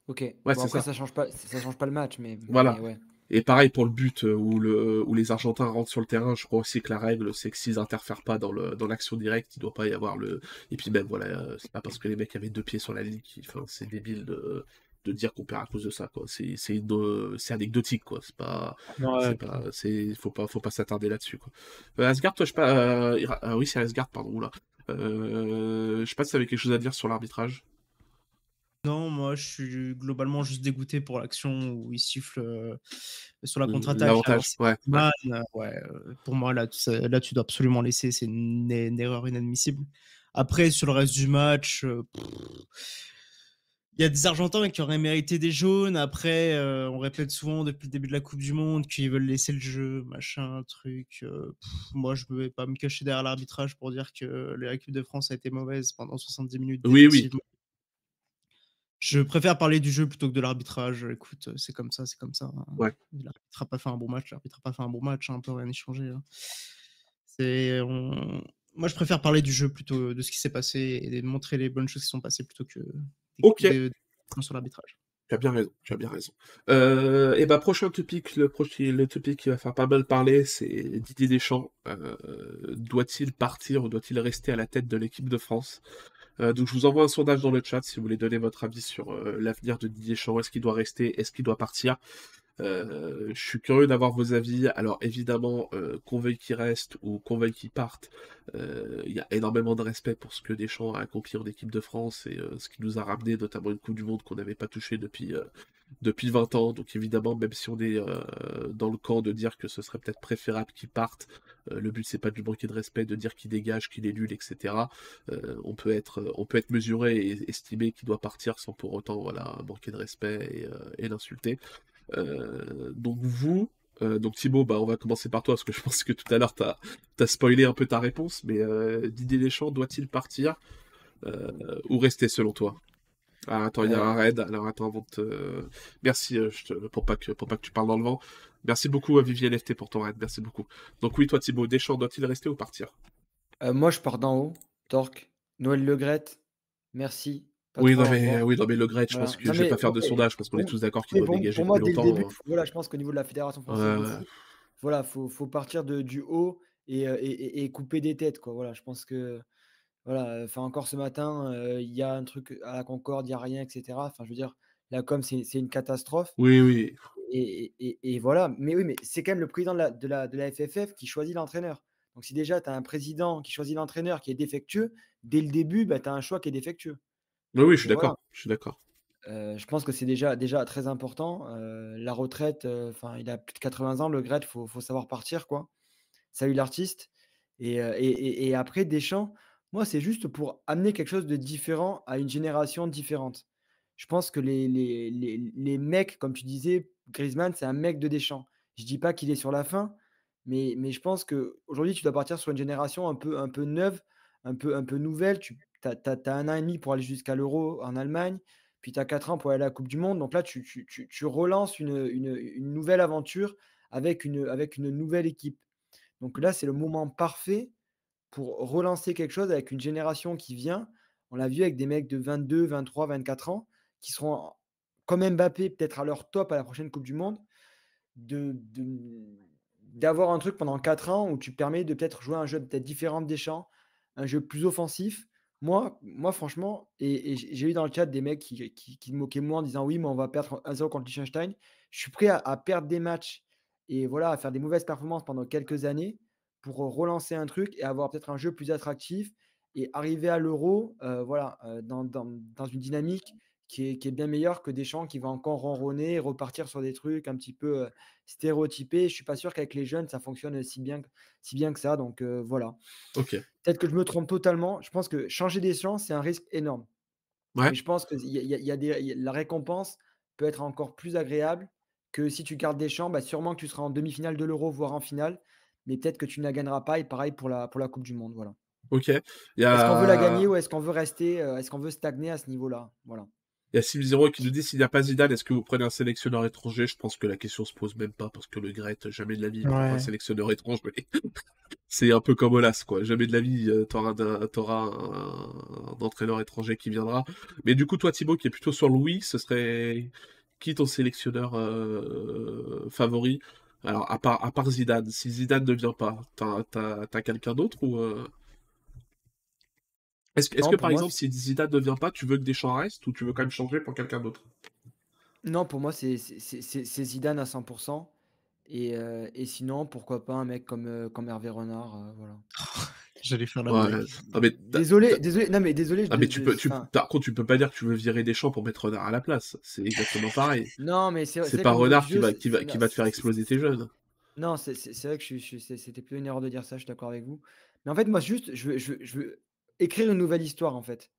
Ok. Ouais, bon, c'est après, ça. ça. change pas, ça change pas le match, mais. Voilà. mais ouais. Et pareil pour le but euh, où, le, où les Argentins rentrent sur le terrain, je crois aussi que la règle, c'est que s'ils interfèrent pas dans le dans l'action directe, il doit pas y avoir le. Et puis même, voilà, c'est pas parce que les mecs avaient deux pieds sur la ligne, qui... enfin, c'est débile de, de dire qu'on perd à cause de ça, quoi. C'est c'est une, c'est anecdotique, quoi. C'est pas. c'est pas, c'est, faut pas, faut pas s'attarder là-dessus, quoi. Euh, Asgard, toi, je sais pas, euh, ah oui, c'est Asgard, pardon, oula. Euh, je sais pas si t'avais quelque chose à dire sur l'arbitrage. Non, moi je suis globalement juste dégoûté pour l'action où il siffle euh, sur la contre-attaque. Ouais. Euh, ouais, pour moi, là, tu là, tu dois absolument laisser. C'est une, une erreur inadmissible. Après, sur le reste du match, euh, pff, il y a des Argentins qui auraient mérité des jaunes. Après, euh, on répète souvent depuis le début de la Coupe du Monde qu'ils veulent laisser le jeu, machin, truc. euh, pff, moi, je ne vais pas me cacher derrière l'arbitrage pour dire que l'équipe de France a été mauvaise pendant 70 minutes. Oui, oui. Je préfère parler du jeu plutôt que de l'arbitrage. Écoute, euh, c'est comme ça, c'est comme ça. hein. Ouais. L'arbitre n'a pas fait un bon match, l'arbitre n'a pas fait un bon match, hein, on peut rien y changer. hein. C'est, on- Moi, je préfère parler du jeu plutôt de ce qui s'est passé et de montrer les bonnes choses qui sont passées plutôt que Ok. sur l'arbitrage. Tu as bien raison, tu as bien raison. Euh, et bah, prochain topic, le, prochain, le topic qui va faire pas mal parler, c'est Didier Deschamps. Euh, doit-il partir ou doit-il rester à la tête de l'équipe de France? Euh, Donc, je vous envoie un sondage dans le chat si vous voulez donner votre avis sur euh, l'avenir de Didier Deschamps. Est-ce qu'il doit rester? Est-ce qu'il doit partir? Euh, je suis curieux d'avoir vos avis. Alors évidemment, euh, qu'on veuille qu'il reste ou qu'on veuille qu'il parte, euh, il y a énormément de respect pour ce que Deschamps a accompli en équipe de France et euh, ce qui nous a ramené notamment une Coupe du Monde qu'on n'avait pas touchée depuis, euh, depuis 20 ans. Donc évidemment, même si on est euh, dans le camp de dire que ce serait peut-être préférable qu'il parte, euh, le but c'est pas de lui manquer de respect, de dire qu'il dégage, qu'il est nul, etc. Euh, on, peut être, on peut être mesuré et estimer qu'il doit partir sans pour autant voilà, manquer de respect euh, et l'insulter. Euh, donc vous, euh, donc Thibaut, bah, on va commencer par toi parce que je pense que tout à l'heure tu as, spoilé un peu ta réponse, mais euh, Didier Deschamps doit-il partir ou rester selon toi? Ah, attends, il y a un raid. Alors attends, avant de te... Merci je te... pour, pas que, pour pas que tu parles dans le vent. Merci beaucoup à Vivier LFT pour ton raid. Merci beaucoup. Donc oui, toi Thibaut, Deschamps doit-il rester ou partir? Euh, moi, je pars d'en haut. Torque. Noël Legrette. Merci. Pas oui non, mais, oui, non, mais le Gret, je Voilà. pense que Non, je vais mais pas faire de sondage parce qu'on est tous d'accord qu'il doit dégager pour moi, le longtemps. début, hein. voilà, je pense qu'au niveau de la Fédération française Ouais, ouais. voilà, faut, faut partir de, du haut et, euh, et- et- et couper des têtes. Quoi. Voilà, je pense que, voilà, enfin, encore ce matin, euh, il y a un truc à la Concorde, il n'y a rien, etc. Enfin, je veux dire, la com, c'est c'est une catastrophe. Oui, oui. Et, et- et voilà, mais oui, mais c'est quand même le président de la, de la, de la FFF qui choisit l'entraîneur. Donc, si déjà tu as un président qui choisit l'entraîneur qui est défectueux, dès le début, bah, tu as un choix qui est défectueux. Oui, oui, je suis voilà. d'accord. Je suis d'accord. Euh, je pense que c'est déjà, déjà très important. Euh, la retraite, euh, enfin, il a plus de 80 ans, le Gret, il faut, faut savoir partir, quoi. Salut l'artiste. Et, et, et- et après, Deschamps, moi, c'est juste pour amener quelque chose de différent à une génération différente. Je pense que les, les, les, les mecs, comme tu disais, Griezmann, c'est un mec de Deschamps. Je dis pas qu'il est sur la fin, mais, mais je pense qu'aujourd'hui, tu dois partir sur une génération un peu, un peu neuve, un peu, un peu nouvelle. Tu as, un an et demi pour aller jusqu'à l'Euro en Allemagne, puis tu as quatre ans pour aller à la Coupe du Monde. Donc là, tu, tu, tu, tu relances une, nouvelle aventure avec une, nouvelle équipe. Donc là, c'est le moment parfait pour relancer quelque chose avec une génération qui vient On l'a vu avec des mecs de 22, 23, 24 ans qui seront comme Mbappé, peut-être à leur top à la prochaine Coupe du Monde, de, d'avoir un truc pendant 4 ans où tu permets de peut-être jouer un jeu peut-être différent des champs, un jeu plus offensif. Moi, franchement, et, j'ai eu dans le chat des mecs qui, qui, moquaient moi en disant oui, mais on va perdre 1-0 contre Liechtenstein. Je suis prêt à, perdre des matchs et voilà, à faire des mauvaises performances pendant quelques années pour relancer un truc et avoir peut-être un jeu plus attractif et arriver à l'euro euh, voilà, euh, dans, une dynamique qui est, bien meilleur que Deschamps qui va encore ronronner repartir sur des trucs un petit peu euh, stéréotypés. Je suis pas sûr qu'avec les jeunes, ça fonctionne si bien, si bien que ça. Donc euh, voilà. Ok. Peut-être que je me trompe totalement. Je pense que changer Deschamps, c'est un risque énorme. Ouais. je pense que y a, des, la récompense peut être encore plus agréable que si tu gardes Deschamps. Bah, sûrement que tu seras en demi-finale de l'Euro, voire en finale. Mais peut-être que tu ne la gagneras pas. Et pareil pour la, pour la Coupe du Monde. Voilà. Ok. Est-ce qu'on veut la gagner ou est-ce qu'on veut rester Est-ce qu'on veut stagner à ce niveau-là? Voilà. Il y a Sim Zero qui nous dit s'il n'y a pas Zidane, est-ce que vous prenez un sélectionneur étranger? Je pense que la question se pose même pas parce que le Gret, jamais de la vie, un sélectionneur étranger. *laughs* c'est un peu comme Olas, quoi. Jamais de la vie, euh, t'auras un, un, entraîneur étranger qui viendra. Mais du coup, toi, Thibaut, qui est plutôt sur Louis, ce serait qui ton sélectionneur euh, favori? Alors, à part, à part Zidane, si Zidane ne vient pas, t'as quelqu'un d'autre ou euh? Est-ce que, par exemple, si Zidane ne vient pas, tu veux que Deschamps reste ou tu veux quand même changer pour quelqu'un d'autre? Non, pour moi, c'est Zidane à 100%. Et, euh, et, sinon, pourquoi pas un mec comme, euh, comme Hervé Renard, euh, voilà. *laughs* J'allais faire la ouais. désolé, désolé, non mais désolé. mais tu peux, tu, par contre, tu peux pas dire que tu veux virer Deschamps pour mettre Renard à la place. C'est exactement pareil. *laughs* non, mais c'est pas Renard qui va, qui va, qui va te faire exploser tes jeunes. Non, c'est vrai que c'était plus une erreur de dire ça. Je suis d'accord avec vous. Mais en fait, moi, juste, je veux, je je veux écrire une nouvelle histoire, en fait.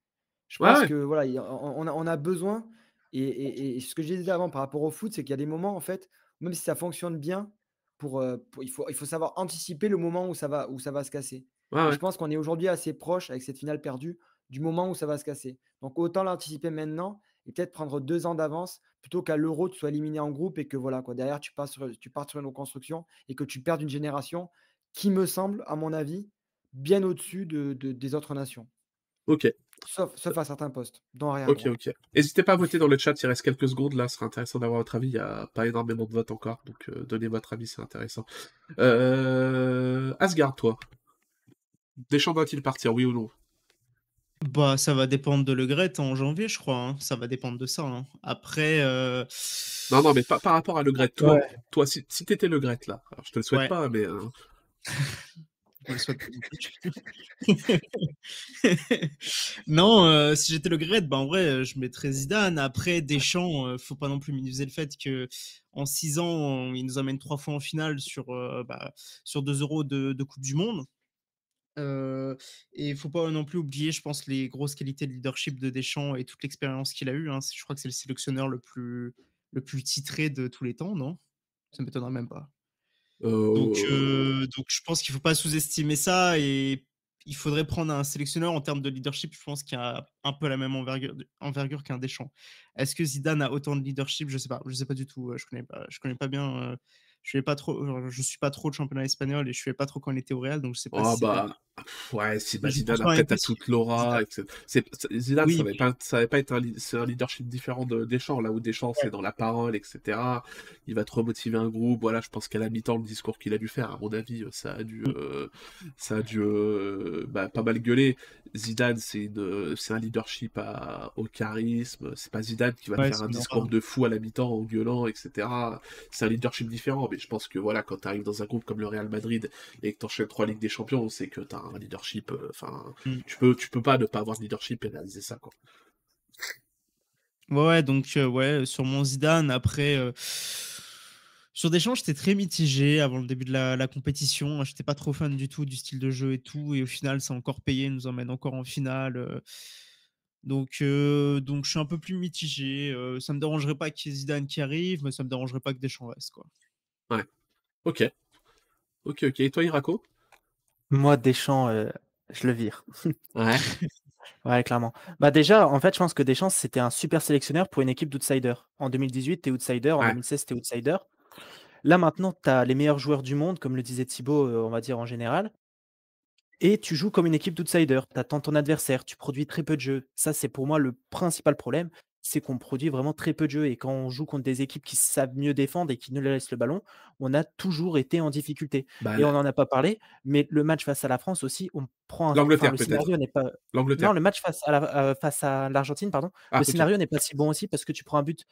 Je pense que voilà, on, a, on a besoin, et, ce que je disais avant par rapport au foot, c'est qu'il y a des moments, en fait, même si ça fonctionne bien, pour, euh, il, faut, il faut savoir anticiper le moment où ça va, où ça va se casser. Je pense qu'on est aujourd'hui assez proche, avec cette finale perdue, du moment où ça va se casser. Donc autant l'anticiper maintenant et peut-être prendre deux ans d'avance plutôt qu'à l'euro, tu sois éliminé en groupe et que voilà, quoi, derrière, tu, passes sur, tu pars sur une reconstruction et que tu perds une génération qui me semble, à mon avis, bien au-dessus de, des autres nations. Ok. Sauf, sauf à certains postes, dans rien. Ok, ok. N'hésitez pas à voter dans le chat, il reste quelques secondes là, ce serait intéressant d'avoir votre avis. Il n'y a pas énormément de votes encore, donc euh, donnez votre avis, c'est intéressant. Euh... Asgard, toi. Deschamps doit-il partir, oui ou non? Bah, ça va dépendre de Le Gret en janvier, je crois. Hein. Ça va dépendre de ça. Hein. Après. Euh, non, non, mais par rapport à Le Gret, toi, toi si, si t'étais Le Gret là, alors je te le souhaite pas, mais. Euh, *laughs* *laughs* non, euh, si j'étais le Gret, ben en vrai, euh, je mettrais Zidane. Après, Deschamps, euh, faut pas non plus minimiser le fait que en six ans, il nous amène trois fois en finale sur, bah, sur deux euros de, Coupe du Monde. et il faut pas non plus oublier, je pense, les grosses qualités de leadership de Deschamps et toute l'expérience qu'il a eue. Hein. Je crois que c'est le sélectionneur le plus, le plus titré de tous les temps, non? Ça m'étonnerait même pas. Donc, donc je pense qu'il ne faut pas sous-estimer ça et il faudrait prendre un sélectionneur en termes de leadership, je pense, qui a un peu la même envergure, envergure qu'un Deschamps. Est-ce que Zidane a autant de leadership? Je ne sais pas. Je sais pas du tout. Je connais pas. Je connais pas bien. Euh, je pas trop. Je suis pas trop de championnat espagnol et je ne sais pas trop quand il était au Real, donc je sais pas. Oh, bah, Ouais, si bah, Zidane, après, t'as toute l'aura. C'est, Zidane, ça n'avait pas, ça pas être un, un, leadership différent de Deschamps, là où Deschamps, c'est dans la parole, etc. Il va te remotiver un groupe. Voilà, je pense qu'à la mi-temps, le discours qu'il a dû faire, à mon avis, ça a dû, mm. euh, ça a dû euh, bah, pas mal gueuler. Zidane, c'est, c'est un leadership à, au charisme. C'est pas Zidane qui va faire un discours de fou à la mi-temps en gueulant, etc. C'est un leadership différent, mais je pense que voilà, quand t'arrives dans un groupe comme le Real Madrid et que t'enchaînes trois Ligues des Champions, c'est que t'as un leadership. Euh, enfin, mm. tu peux, tu peux pas ne pas avoir de leadership et réaliser ça, quoi. Ouais, donc euh, ouais, sur mon Zidane, après, euh, sur Deschamps, j'étais très mitigé avant le début de la, compétition. J'étais pas trop fan du tout du style de jeu et tout, et au final, c'est encore payé, nous emmène encore en finale. donc, donc, je suis un peu plus mitigé. ça me dérangerait pas qu'il y ait Zidane qui arrive, mais ça me dérangerait pas que Deschamps reste, quoi. Ouais. Ok. Ok, ok. Et toi, Irako moi, Deschamps, euh, je le vire. *laughs* Ouais. *laughs* ouais, clairement. Bah déjà, en fait, je pense que Deschamps, c'était un super sélectionneur pour une équipe d'outsiders. En 2018, tu es outsider. En 2016, tu es outsider. Là, maintenant, tu as les meilleurs joueurs du monde, comme le disait Thibaut, euh, on va dire en général. et tu joues comme une équipe d'outsiders. Tu attends ton adversaire, tu produis très peu de jeux. Ça, c'est pour moi le principal problème, c'est qu'on produit vraiment très peu de jeux et quand on joue contre des équipes qui savent mieux défendre et qui ne laissent le ballon, on a toujours été en difficulté Bah, et on n'en a pas parlé, mais le match face à la France aussi, on prend un l'Angleterre le peut-être? scénario n'est pas non, L'Angleterre. le match face à la, heu, face à l'Argentine, pardon, Ah, le scénario n'est pas si bon aussi parce que tu prends un but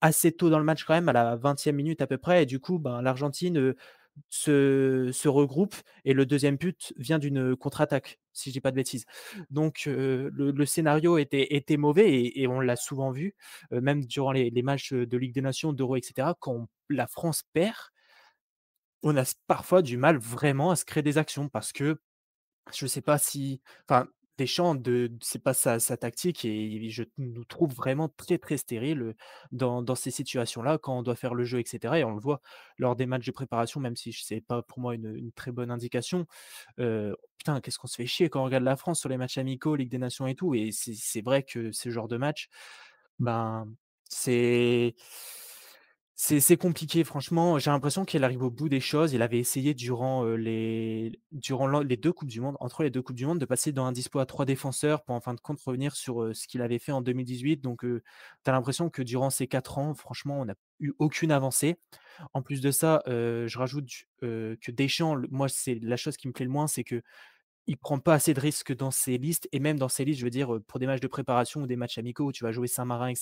assez tôt dans le match quand même, à la 20e minute à peu près et du coup, ben, l'Argentine, heu, se se regroupe et le 2e but vient d'une, contre-attaque, si je dis pas de bêtises. Donc le scénario était mauvais et on l'a souvent vu, même durant les matchs, de Ligue des Nations, d'Euro et cetera, quand la France perd on a parfois du mal vraiment à se créer des actions parce que je sais pas si Deschamps de c'est pas sa sa tactique et je nous trouve vraiment très, très stériles, heu, dans dans ces situations-là quand on doit faire le jeu et cetera et on le voit lors des matchs de préparation, même si c'est pas pour moi une très bonne indication. Putain, qu'est-ce qu'on se fait chier quand on regarde la France sur les matchs amicaux, Ligue des Nations et tout et c'est vrai que ce genre de match, ben, c'est c'est compliqué franchement, j'ai l'impression qu'il arrive au bout des choses. Il avait essayé durant, les 2 coupes du monde, entre les 2 coupes du monde, de passer dans un dispo à 3 défenseurs pour en fin de compte revenir sur, ce qu'il avait fait en 2018 donc tu as l'impression que durant ces 4 ans, franchement, on n'a eu aucune avancée. En plus de ça, je rajoute que Deschamps, moi, c'est la chose qui me plaît le moins, c'est qu'il prend pas assez de risques dans ses listes et même dans ses listes, je veux dire, pour des matchs de préparation ou des matchs amicaux où tu vas jouer Saint-Marin et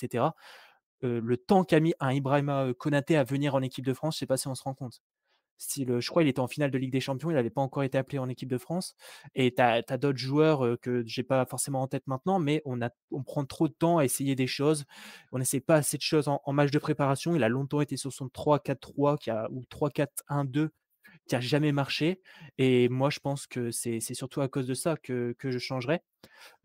Heu, le temps qu'a mis un Ibrahima, heu, Konaté à venir en équipe de France, je sais pas si on se rend compte. Je crois il était en finale de Ligue des Champions, il avait pas encore été appelé en équipe de France et tu as d'autres joueurs, heu, que j'ai pas forcément en tête maintenant, mais on prend trop de temps à essayer des choses. On essaie pas assez de choses en match de préparation. Il a longtemps été sur son 3-4-3 qui a ou 3-4-1-2 qui a jamais marché et moi je pense que c'est surtout à cause de ça que que je changerais.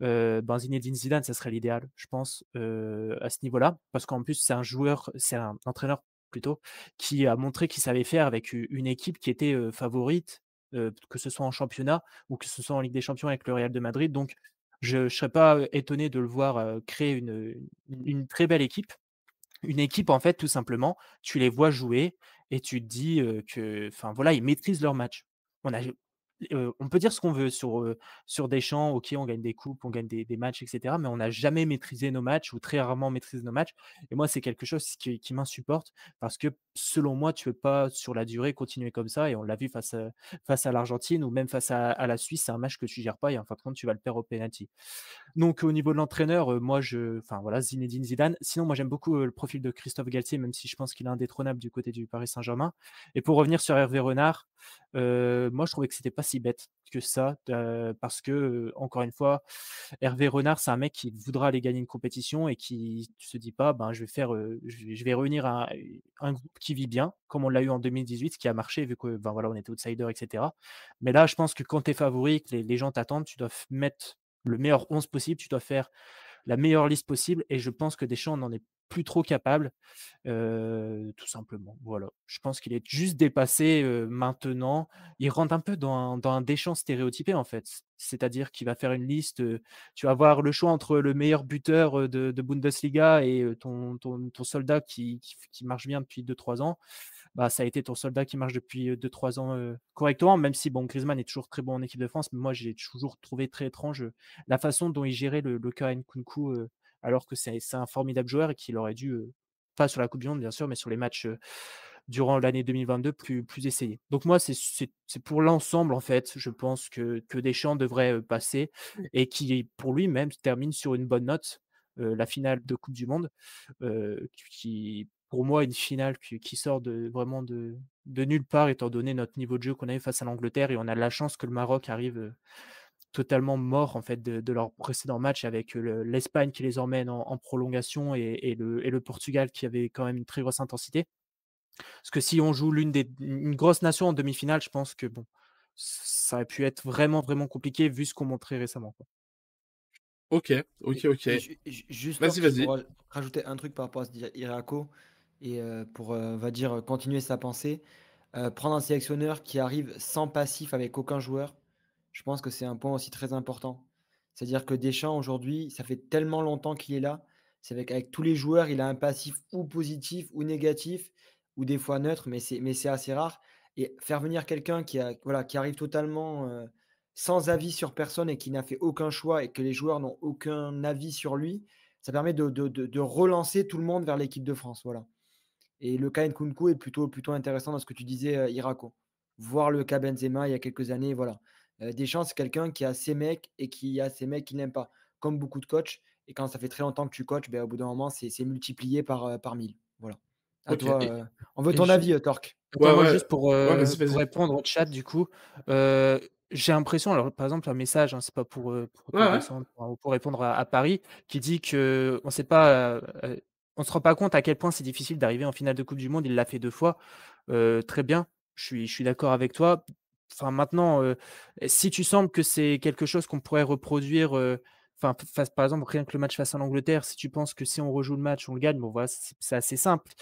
Heu, ben, Zinedine Zidane, ça serait l'idéal, je pense, à ce niveau-là. Parce qu'en plus, c'est un joueur c'est un entraîneur plutôt, qui a montré qu'il savait faire avec une équipe qui était, favorite, que ce soit en championnat ou que ce soit en Ligue des Champions avec le Real de Madrid. Donc je ne serais pas, étonné de le voir, créer une une très belle équipe. Une équipe, en fait, tout simplement, tu les vois jouer et tu te dis, que enfin, voilà, ils maîtrisent leur match. On a on peut dire ce qu'on veut sur, heu, sur Deschamps, OK, on gagne des coupes, on gagne des des matchs et cetera, mais on n'a jamais maîtrisé nos matchs ou très rarement maîtrisé nos matchs et moi, c'est quelque chose qui m'insupporte parce que, selon moi, tu peux pas, sur la durée, continuer comme ça et on l'a vu face, à l'Argentine ou même face à la Suisse, c'est un match que tu gères pas et en fin de compte, tu vas le perdre au penalty. Donc au niveau de l'entraîneur, moi je enfin voilà, Zinedine Zidane. Sinon, moi j'aime beaucoup, le profil de Christophe Galtier, même si je pense qu'il est indétrônable du côté du Paris Saint-Germain. Et pour revenir sur Hervé Renard, moi je trouvais que c'était pas si bête que ça, parce que, encore une fois, Hervé Renard, c'est un mec qui voudra aller gagner une compétition et qui se dit pas: «Ben, je vais faire, je vais réunir un groupe qui vit bien», comme on l'a eu en 2018, ce qui a marché vu que, ben, voilà, on était outsider et cetera. Mais là, je pense que quand tu es favori, que les gens t'attendent, tu dois mettre le meilleur 11 possible, tu dois faire la meilleure liste possible et je pense que Deschamps n'en est plus trop capable, tout simplement, voilà. Je pense qu'il est juste dépassé, maintenant. Il rentre un peu dans un dans Deschamps stéréotypé, en fait. C'est-à-dire qu'il va faire une liste, tu vas avoir le choix entre le meilleur buteur, de de Bundesliga et ton ton soldat qui qui marche bien depuis 2-3 ans bah, ça a été ton soldat qui marche depuis, 2-3 ans, correctement, même si bon, Griezmann est toujours très bon en équipe de France, mais moi j'ai toujours trouvé très étrange, la façon dont il gérait le le cas Nkunku, heu, alors que c'est un formidable joueur et qu'il aurait dû, pas sur la coupe du monde bien sûr, mais sur les matchs, durant l'année 2022 plus plus essayer. Donc moi c'est pour l'ensemble en fait, je pense que que Deschamps devrait, passer et qui pour lui même termine sur une bonne note, la finale de coupe du monde, qui pour moi, une finale qui sort de vraiment de de nulle part étant donné notre niveau de jeu qu'on a eu face à l'Angleterre et on a de la chance que le Maroc arrive, totalement mort en fait de de leur précédent match avec, le l'Espagne qui les emmène en en prolongation et et le et le Portugal qui avait quand même une très grosse intensité. Parce que si on joue l'une des une grosse nation en demi-finale, je pense que bon, ça aurait pu être vraiment, vraiment compliqué vu ce qu'on montrait récemment, quoi. OK, OK, OK. et juste Vas-y, vas-y. raj rajouter un truc par rapport à ce Iraco et pour, va dire, continuer sa pensée, prendre un sélectionneur qui arrive sans passif avec aucun joueur, je pense que c'est un point aussi très important. C'est-à-dire que Deschamps aujourd'hui, ça fait tellement longtemps qu'il est là, c'est avec avec tous les joueurs, il a un passif ou positif ou négatif ou des fois neutre, mais c'est mais c'est assez rare et faire venir quelqu'un qui a voilà, qui arrive totalement, heu, sans avis sur personne et qui n'a fait aucun choix et que les joueurs n'ont aucun avis sur lui, ça permet de, de, de, relancer tout le monde vers l'équipe de France. Voilà. Et le cas Nkunku est plutôt, plutôt intéressant dans ce que tu disais, euh, Irako. Voir le cas Benzema il y a quelques années, voilà. Euh, Deschamps, c'est quelqu'un qui a ses mecs et qui a ses mecs qui n'aiment pas, comme beaucoup de coachs. Et quand ça fait très longtemps que tu coaches, ben, au bout d'un moment, c'est multiplié par, euh, par mille. Voilà. À toi, euh, on veut ton avis, Torque. Juste pour, répondre au chat, du coup, j'ai l'impression, alors par exemple, un message, hein, c'est pas pour, pour, pour, répondre à, Paris, qui dit que on sait pas, on se rend pas compte à quel point c'est difficile d'arriver en finale de Coupe du Monde. Il l'a fait deux fois. très bien, je suis, je suis d'accord avec toi. Enfin, maintenant, si tu sembles que c'est quelque chose qu'on pourrait reproduire, enfin, par exemple, rien que le match face à l'Angleterre, si tu penses que si on rejoue le match, on le gagne, bon, voilà, c'est assez simple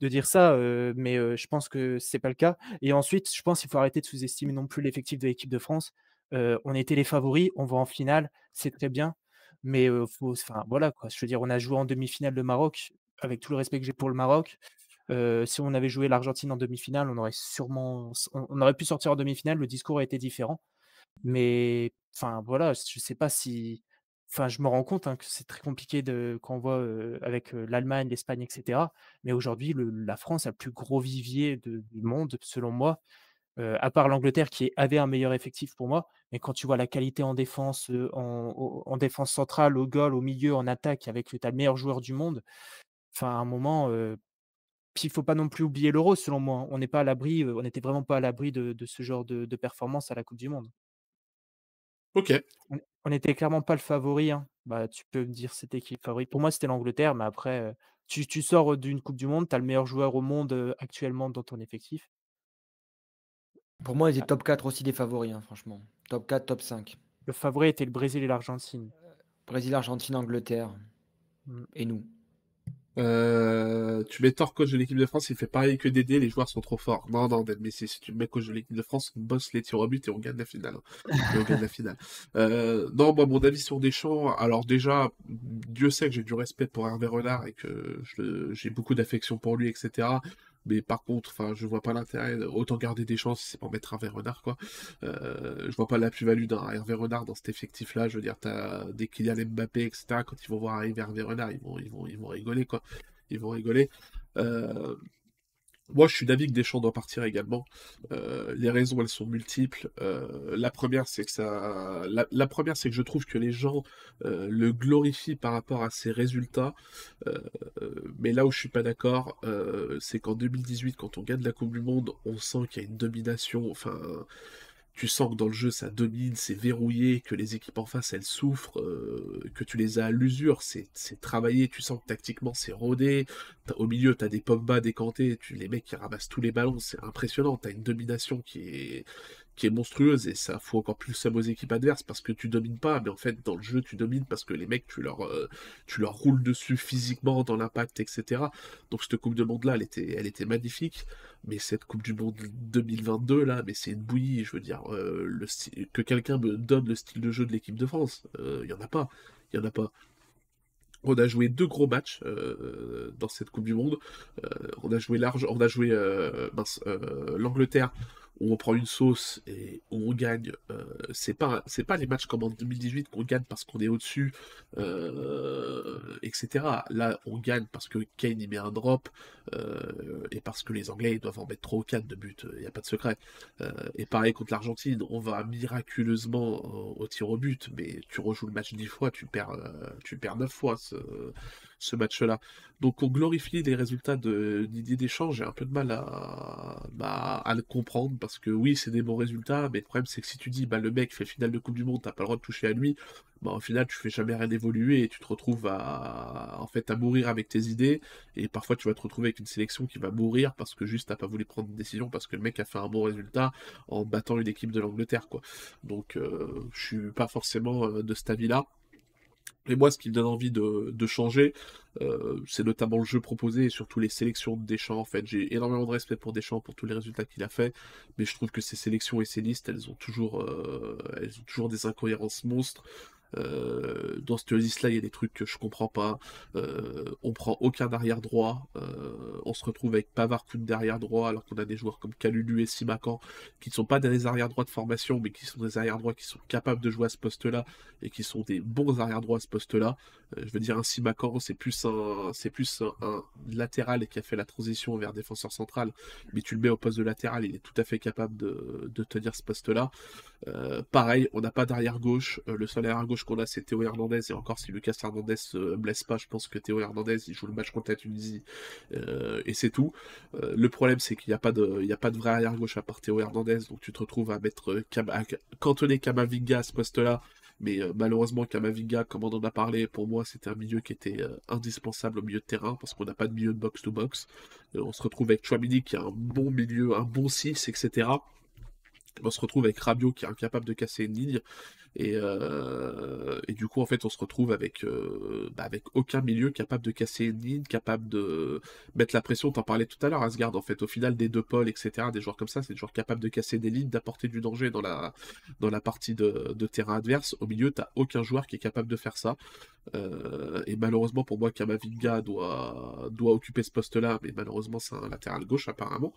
de dire ça, mais je pense que c'est pas le cas. Et ensuite, je pense qu'il faut arrêter de sous-estimer non plus l'effectif de l'équipe de France. on était les favoris, on va en finale, c'est très bien, mais faut, enfin, voilà, quoi. Je veux dire, on a joué en demi-finale le Maroc, avec tout le respect que j'ai pour le Maroc si on avait joué l'Argentine en demi-finale, on aurait sûrement, on aurait pu sortir en demi-finale. Le discours a été différent, mais enfin voilà, je sais pas si, enfin je me rends compte hein, que c'est très compliqué de quand on voit avec l'Allemagne, l'Espagne, etc. Mais aujourd'hui, la France a le plus gros vivier du monde, selon moi. à part l'Angleterre qui avait un meilleur effectif pour moi, mais quand tu vois la qualité en défense, en, défense centrale, au goal, au milieu, en attaque, avec le, meilleur joueur du monde, enfin à un moment, puis il faut pas non plus oublier l'Euro, selon moi. On n'est pas à l'abri, on n'était vraiment pas à l'abri de, ce genre de, performance à la Coupe du Monde. Ok. On n'était clairement pas le favori. Hein. Bah, tu peux me dire c'était qui le favori. Pour moi, c'était l'Angleterre, mais après, tu, sors d'une Coupe du Monde, tu as le meilleur joueur au monde actuellement dans ton effectif. Pour moi, il était top 4 aussi des favoris, hein, franchement. Top 4, top 5. Le favori était le Brésil et l'Argentine. Brésil, Argentine, Angleterre. Mmh. Et nous. Euh, tu mets tort coach de l'équipe de France, il fait pareil que Dédé, les joueurs sont trop forts. Non, non, mais si, tu mets coach de l'équipe de France, on bosse les tirs au but et on gagne la finale. Et on gagne la finale. *laughs* Euh, non, moi, mon avis sur Deschamps, alors déjà, Dieu sait que j'ai du respect pour Hervé Renard et que j'ai beaucoup d'affection pour lui, etc. Mais par contre, enfin, je vois pas l'intérêt. Autant garder des chances, c'est pour mettre Hervé Renard, quoi. Euh, je vois pas la plus-value d'un Hervé Renard dans cet effectif-là. Je veux dire, t'as des Kylian Mbappé, etc. Quand ils vont voir arriver Hervé Renard, ils vont, ils vont, ils vont rigoler, quoi. Ils vont rigoler. Euh, moi, je suis d'avis que Deschamps doit partir également. Euh, les raisons, elles sont multiples. Euh, la première, c'est que ça, la, première, c'est que je trouve que les gens euh, le glorifient par rapport à ses résultats. mais là où je suis pas d'accord, c'est qu'en 2018, quand on gagne la Coupe du Monde, on sent qu'il y a une domination. Enfin, tu sens que dans le jeu ça domine, c'est verrouillé, que les équipes en face elles souffrent, euh, que tu les as à l'usure, c'est travaillé, tu sens que tactiquement c'est rodé, au milieu t'as des bas décantés, tu, les mecs qui ramassent tous les ballons, c'est impressionnant, t'as une domination qui est, qui est monstrueuse et ça fout encore plus ça aux équipes adverses parce que tu domines pas, mais en fait dans le jeu tu domines parce que les mecs tu leur, euh, tu leur roules dessus physiquement dans l'impact, etc. Donc cette Coupe de Monde là, elle était, elle était magnifique, mais cette Coupe du Monde 2022 là, mais c'est une bouillie, je veux dire, euh, le que quelqu'un me donne le style de jeu de l'équipe de France, il euh, y en a pas, il y en a pas. On a joué deux gros matchs dans cette Coupe du Monde. on a joué large, on a joué l'Angleterre où on prend une sauce et où on gagne. Euh, c'est pas c'est pas les matchs comme en 2018 qu'on gagne parce qu'on est au-dessus, euh, etc. Là, on gagne parce que Kane y met un drop euh, et parce que les Anglais doivent en mettre 3 ou 4 de but. Il n'y a pas de secret. et pareil contre l'Argentine, on va miraculeusement au tir au but, mais tu rejoues le match 10 fois, tu perds tu perds 9 fois ce, match-là. Donc on glorifie les résultats de Didier Deschamps, j'ai un peu de mal à, bah, à le comprendre parce que oui, c'est des bons résultats, mais le problème c'est que si tu dis bah le mec fait finale de Coupe du Monde, t'as pas le droit de toucher à lui, bah au final tu fais jamais rien évoluer et tu te retrouves à en fait à mourir avec tes idées et parfois tu vas te retrouver avec une sélection qui va mourir parce que juste t'as pas voulu prendre une décision parce que le mec a fait un bon résultat en battant une équipe de l'Angleterre quoi. Donc euh, je suis pas forcément euh, de cet avis-là. Et moi, ce qui me donne envie de, changer, euh, c'est notamment le jeu proposé et surtout les sélections de Deschamps. En fait, j'ai énormément de respect pour Deschamps pour tous les résultats qu'il a fait, mais je trouve que ses sélections et ses listes, elles ont toujours, euh, elles ont toujours des incohérences monstres. Euh, dans cette liste-là, il y a des trucs que je comprends pas. Euh, on prend aucun arrière droit. Euh, on se retrouve avec Pavard derrière droit, alors qu'on a des joueurs comme Calulu et Simacan qui ne sont pas des arrière droits de formation, mais qui sont des arrière droits qui sont capables de jouer à ce poste-là et qui sont des bons arrière droits à ce poste-là. je veux dire, un Simacan, c'est plus un, c'est plus un, latéral qui a fait la transition vers défenseur central, mais tu le mets au poste de latéral, il est tout à fait capable de, de tenir ce poste-là. pareil, on n'a pas d'arrière gauche. le seul arrière gauche qu'on a, c'est Théo Hernandez. Et encore, si Lucas Hernandez ne blesse pas, je pense que Théo Hernandez, il joue le match contre la Tunisie. Euh, et c'est tout. Euh, le problème, c'est qu'il n'y a, pas de, vrai arrière-gauche à part Théo Hernandez. Donc tu te retrouves à mettre euh, à cantonner Kamavinga à ce poste-là. Mais malheureusement, Kamavinga, comme on en a parlé, pour moi, c'était un milieu qui était indispensable au milieu de terrain parce qu'on n'a pas de milieu de box-to-box. on se retrouve avec Chouamini qui a un bon milieu, un bon 6, etc on se retrouve avec Rabiot qui est incapable de casser une ligne. Et, euh, du coup, en fait, on se retrouve avec, euh, bah, avec aucun milieu capable de casser une ligne, capable de mettre la pression. T'en parlais tout à l'heure, Asgard. En fait, au final, des deux pôles, etc., des joueurs comme ça, c'est des joueurs capables de casser des lignes, d'apporter du danger dans la, partie de, de terrain adverse. Au milieu, t'as aucun joueur qui est capable de faire ça. Euh, et malheureusement, pour moi, Kamavinga doit, doit occuper ce poste-là, mais malheureusement, c'est un latéral gauche, apparemment.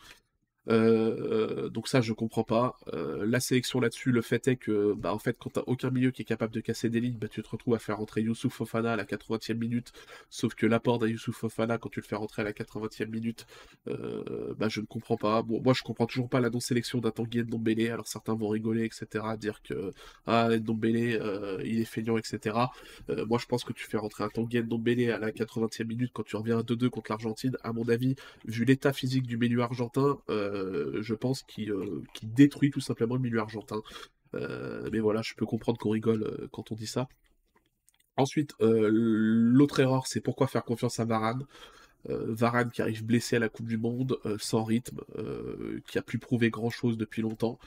Euh, donc ça, je comprends pas. Euh, la sélection là-dessus, le fait est que, bah, en fait, quand t'as aucun milieu qui est capable de casser des lignes, bah, tu te retrouves à faire rentrer Youssouf Fofana à la 80e minute. Sauf que l'apport d'un Youssouf Fofana, quand tu le fais rentrer à la 80e minute, euh, bah, je ne comprends pas. Bon, moi, je comprends toujours pas la non-sélection d'un Tanguy Ndombele. Alors certains vont rigoler, etc., dire que ah, Ndombele, il est feignant, etc. moi, je pense que tu fais rentrer un Tanguy Ndombele à la 80e minute quand tu reviens à 2-2 contre l'Argentine. À mon avis, vu l'état physique du milieu argentin, euh, je pense, euh, qui, détruit tout simplement le milieu argentin. Euh, mais voilà, je peux comprendre qu'on rigole quand on dit ça. Ensuite, l'autre erreur, c'est pourquoi faire confiance à Varane? Varane qui arrive blessé à la Coupe du Monde, sans rythme, qui a plus prouvé grand chose depuis longtemps.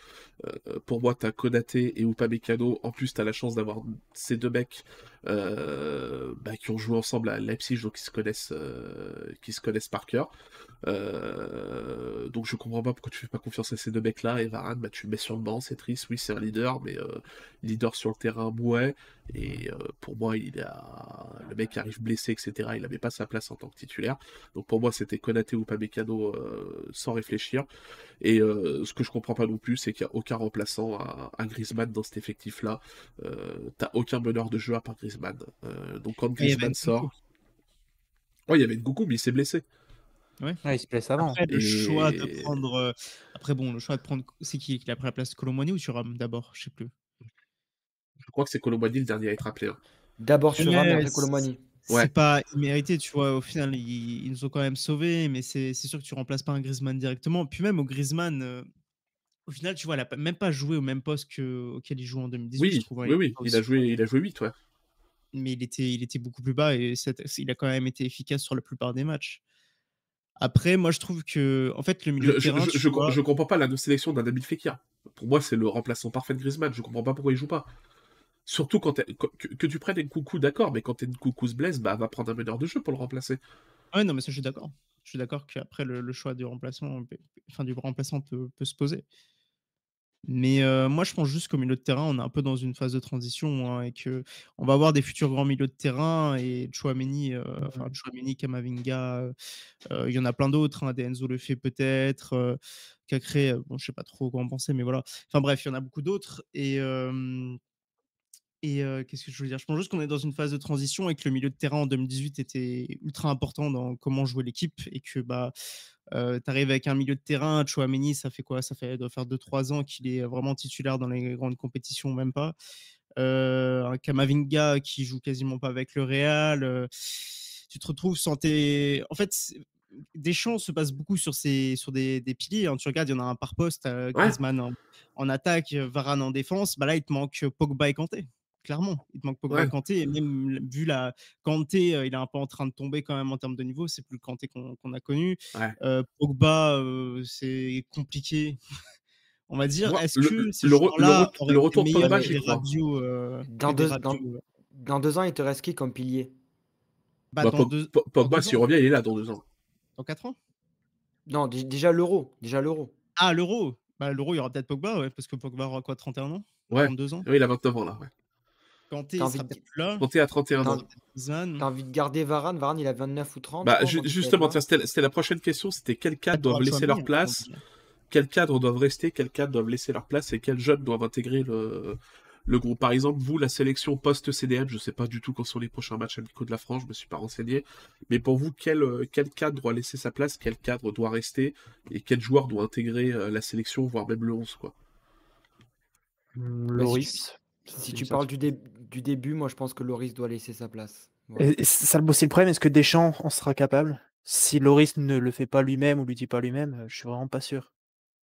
pour moi, t'as Konaté et Upamecano. En plus, t'as la chance d'avoir ces deux mecs euh, bah, qui ont joué ensemble à Leipzig, donc qui se connaissent, euh, se connaissent par cœur. Euh, donc je comprends pas pourquoi tu fais pas confiance à ces deux mecs-là. Et Varane, bah, tu le mets sur le banc, c'est triste. Oui, c'est un leader, mais leader sur le terrain, ouais. Et pour moi, il a... le mec arrive blessé, etc. Il n'avait pas sa place en tant que titulaire. Donc pour moi, c'était Konaté ou Pamecano sans réfléchir. Et ce que je comprends pas non plus, c'est qu'il n'y a aucun remplaçant à, à Griezmann dans cet effectif-là. T'as aucun meneur de jeu à part Griezmann euh, donc quand Griezmann sort. Ouais, il y avait Goku, mais il s'est blessé. Ouais. il se blesse avant. Après, le choix de prendre. Euh, après, bon, le choix de prendre. C'est qui qui a pris la place Colomboigny ou Thuram d'abord? Je sais plus. Je crois que c'est Colomboigny le dernier à être appelé. Hein. D'abord Thuram et après Colomboigny. C'est pas immérité, tu vois. Au final, ils, nous ont quand même sauvés, mais c'est sûr que tu remplaces pas un Griezmann directement. Puis même au Griezmann, euh, au final, tu vois, il a même pas joué au même poste que, auquel il joue en 2018. Oui, je trouve, oui, oui. Il, a joué, il a joué 8, ouais mais il était, il était beaucoup plus bas et il a quand même été efficace sur la plupart des matchs. Après, moi, je trouve que, en fait, le milieu je, de terrain. Je, je, comprends pas la sélection d'un Nabil Fekir. Pour moi, c'est le remplaçant parfait de Griezmann. Je comprends pas pourquoi il joue pas. Surtout quand que, tu prennes coucou, d'accord, mais quand coucou se blesse, bah, va prendre un meneur de jeu pour le remplacer. Ouais, non, mais ça, je suis d'accord. Je suis d'accord qu'après, le, choix du remplacement, enfin, du remplaçant peut, peut se poser. Mais moi, je pense juste qu'au milieu de terrain, on est un peu dans une phase de transition hein, et que on va avoir des futurs grands milieux de terrain et Chouameni, enfin Chouameni, Kamavinga, il y en a plein d'autres. Hein, Enzo le fait peut-être, Cacré, bon, je sais pas trop quoi en penser, mais voilà. Enfin bref, il y en a beaucoup d'autres et et qu'est-ce que je veux dire? Je pense juste qu'on est dans une phase de transition et que le milieu de terrain en 2018 était ultra important dans comment jouer l'équipe et que bah tu arrives avec un milieu de terrain, Chouameni, ça fait quoi? Ça fait doit faire 2-3 ans qu'il est vraiment titulaire dans les grandes compétitions, même pas. un Kamavinga qui joue quasiment pas avec le Real. tu te retrouves sans tes. En fait, Deschamps se passe beaucoup sur, ces, sur des, des piliers. Hein. Tu regardes, il y en a un par poste, Griezmann en, attaque, Varane en défense. Bah là, il te manque Pogba et Kanté clairement. Il te manque Pogba Kanté. Et même vu la Kanté, il est un peu en train de tomber quand même en termes de niveau. C'est plus le Kanté qu'on a connu. Pogba, c'est compliqué. *laughs* On va dire, est-ce que le, le, retour de Pogba, j'ai dans, deux, dans, deux ans, il te reste qui comme pilier? Bah, bah deux, Pogba, s'il revient, il est là dans deux ans. Dans quatre ans? Non, déjà l'euro. Déjà l'euro. Ah, l'euro? Bah, L'euro, il y aura peut-être Pogba, ouais, parce que Pogba aura quoi, 31 ans? Ouais. 32 ans? Oui, il a 29 ans là. Ouais. Kanté, il envie sera de- peut-être plus là. Kanté à 31 T'as ans. T'as envie de garder Varane Varane, il a 29 ou 30. Bah, ju- justement, c'était la prochaine question, c'était quels cadres doivent laisser leur place, quels cadres doivent rester, quels cadres doivent laisser leur place et quels jeunes doivent intégrer le, le groupe? Par exemple, vous, la sélection post-CDM, je sais pas du tout quand sont les prochains matchs amicaux de la France, je me suis pas renseigné, mais pour vous, quel, euh, quel cadre doit laisser sa place, quel cadre doit rester et quel joueur doit intégrer euh, la sélection, voire même le 11, quoi? Si Loris. Si tu parles du, dé- du début, moi je pense que Loris doit laisser sa place. Voilà. Et- et ça, le c'est le problème. Est-ce que Deschamps en sera capable? Si Loris ne le fait pas lui-même ou lui dit pas lui-même, euh, je suis vraiment pas sûr.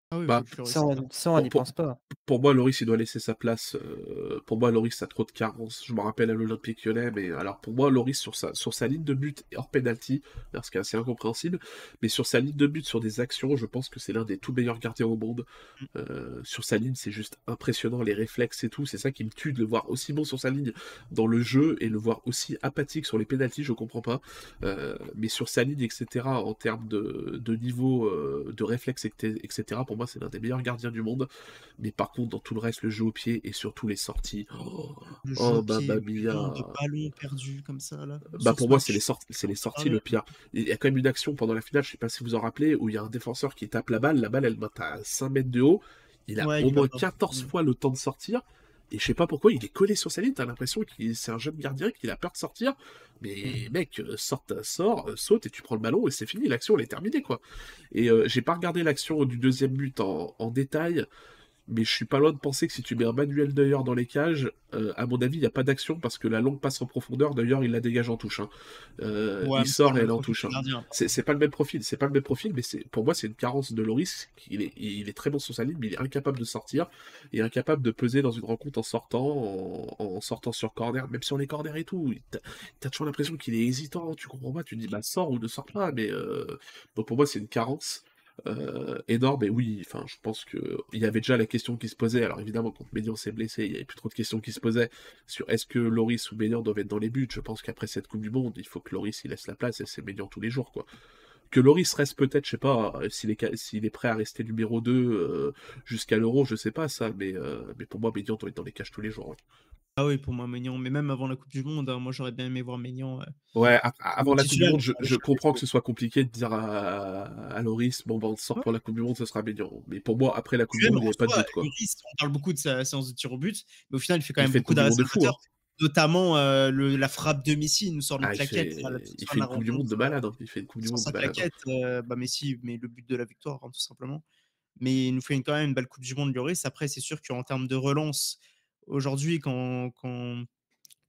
Ah oui, Bah, Ça, on, ça, n'y pense pas. Pour moi, Loris, il doit laisser sa place. euh, pour moi, Loris a trop de carences. Je me rappelle à l'Olympique lyonnais, mais alors pour moi, Loris, sur sa, sur sa ligne de but hors penalty, ce qui est assez incompréhensible, mais sur sa ligne de but, sur des actions, je pense que c'est l'un des tout meilleurs gardiens au monde. Euh, sur sa ligne, c'est juste impressionnant, les réflexes et tout. C'est ça qui me tue de le voir aussi bon sur sa ligne dans le jeu et le voir aussi apathique sur les pénalties, je comprends pas. Euh, mais sur sa ligne, etc., en termes de, de niveau de réflexe, etc., pour moi, c'est l'un des meilleurs gardiens du monde. Mais par contre, dans tout le reste, le jeu au pied et surtout les sorties. Oh, Le jeu oh le Mia. de ballons perdus comme ça là. Bah pour ce moi c'est les sorties c'est les sorties Ah le ouais. pire. Il y a quand même une action pendant la finale, je sais pas si vous en rappelez, où il y a un défenseur qui tape la balle, la balle elle monte à 5 mètres de haut, il a Ouais, au moins pas. 14 Mm. fois le temps de sortir, et je sais pas pourquoi il est collé sur sa ligne, t'as l'impression que c'est un jeune gardien qu'il a peur de sortir, mais mec, euh, sort, sort, euh, saute et tu prends le ballon et c'est fini, l'action elle est terminée quoi. Et euh, j'ai pas regardé l'action du deuxième but en, en détail, mais je suis pas loin de penser que si tu mets un Manuel Neuer dans les cages, euh, à mon avis, il n'y a pas d'action parce que la longue passe en profondeur, Neuer, il la dégage en touche. hein. Euh, Ouais, il sort et le elle en touche. hein. C'est pas le même profil, c'est pas le même profil, mais pour moi c'est une carence de Loris. Il est, il est très bon sur sa ligne, mais il est incapable de sortir et incapable de peser dans une rencontre en sortant, en, en sortant sur corner, même sur les corners et tout. T'as toujours l'impression qu'il est hésitant, tu comprends pas, tu te dis bah sors ou ne sors pas, mais euh, donc pour moi c'est une carence. Euh, énorme et oui enfin je pense que il y avait déjà la question qui se posait alors évidemment quand Médian s'est blessé il y avait plus trop de questions qui se posaient sur est-ce que Loris ou Médian doivent être dans les buts je pense qu'après cette Coupe du Monde il faut que Loris il laisse la place et c'est Médian tous les jours quoi que Loris reste peut-être, je sais pas, euh, s'il est, prêt à rester numéro 2 euh, jusqu'à l'Euro, je sais pas ça, mais, pour moi, Médian doit être dans les cages tous les jours. ouais. Ah oui, pour moi, Maignan. Mais même avant la Coupe du Monde, hein, moi j'aurais bien aimé voir Maignan. euh, Ouais, avant la Coupe du Monde, je, comprends que ce soit compliqué de dire à, à Loris, bon, bah, on sort pour la Coupe du Monde, ce sera Médian. Mais pour moi, après la Coupe du Monde, il n'y avait pas de doute, quoi. On parle beaucoup de sa séance de tir au but, mais au final, il fait quand même fait beaucoup d'arrêts Monde de fou, salvateurs, notamment euh, le- la frappe de Messi, il nous sort une Ah, il claquette. fait, toute il fait une Coupe du Monde de malade, hein. il fait une Coupe du Monde de malade. hein. claquette, euh, bah Messi met le but de la victoire, hein, tout simplement. Mais il nous fait quand même une belle Coupe du Monde, Lloris. Après, c'est sûr qu'en termes de relance, aujourd'hui, quand, quand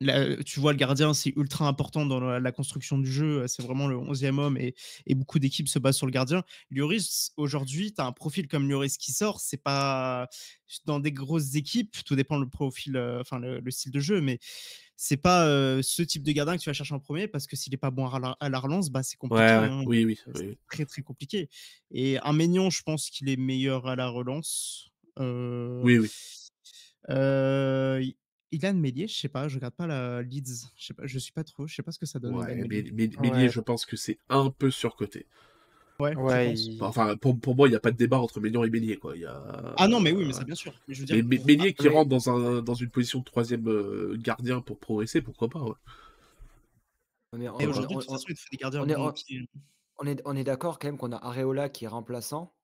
là, tu vois le gardien, c'est ultra important dans la, la construction du jeu. C'est vraiment le 11e homme et, et beaucoup d'équipes se basent sur le gardien. Lloris, aujourd'hui, tu as un profil comme Lloris qui sort. C'est pas dans des grosses équipes, tout dépend le profil, euh, enfin le, le style de jeu, mais c'est pas euh, ce type de gardien que tu vas chercher en premier parce que s'il est pas bon à la, à la relance, bah, c'est compliqué. Ouais, hein. oui, oui, C'est oui. très très compliqué. Et un Maignan, je pense qu'il est meilleur à la relance. Euh, Oui, oui. Euh, Ilan Mélier, je sais pas, je regarde pas la Leeds, je sais pas, je suis pas trop, je sais pas ce que ça donne. Ouais, Mélier. mais- Mélier, Ouais. je pense que c'est un peu surcoté. Ouais, il- Enfin, pour, pour moi, il n'y a pas de débat entre Mélian et Mélier, quoi. Il y a... Ah non, mais oui, mais ça bien sûr. Mais je veux dire, Mais, mais- pour- Mélier qui mais- rentre dans, un, dans une position de troisième euh, gardien pour progresser, pourquoi pas, on, est- on- est, on est d'accord quand même qu'on a Areola qui est remplaçant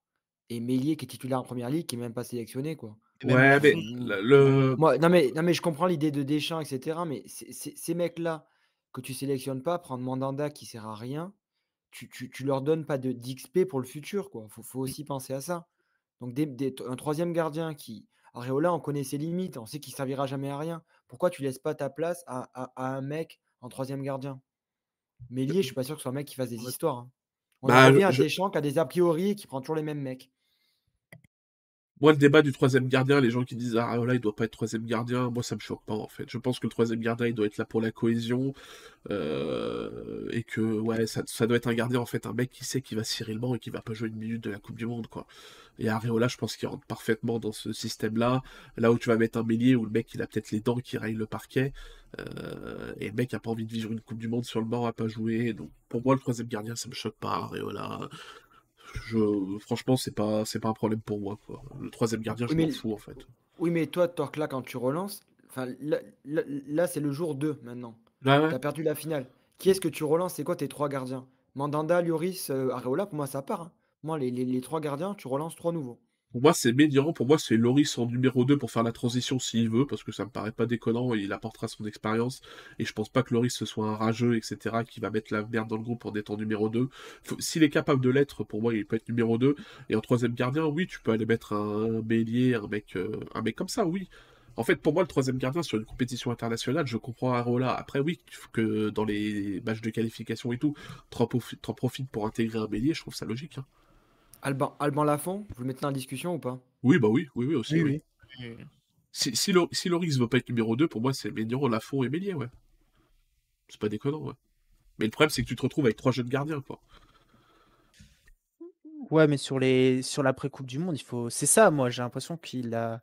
et Mélier qui est titulaire en première ligue qui est même pas sélectionné quoi. Ouais, mais le... le- Moi, non mais, non mais je comprends l'idée de Deschamps, etc. Mais ces mecs-là que tu sélectionnes pas, prendre Mandanda qui sert à rien, tu, tu, tu leur donnes pas de d'XP pour le futur quoi. Faut, faut aussi penser à ça. Donc des- des- un troisième gardien qui Areola, on connaît ses limites, on sait qu'il servira jamais à rien. Pourquoi tu laisses pas ta place à, à- à un mec en troisième gardien? Mélier, je suis pas sûr que ce soit un mec qui fasse des histoires. hein. On Bah, en revient à Deschamps qui a des a priori et qui prend toujours les mêmes mecs. Moi, le débat du troisième gardien, les gens qui disent Ah, là, il doit pas être troisième gardien, moi, ça me choque pas, en fait. Je pense que le troisième gardien, il doit être là pour la cohésion. euh, et que, ouais, ça, doit être un gardien, en fait, un mec qui sait qu'il va banc et qui va pas jouer une minute de la Coupe du Monde, quoi. Et Areola, je pense qu'il rentre parfaitement dans ce système-là. Là où tu vas mettre un Mélier où le mec, il a peut-être les dents qui rayent le parquet. euh, et le mec a pas envie de vivre une Coupe du Monde sur le banc, a pas joué. Donc, pour moi, le troisième gardien, ça me choque pas, Areola. Je, franchement, c'est pas, c'est pas un problème pour moi, quoi. Le troisième gardien, je Oui, m'en fous, en fait. Oui, mais toi, Torque, là, quand tu relances, Enfin, là, là- là, c'est le jour 2 maintenant. Ouais, ouais. Tu as perdu la finale. Qui est-ce que tu relances? C'est quoi tes trois gardiens? Mandanda, Lloris, euh, Areola, pour moi, ça part. hein. Moi, les, les- les trois gardiens, tu relances trois nouveaux. Pour moi, c'est Médiran. Pour moi, c'est Loris en numéro 2 pour faire la transition s'il veut, parce que ça me paraît pas déconnant et il apportera son expérience. Et je pense pas que Loris ce soit un rageux, etc., qui va mettre la merde dans le groupe en étant numéro 2. Faut- S'il est capable de l'être, pour moi, il peut être numéro 2. Et en troisième gardien, oui, tu peux aller mettre un, bélier, un mec, euh, un mec comme ça, oui. En fait, pour moi, le troisième gardien sur une compétition internationale, je comprends Areola. Après, oui, que dans les matchs de qualification et tout, t'en profites pour intégrer un bélier, je trouve ça logique. hein. Alban, Alban Lafont, vous le mettez en discussion ou pas? Oui, bah oui, oui, oui, aussi. Oui, oui. oui. Et- Si, si, Lo- si Loris veut pas être numéro 2, pour moi, c'est Ménion, Lafont et Mélier, ouais. C'est pas déconnant, ouais. Mais le problème, c'est que tu te retrouves avec trois jeunes gardiens, quoi. Ouais, mais sur les sur l'après-Coupe du Monde, il faut. C'est ça, moi, j'ai l'impression qu'il a.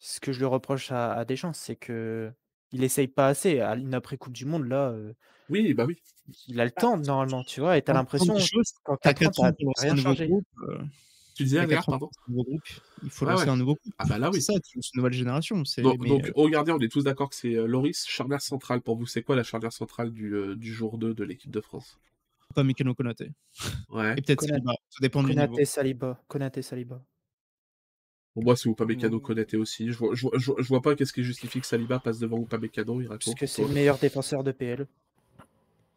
Ce que je lui reproche à, à Deschamps, c'est que il essaye pas assez. À une après-Coupe du Monde, là, euh, Oui, bah oui. il a le temps normalement, tu vois, et t'as l'impression quand T'as t'as 4 t'as ans pour lancer rien un nouveau changé. groupe. euh, Tu disais, t'as Agar, 4 ans pardon nouveau groupe. Il faut Ouais, lancer ouais. un nouveau groupe. Ah bah là, C'est oui. ça, tu lances une nouvelle génération. C'est... Donc, mais, donc euh, au gardien, on est tous d'accord que c'est euh, Loris, charnière centrale. Pour vous, c'est quoi la charnière centrale du, euh, du jour 2 de l'équipe de France? Pas Mécano Konaté. Ouais. Et peut-être Konaté. Saliba. Ça dépend du niveau. Konaté, Saliba. Konaté, Saliba. Pour moi, c'est Upamecano. Konaté aussi. Je vois, je, vois, je vois- je vois pas qu'est-ce qui justifie que Saliba passe devant Upamecano, il Parce que c'est le meilleur défenseur de PL.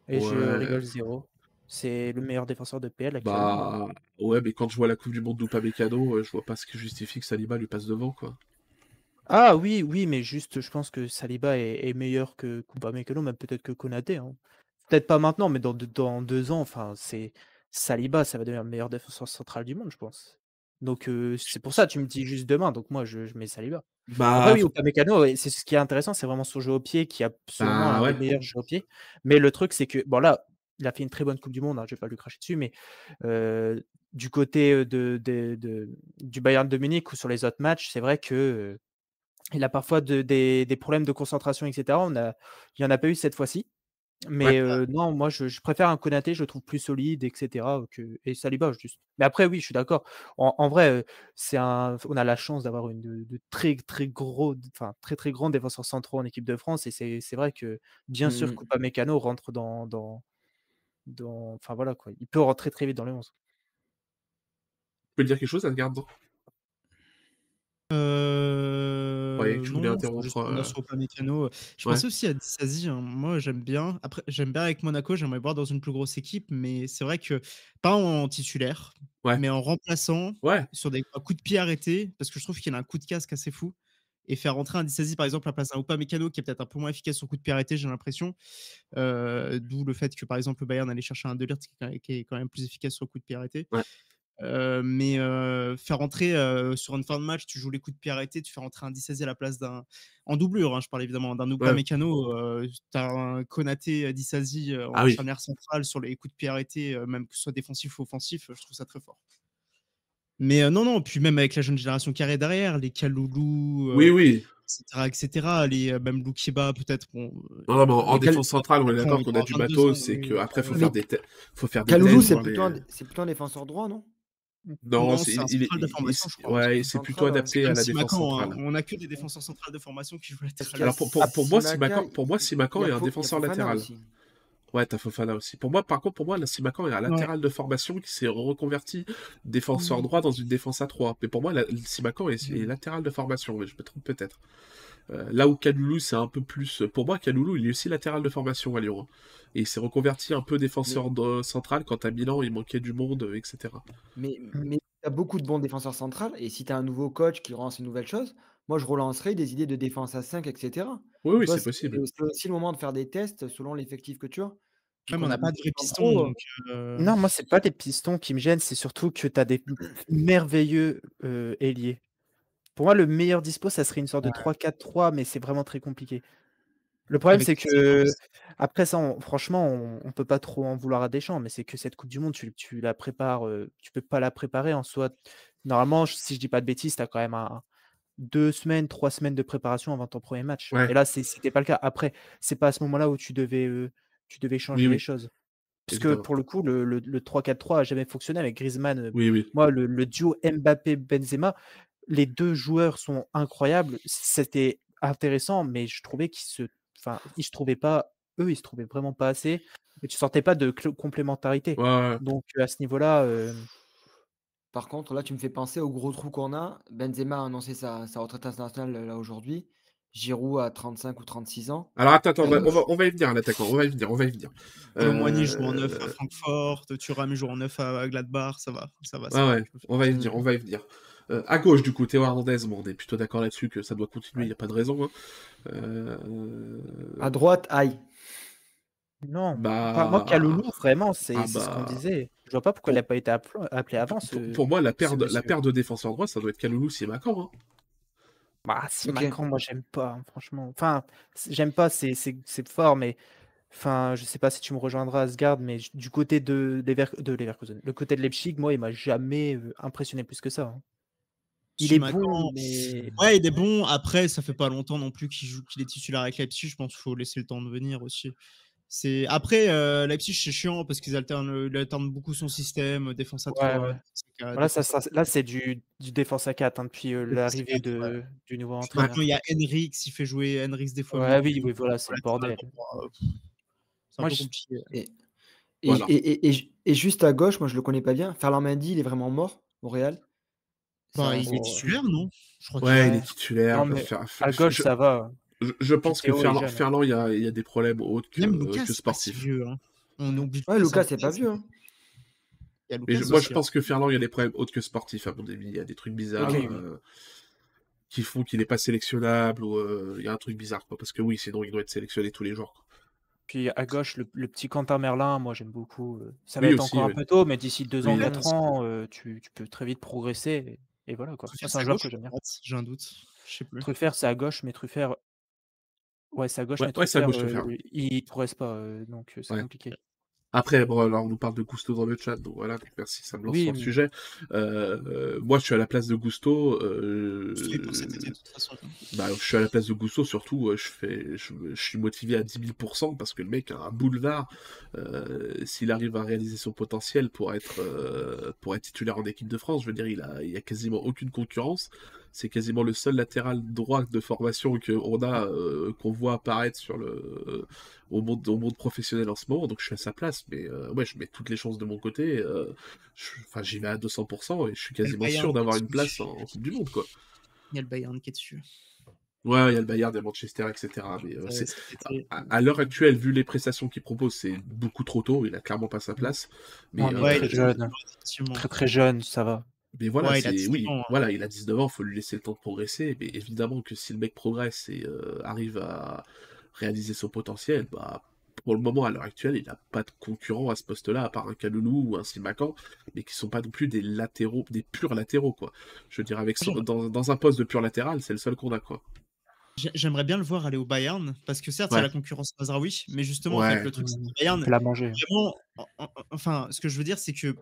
Et je rigole zéro. C'est le meilleur défenseur de PL actuellement. Bah, ouais, mais quand je vois la Coupe du Monde d'Upamecano, euh, je vois pas ce qui justifie que Saliba lui passe devant, quoi. Ah oui, oui, mais juste, je pense que Saliba est, est meilleur que Upamecano, même peut-être que Konaté. hein. Peut-être pas maintenant, mais dans, deux- dans deux ans, enfin, c'est Saliba, ça va devenir le meilleur défenseur central du monde, je pense. Donc euh, c'est pour ça, tu me dis juste demain, donc moi je, je mets Saliba. Bah, Après oui, Upamecano, c'est ce qui est intéressant, c'est vraiment son jeu au pied qui a sûrement Bah, un ouais. des meilleurs jeux au pied. Mais le truc, c'est que, bon là, il a fait une très bonne Coupe du Monde, hein, je vais pas lui cracher dessus, mais euh, du côté de, de- de- du Bayern de Munich ou sur les autres matchs, c'est vrai que euh, il a parfois de- des, des problèmes de concentration, etc. On a, il n'y en a pas eu cette fois-ci. Mais euh, non, moi je, je préfère un Konaté, je le trouve plus solide, etc. Que, et Saliba, juste. Mais après, oui, je suis d'accord. En, en vrai, c'est un, on a la chance d'avoir une de, de très très gros, enfin très très grands défenseurs centraux en équipe de France. Et c'est c'est vrai que bien sûr. Coupa Mécano rentre dans, dans, dans, enfin voilà quoi. Il peut rentrer très vite dans les 11. tu peux dire quelque chose, Asgard? Euh... Ouais, je voulais non, interrompre, juste euh. Je ouais. pensais aussi à Dissasi. hein. Moi, j'aime bien. Après, j'aime bien avec Monaco. J'aimerais voir dans une plus grosse équipe, mais c'est vrai que pas en titulaire, Ouais. mais en remplaçant sur des coups de pied arrêtés, parce que je trouve qu'il a un coup de casque assez fou. Et faire rentrer un Dissasi, par exemple, à la place d'un Upamecano qui est peut-être un peu moins efficace sur coup de pied arrêté, j'ai l'impression. Euh, D'où le fait que, par exemple, le Bayern allait chercher un Delirte qui, est quand même- qui est quand même plus efficace sur coup de pied arrêté. Ouais. Euh, mais euh, faire rentrer euh, sur une fin de match, tu joues les coups de pied arrêtés, tu fais rentrer un Dissasi à la place d'un. En doublure, hein, je parle évidemment d'un Upamecano. Euh, tu as un Konaté Dissasi en Ah oui. centrale sur les coups de pied arrêtés, euh, même que ce soit défensif ou offensif, je trouve ça très fort. Mais euh, non, non, puis même avec la jeune génération qui arrive derrière, les Kaloulou, euh, oui, oui. etc., etc., les, même Loukiba, peut-être. Bon, Non, non, mais en, défense centrale, on est d'accord on qu'on a du avoir 22 matos, ans, c'est qu'après, faut Mais faire des faut faire des Kaloulou, plutôt, les- c'est plutôt un défenseur droit, non? Non, Non, c'est ouais, plutôt adapté à la défense hein, centrale. on a que des défenseurs centrales de formation qui jouent latéral. Alors pour, pour, pour moi, Simakan, pour moi, Simakan il y est a un défenseur latéral. aussi. Ouais, t'as Fofana aussi. Pour moi, par contre, pour moi, la Simakan est un latéral de formation qui s'est reconverti défenseur Oui. droit dans une défense à 3. Mais pour moi, la, Simakan est, est latéral de formation, mais je me trompe peut-être. Euh, là où Kaloulou, c'est un peu plus. Pour moi, Kaloulou, il est aussi latéral de formation à Lyon. hein. Et il s'est reconverti un peu défenseur de- central quand à Milan, il manquait du monde, euh, etc. Mais, mais tu as beaucoup de bons défenseurs centrales, et si tu as un nouveau coach qui relance une nouvelle chose, moi je relancerai des idées de défense à 5, etc. Oui, oui, c'est possible. C'est aussi le moment de faire des tests selon l'effectif que tu as. On n'a pas de vrai piston. gros, donc, euh, Non, moi, c'est pas des pistons qui me gênent, c'est surtout que tu as des merveilleux euh, ailiers. Pour moi, le meilleur dispo, ça serait une sorte de 3-4-3, mais c'est vraiment très compliqué. Le problème, c'est que, après ça, on- franchement, on, on peut pas trop en vouloir à Deschamps, mais c'est que cette Coupe du Monde, tu, tu la prépares, euh, tu peux pas la préparer en soi. Normalement, si je dis pas de bêtises, tu as quand même un, deux semaines, trois semaines de préparation avant ton premier match. Ouais. Et là, c'était pas le cas. Après, c'est pas à ce moment-là où tu devais, euh, tu devais changer Oui, les choses. Parce que pour le coup, le, le- le 3-4-3 a jamais fonctionné avec Griezmann. Oui, oui. Moi, le, le duo Mbappé-Benzema, les deux joueurs sont incroyables. C'était intéressants, mais je trouvais qu'ils se, enfin, ils se trouvaient pas, eux, ils se trouvaient vraiment pas assez. Et tu sentais pas de complémentarité. Ouais. Donc à ce niveau-là, euh, Par contre, là, tu me fais penser au gros trou qu'on a. Benzema a annoncé sa, sa retraite internationale euh, là aujourd'hui. Giroud à 35 ou 36 ans. Alors attends, attends, on va, Euh, on va, on va y venir, l'attaquant. On va y venir, on va y venir. Euh, joue en neuf à Francfort, Thuram joue en neuf à Gladbach, ça va. Ça va, ça Ouais, va, on va y venir, on va y venir. Euh, à gauche, du coup, Théo Hernandez, bon, on est plutôt d'accord là-dessus que ça doit continuer, il n'y a pas de raison. hein. Euh, À droite, aïe. non. Bah, Enfin, moi, Kaloulou, vraiment, c'est ah c'est ce qu'on bah. disait. Je vois pas pourquoi il n'a pas été appelé, avant. pour, ce- pour moi, la paire, ce de, la monsieur. paire de défenseurs droits, ça doit être Kaloulou Simakan. Hein. Bah, si Ok. Macron, moi, j'aime pas, hein, franchement. Enfin, c'est- j'aime pas, c'est c'est- c'est fort, mais. Enfin, je sais pas si tu me rejoindras, Asgard, mais du côté de, Lever... de Leverkusen, le côté de Leipzig, moi, il m'a jamais euh, impressionné plus que ça. hein. Il est bon, mais. Ouais, il est bon. Après, ça fait pas longtemps non plus qu'il joue, qu'il est titulaire avec Leipzig. Je pense qu'il faut laisser le temps de venir aussi. C'est après euh, Leipzig, c'est chiant parce qu'ils alternent, il alterne beaucoup son système, défense à Ouais, 3. ouais. Voilà, ça, là, c'est du, du défense à 4 depuis euh, l'arrivée de, ouais. du nouveau entraîneur. Maintenant, il y a Henrix, il fait jouer Henrix des fois. Ouais, oui, oui, voilà, c'est le bordel. euh, C'est un peu compliqué. Et, et, Voilà. et, et, et- et juste à gauche, moi je le connais pas bien. Ferland Mendy, il est vraiment mort au Real. Bah, il est titulaire, non? Je crois qu'il Ouais, il est titulaire. Non, mais Fer- À gauche, je, ça va. je- je pense que Ferland, il y a, il y a des problèmes autres que, Lucas, sportifs. vieux. hein. On oublie Ouais, Lucas, c'est pas vieux. hein. Lucas je- moi, aussi, je hein. pense que Ferland, il y a des problèmes autres que sportifs, à mon avis. Il y a des trucs bizarres euh, qui font qu'il n'est pas sélectionnable ou euh, il y a un truc bizarre. Quoi, parce que oui, sinon, il doit être sélectionné tous les jours. quoi. Puis à gauche, le, le petit Quentin Merlin, moi j'aime beaucoup. euh, Ça va Oui, être aussi, encore oui. un peu tôt, mais d'ici deux ans, Oui, quatre aussi. ans, euh, tu, tu peux très vite progresser. Et, voilà quoi. Truffert, C'est un joueur que j'aime bien. J'ai un doute. Je sais plus. Truffert, c'est à gauche, mais Truffert. Ouais, c'est à gauche, Ouais, mais ouais, c'est à Truffert, gauche, Truffert. euh, il progresse pas, euh, donc euh, c'est Ouais. compliqué. Après, bon, alors on nous parle de Gusto dans le chat, donc voilà, donc merci, ça me lance Oui, sur le sujet. Euh, euh, moi, je suis à la place de Gusto. euh, bah, je suis à la place de Gusto, surtout, je, fais, je, je suis motivé à 10 000% parce que le mec a un boulevard. euh, S'il arrive à réaliser son potentiel pour être, pour être titulaire en équipe de France, je veux dire, il a, il a quasiment aucune concurrence. C'est quasiment le seul latéral droit de formation qu'on a, euh, qu'on voit apparaître sur le, au, monde, au monde professionnel en ce moment. Donc je suis à sa place, mais euh, ouais, je mets toutes les chances de mon côté. euh, Enfin, j'y vais à 200% et je suis quasiment sûr d'avoir une place en, en Coupe du Monde, quoi. Il y a le Bayern qui est dessus. Ouais, il y a le Bayern, il y a Manchester, etc. Mais euh, Euh, c'est- à, à l'heure actuelle, vu les prestations qu'il propose, c'est beaucoup trop tôt. Il a clairement pas sa place. Mais, Ouais, mais euh, Ouais, très il est jeune. Très très jeune, ça va. Mais voilà, Ouais, il a c'est 19 oui, ans, hein. voilà, il a 19 ans, faut lui laisser le temps de progresser. Mais évidemment que si le mec progresse et euh, arrive à réaliser son potentiel, bah pour le moment, à l'heure actuelle, il n'a pas de concurrent à ce poste-là, à part un Kaloulou ou un Simakan, mais qui sont pas non plus des latéraux, des purs latéraux, quoi. Je veux dire, avec son- Oui. dans, dans un poste de pur latéral, c'est le seul qu'on a, quoi. J'ai- J'aimerais bien le voir aller au Bayern, parce que certes, il y Ouais. a la concurrence Mazraoui, mais justement, en Ouais. fait, le truc, c'est Bayern, vraiment, en- en- enfin, ce que je veux dire, c'est que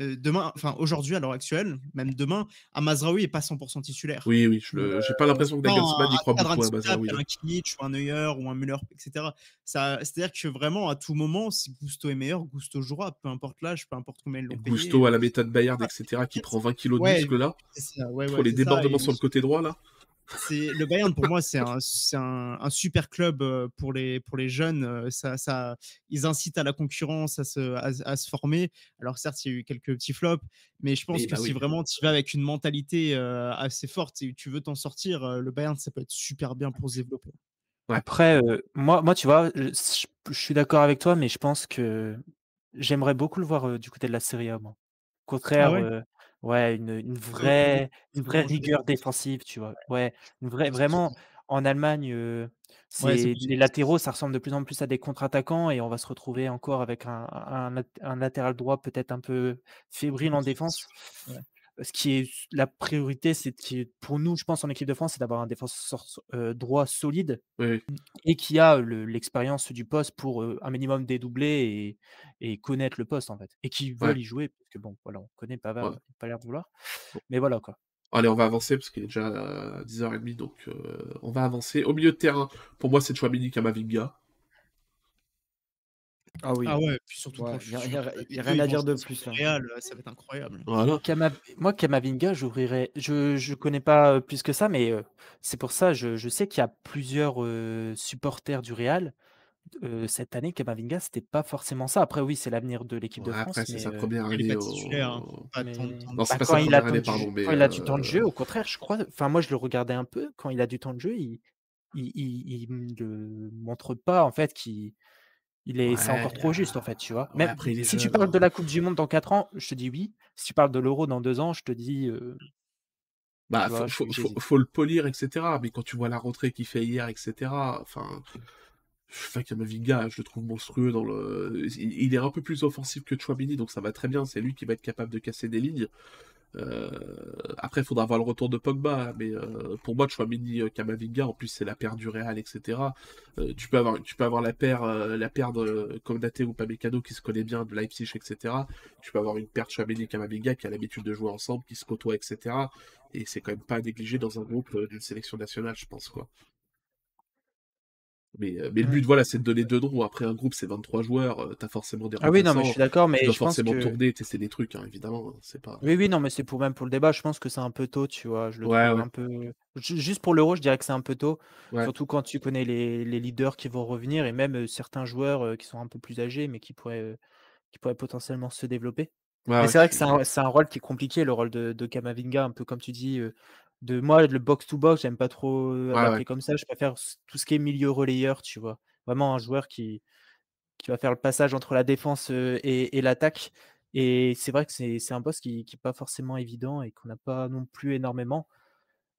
euh, demain, enfin, aujourd'hui, à l'heure actuelle, même demain, un Mazraoui est pas 100% titulaire. Oui, oui, je le- j'ai pas l'impression que Nagelsmann y croit beaucoup à Mazraoui. hein. Un Kimmich ou un Neuer ou un Müller, etc. C'est-à-dire que vraiment, à tout moment, si Gusto est meilleur, Gusto jouera, peu importe l'âge, peu importe combien ils l'ont payé. Gusto à la méthode Bayern, etc., qui prend 20 kilos de muscle là, pour les débordements sur le côté droit là. C'est le Bayern pour moi c'est un, c'est un, un super club euh, pour les pour les jeunes euh, ça, ça ils incitent à la concurrence à se, à, à se former alors certes il y a eu quelques petits flops mais je pense que bah si oui. vraiment tu vas avec une mentalité euh, assez forte et tu veux t'en sortir le Bayern ça peut être super bien pour se développer Ouais. Après, euh, moi, moi, tu vois, je, je- je suis d'accord avec toi, mais je pense que j'aimerais beaucoup le voir euh, du côté de la Serie A, moi. Au contraire, Ah ouais? euh, ouais, une, une vraie, une vraie rigueur défensive, tu vois. Ouais, une vraie, vraiment, en Allemagne, Ouais, c'est c'est plus- les latéraux, ça ressemble de plus en plus à des contre-attaquants et on va se retrouver encore avec un, un, lat- un latéral droit peut-être un peu fébrile en défense. Ouais. Ce qui est la priorité, c'est pour nous, je pense, en équipe de France, c'est d'avoir un défenseur euh, droit solide Oui, et qui a le- l'expérience du poste pour euh, un minimum dédoubler et, et connaître le poste en fait et qui veulent Ouais. y jouer parce que bon voilà on connaît pas Ouais. pas l'air de vouloir Bon. mais voilà quoi Allez, on va avancer parce qu'il est déjà à 10h30, donc euh, on va avancer. Au milieu de terrain, pour moi, c'est Chouamini Kamavinga. Ah oui. Ah ouais, puis surtout Ouais, pour le y a- rien à dire de plus, là. Real, ça va être incroyable. Voilà. Kama- Moi, Kamavinga, j'ouvrirais. Je je connais pas euh, plus que ça, mais euh, c'est pour ça, je, je sais qu'il y a plusieurs euh, supporters du Real. Euh, cette année, Kamavinga, c'était pas forcément ça. Après, oui, c'est l'avenir de l'équipe de France. après, c'est mais, sa euh, première Il est année hein. bah, quand, il a de pardon, quand il a du temps de euh, jeu, au contraire, je crois. Enfin, moi, je le regardais un peu. Quand il a du temps de jeu, il il, il, il me montre pas en fait qu'il il est, c'est encore trop juste en fait, tu vois. ouais, Même après, si tu parles de hein. la Coupe du Monde dans 4 ans, je te dis oui. Si tu parles de l'Euro dans 2 ans, je te dis. euh, Bah, vois, faut, faut, le polir, etc. Mais quand tu vois la rentrée qu'il fait hier, etc. Enfin, enfin Kamavinga, je le trouve monstrueux dans le. Il, il est un peu plus offensif que Chouamini, donc ça va très bien. C'est lui qui va être capable de casser des lignes. Euh, après, il faudra voir le retour de Pogba, mais euh, pour moi, Chouamini, euh, Kamavinga, en plus c'est la paire du Real, etc. Tu peux avoir, tu peux avoir la paire, la paire de Konaté ou Pamecano qui se connaît bien de Leipzig, etc. Tu peux avoir une paire Chouamini Kamavinga qui a l'habitude de jouer ensemble, qui se côtoient, etc. Et c'est quand même pas à négliger dans un groupe d'une sélection nationale, je pense, quoi. Mais, euh, mais le but, voilà, c'est de donner deux noms. Après un groupe, c'est 23 joueurs, euh, t'as forcément des Ah oui, non, mais je suis d'accord, mais tu dois je pense forcément que. tourner, tester des trucs, hein, évidemment. C'est pas. Oui, oui, non, mais c'est pour même pour le débat. Je pense que c'est un peu tôt, tu vois. Je le Ouais, un peu. Ju- Juste pour l'Euro, je dirais que c'est un peu tôt. Ouais. Surtout quand tu connais les, les leaders qui vont revenir et même euh, certains joueurs qui sont un peu plus âgés, mais qui pourraient, qui pourraient potentiellement se développer. Ouais, Mais ouais, c'est vrai que c'est un, rôle qui est compliqué, le rôle de, de Kamavinga, un peu comme tu dis. euh, de moi, le box-to-box, j'aime pas trop euh, Ouais, l'appeler ouais. comme ça. Je préfère tout ce qui est milieu relayeur, tu vois. Vraiment un joueur qui, qui va faire le passage entre la défense euh, et, et l'attaque. Et c'est vrai que c'est c'est un poste qui n'est pas forcément évident et qu'on n'a pas non plus énormément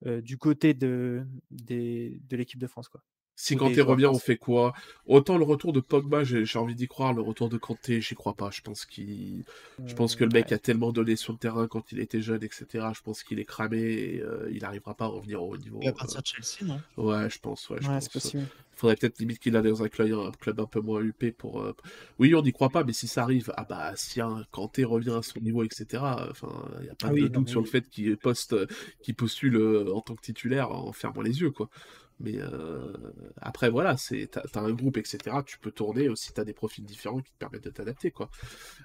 euh, du côté de, des- de l'équipe de France. Quoi. Si Kanté revient, on fait quoi? Autant le retour de Pogba, j'ai envie d'y croire. Le retour de Kanté, j'y crois pas. Je pense qu'il, je pense que le Euh, mec ouais. a tellement donné sur le terrain quand il était jeune, etc. Je pense qu'il est cramé et euh, il n'arrivera pas à revenir au niveau. Il va euh, partir de Chelsea, non? Ouais, je pense. Ouais, je Ouais, pense. c'est possible. Faudrait peut-être limite qu'il aille dans un club, un club un peu moins huppé pour. euh, Oui, on n'y croit pas, mais si ça arrive, ah bah si un Kanté revient à son niveau, etc. Enfin, il n'y a pas Ah de doute sur le fait qu'il poste, qu'il postule euh, en tant que titulaire en fermant les yeux, quoi. Mais euh, après, voilà, c'est t'as, t'as un groupe, etc. Tu peux tourner aussi, t'as des profils différents qui te permettent de t'adapter, quoi.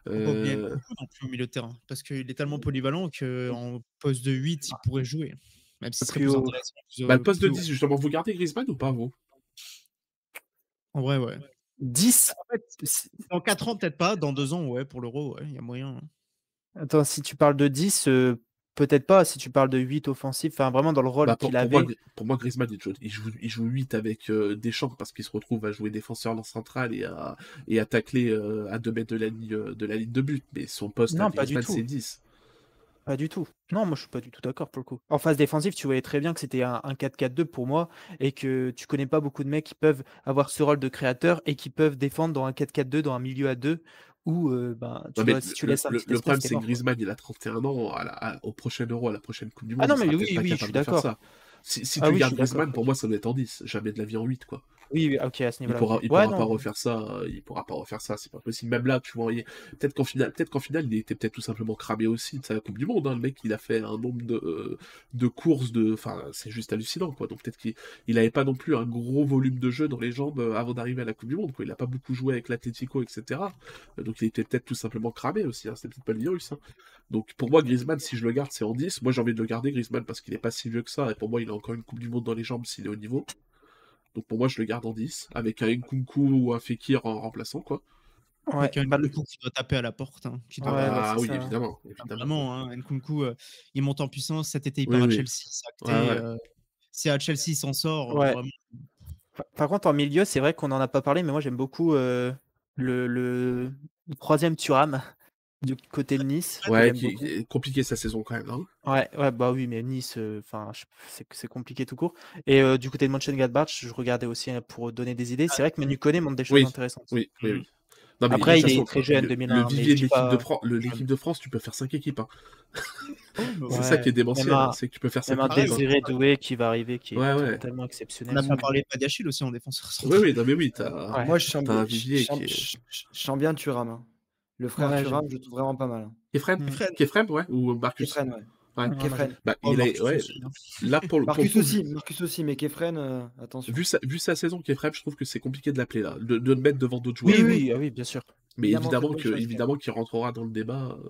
Euh, au milieu de terrain, parce qu'il est tellement polyvalent qu'en poste de 8, il pourrait jouer. Même si ce serait Plus intéressant. plus, bah, euh, le poste de plus haut. 10, justement, vous gardez Griezmann ou pas, vous? En vrai, ouais. 10 En fait, c'est- dans 4 ans, peut-être pas. Dans 2 ans, ouais, pour l'euro, ouais, il y a moyen. Attends, si tu parles de 10, euh, Peut-être pas, si tu parles de 8 offensifs, vraiment dans le rôle bah, qu'il avait. Pour moi, Griezmann, il joue, 8 avec euh, Deschamps parce qu'il se retrouve à jouer défenseur en centrale et à, et à tacler euh, à 2 mètres euh, de la, ligne, de but. Mais son poste non, à Griezmann, c'est 10. Pas du tout. Non, moi je suis pas du tout d'accord pour le coup. En phase défensive, tu voyais très bien que c'était un, 4-4-2 pour moi et que tu connais pas beaucoup de mecs qui peuvent avoir ce rôle de créateur et qui peuvent défendre dans un 4-4-2, dans un milieu à 2. Ou euh, ben, tu vois, si tu le, le, problème, c'est Griezmann, il a 31 ans au prochain Euro, à la prochaine Coupe du ah Monde. Ah non, mais oui, oui, je suis d'accord. Si, si ah tu oui, gardes Griezmann, pour moi, ça doit être en 10, jamais de la vie en 8, quoi. Oui, oui, ok, à ce Il niveau-là. pourra, ok. il Ouais, pourra pas refaire ça. Il pourra pas refaire ça. C'est pas possible. Même là, tu vois, il- peut-être qu'en finale, peut-être qu'en finale, il était peut-être tout simplement cramé aussi de sa Coupe du Monde. hein. Le mec, il a fait un nombre de, euh, de courses de, enfin, c'est juste hallucinant, quoi. Donc peut-être qu'il il avait pas non plus un gros volume de jeu dans les jambes euh, avant d'arriver à la Coupe du Monde, quoi. Il a pas beaucoup joué avec l'Atlético, etc. Euh, Donc il était peut-être tout simplement cramé aussi. Hein. C'était peut-être pas le virus. hein. Donc pour moi, Griezmann, si je le garde, c'est en 10. Moi, j'ai envie de le garder, Griezmann, parce qu'il est pas si vieux que ça. Et pour moi, il a encore une Coupe du Monde dans les jambes s'il est au niveau. Donc pour moi, je le garde en 10, avec un Nkunku ou un Fekir en remplaçant, quoi. Ouais, Avec un bah, le- Nkunku qui doit taper à la porte. hein, qui doit- Ouais, ah oui, ça. évidemment. Évidemment. Hein, Nkunku, euh, il monte en puissance. Cet été, il Oui, part à. Chelsea. Ouais, ouais. euh, si à Chelsea, il s'en sort, euh, vraiment. Par- contre, en milieu, c'est vrai qu'on n'en a pas parlé, mais moi j'aime beaucoup euh, le, le, le troisième Thuram du côté de Nice. Ouais, qui compliqué sa saison quand même. Hein. Ouais, ouais, bah oui, mais Nice, euh, enfin, c'est c'est compliqué tout court. Et euh, du côté de Mönchengladbach, je regardais aussi euh, pour donner des idées. C'est vrai que Manu Koné montre des choses Oui, intéressantes. Oui, oui, oui. Non, mais Après, il est très jeune, le, 2001, le vivier de l'équipe de, pas Fran- le- jeune. l'équipe de France, tu peux faire 5 équipes. hein. C'est Ouais, ça qui est démentiel, hein, c'est que tu peux faire 5 même un équipes. hein. Désiré Doué qui va arriver, qui est Ouais, ouais. totalement On exceptionnel. pas celui-là. parlé de Padiachil aussi en défenseur Oui, oui, non, mais oui, t'as Ouais. Moi, je sens bien Thuram. Le frère Ouais, Thuram, je le trouve vraiment pas mal. hein. Kefren? Mm. Kefren, ouais Ou Marcus? Kefren, ouais. Ouais. Non, Kefren. Bah, Oh, il est, Marcus ouais, aussi, hein. là pour le, Marcus coup, aussi, Marcus aussi, mais Kefren, euh, attention. vu sa, vu sa saison frêle, je trouve que c'est compliqué de l'appeler là, de, de le mettre devant d'autres joueurs. Oui, oui. oui, ah oui, bien sûr. Mais Évidemment, que, chose, évidemment qu'il rentrera dans le débat, euh,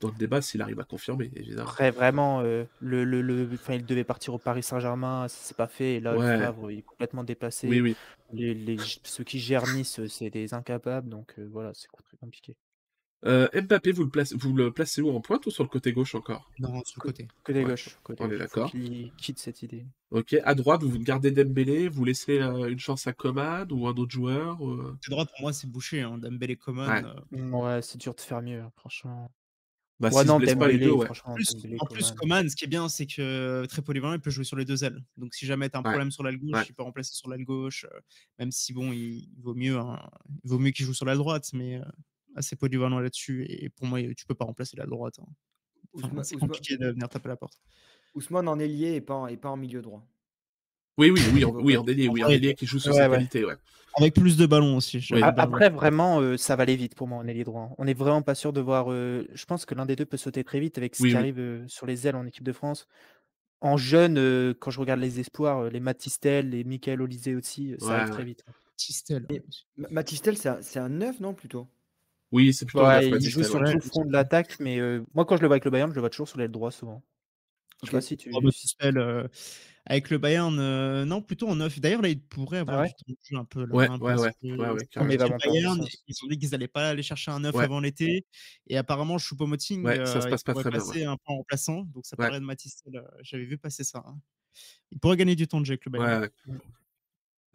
dans le débat s'il arrive à confirmer, évidemment. Après, vraiment, euh, le, le, le- enfin, il devait partir au Paris Saint-Germain, ça s'est pas fait. Et là, Ouais. le Favre, il est complètement dépassé. Oui, oui. Les, les- ceux qui gèrent Nice, c'est des incapables, donc euh, voilà, c'est très compliqué. Euh, Mbappé, vous le, placez, vous le placez où en pointe ou sur le côté gauche encore? Non, sur le côté. Côté Ouais, gauche. Côté on est d'accord. Qu'il quitte cette idée. Ok, à droite, vous gardez Dembélé, vous laissez euh, une chance à Coman ou un autre joueur euh, Côté droit, pour moi, c'est bouché. Hein. Dembélé Coman. Ouais. euh, Ouais, c'est dur de faire mieux, hein, franchement. Bah, ouais, non, pas les Dembélé, deux, ouais. franchement, plus, Dembélé, en plus, Coman. Coman, ce qui est bien, c'est que très polyvalent, il peut jouer sur les deux ailes. Donc, si jamais tu as un Ouais. problème sur l'aile gauche, Ouais. il peut remplacer sur l'aile gauche. euh, même si, bon, il, il vaut mieux, hein, il vaut mieux qu'il joue sur l'aile droite, mais euh, assez polyvalent là-dessus. Et pour moi, tu peux pas remplacer l'aile droite. hein. Enfin, c'est Ousmane- compliqué de venir taper à la porte. Ousmane en ailier et pas en, et pas en milieu droit. Oui, oui, oui, en, Ouais, oui, en ailier, oui, en ailier qui joue sur Ouais, ses ouais. qualités, ouais. Avec plus de ballons aussi. Oui. Après, vraiment, euh, ça va aller vite pour moi en ailier droit. On n'est vraiment pas sûr de voir. euh, je pense que l'un des deux peut sauter très vite avec ce Oui, qui oui. arrive euh, sur les ailes en équipe de France. En jeune, euh, quand je regarde les espoirs, euh, les Matistel, les Michael Olysée aussi, ça Ouais, arrive ouais. très vite. Tistel. Et- Ma- Matistel, c'est un, c'est un 9, non, plutôt? Oui, c'est plutôt Ouais, il joue sur tout le front de l'attaque, mais euh, moi, quand je le vois avec le Bayern, je le vois toujours sur l'aile droit souvent. Je sais pas si tu. Oh, bah, euh, avec le Bayern, euh, non, plutôt en neuf. D'ailleurs, là, il pourrait avoir Ah ouais du temps de jeu un peu. Là, Ouais, hein, ouais, ouais, que. Mais le Bayern, ils ont dit qu'ils n'allaient pas aller chercher un neuf Ouais. avant l'été. Et apparemment, Choupo-Moting, Ouais, ça se euh, passe pas très bien, passer un peu en remplaçant. Donc, ça Ouais. paraît de Matistel. euh, J'avais vu passer ça. hein. Il pourrait gagner du temps de jeu avec le Bayern. Ouais, ouais.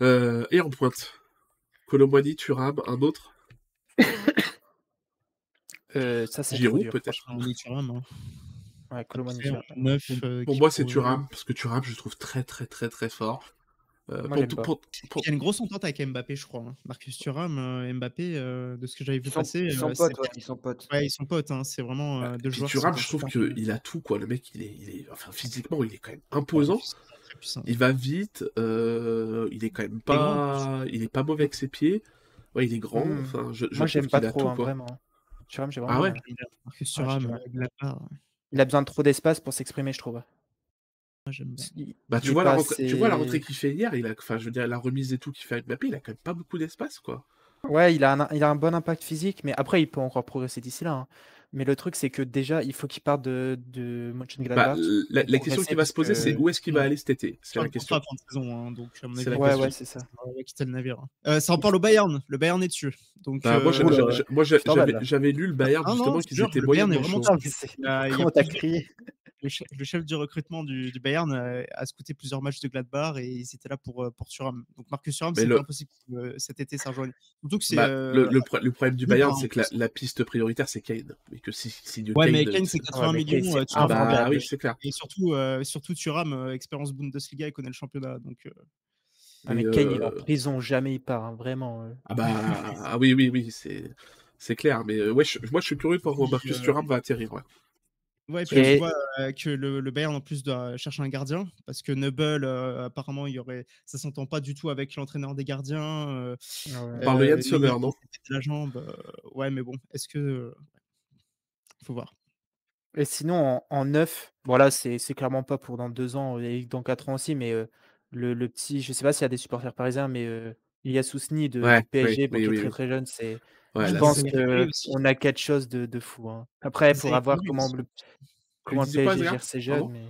Euh, et en pointe, Colomboigny, Thuram, un autre? *laughs* Euh, ça, c'est Giroud, peut-être hein. Ouais, euh, pour moi, c'est Thuram, parce que Thuram, je le trouve très, très, très, très fort. Euh, Moi, pour j'aime tout- pas. pour- pour- Il y a une grosse entente avec Mbappé, je crois. hein. Marcus Thuram, euh, Mbappé, euh, de ce que j'avais vu Ils sont, passer. ils sont euh, potes, ouais, ils sont potes. Ouais, ils sont potes. hein. C'est vraiment euh, deux Puis joueurs. Thuram, je trouve qu'il a tout, quoi. Le mec, il est, il est, enfin, physiquement, il est quand même imposant. Il va vite. euh, il est quand même pas, il est pas mauvais avec ses pieds. Ouais, il est grand. Hmm. Enfin, je, je Moi, j'aime pas trop, tout, hein, quoi. vraiment. Thuram, j'ai Ah vraiment. ouais Marcus Thuram, la part, Il a besoin de trop d'espace pour s'exprimer, je trouve. Il- Bah, il tu vois, la tu vois la rentrée qu'il fait hier, il a, enfin, je veux dire, la remise et tout qu'il fait avec Mbappé, il a quand même pas beaucoup d'espace, quoi. Ouais, il a, un, il a un bon impact physique, mais après, il peut encore progresser d'ici là. hein. Mais le truc, c'est que déjà, il faut qu'il parte de, de Bah, Mönchengladbach. la, la pour question qui va se poser, parce c'est que- où est-ce qu'il va Ouais. aller cet été? C'est la question. de saison, hein, donc à mon C'est avis, la Ouais, question. ouais, c'est ça. va quitter le navire. hein. Euh, ça en parle au Bayern. Le Bayern est dessus. Donc, Bah, moi, euh, moi, j'avais lu le Bayern, *laughs* Ah justement, qu'ils étaient a Comment t'as crié? Le, chef, le chef du recrutement du, du Bayern euh, a scouté plusieurs matchs de Gladbach et ils étaient là pour, euh, pour Thuram. Donc Marcus Thuram, Mais c'est le- pas impossible que euh, cet été ça rejoigne. Surtout que c'est. Bah, euh, le, le pro- le problème du Bayern, c'est que la, piste prioritaire, c'est Kane. Et que si, si Ouais, Kane, mais Kane, c'est 80 mais Kane, millions. euh, Ah, bah oui, c'est clair. Et surtout, euh, surtout Thuram, euh, expérience Bundesliga, il connaît le championnat. Donc, euh, Ah, mais Kane, il est en prison, jamais il part, hein, vraiment. Ah bah ah oui oui oui c'est c'est clair mais euh, ouais je- moi je suis curieux de voir Marcus euh, Thuram va atterrir ouais. Ouais, puis Et- tu vois euh, que le, le Bayern en plus doit chercher un gardien parce que Neubel euh, apparemment il y aurait ça s'entend pas du tout avec l'entraîneur des gardiens. euh, Ah ouais. On parle de Yann euh, Sommer, non? il la jambe. euh, ouais, mais bon, est-ce que euh, faut voir. Et sinon, en, en neuf, bon là, c'est clairement pas pour dans deux ans et dans quatre ans aussi, mais euh, le, le petit, je sais pas s'il y a des supporters parisiens, mais euh, Ilias Ousni de, Ouais, du PSG, oui, bon, oui, qui est oui, très très jeune, c'est, Ouais, je là, pense c'est- Zaïre Emery que aussi. on a quelque chose de, de fou. hein. Après, il faudra Zaïre voir Emery comment le, comment le PSG gère ses jeunes. Mais...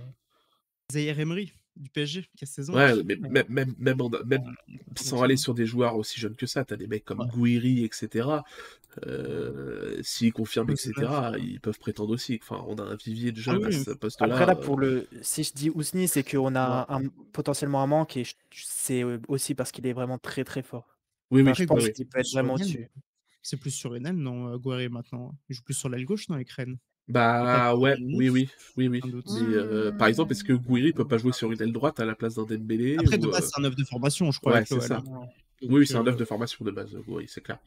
Zaire Emery du PSG qui a 16 ans. ouais mais même même même, en- même sans aller sur des joueurs aussi jeunes que ça t'as des mecs comme Ouais. Gouiri etc euh, s'ils confirment etc ils peuvent prétendre aussi enfin on a un vivier de Ah jeunes à ce poste là Après là, pour le, si je dis Ousni, c'est qu'on a Ouais. un, potentiellement un manque et c'est euh, aussi parce qu'il est vraiment très très fort. oui oui Enfin, je pense qu'il peut être vraiment au-dessus. C'est plus sur Rennes, non, euh, Guerre maintenant? Il joue plus sur l'aile gauche, non, avec Rennes? bah ouais oui oui oui oui. Mais, euh, par exemple est-ce que Gouiri peut pas jouer sur une aile droite à la place d'un Dembélé Après, de base, euh, c'est un œuf de formation, je crois. ouais c'est ça oui Donc, oui c'est un œuf de formation de base Gouiri c'est clair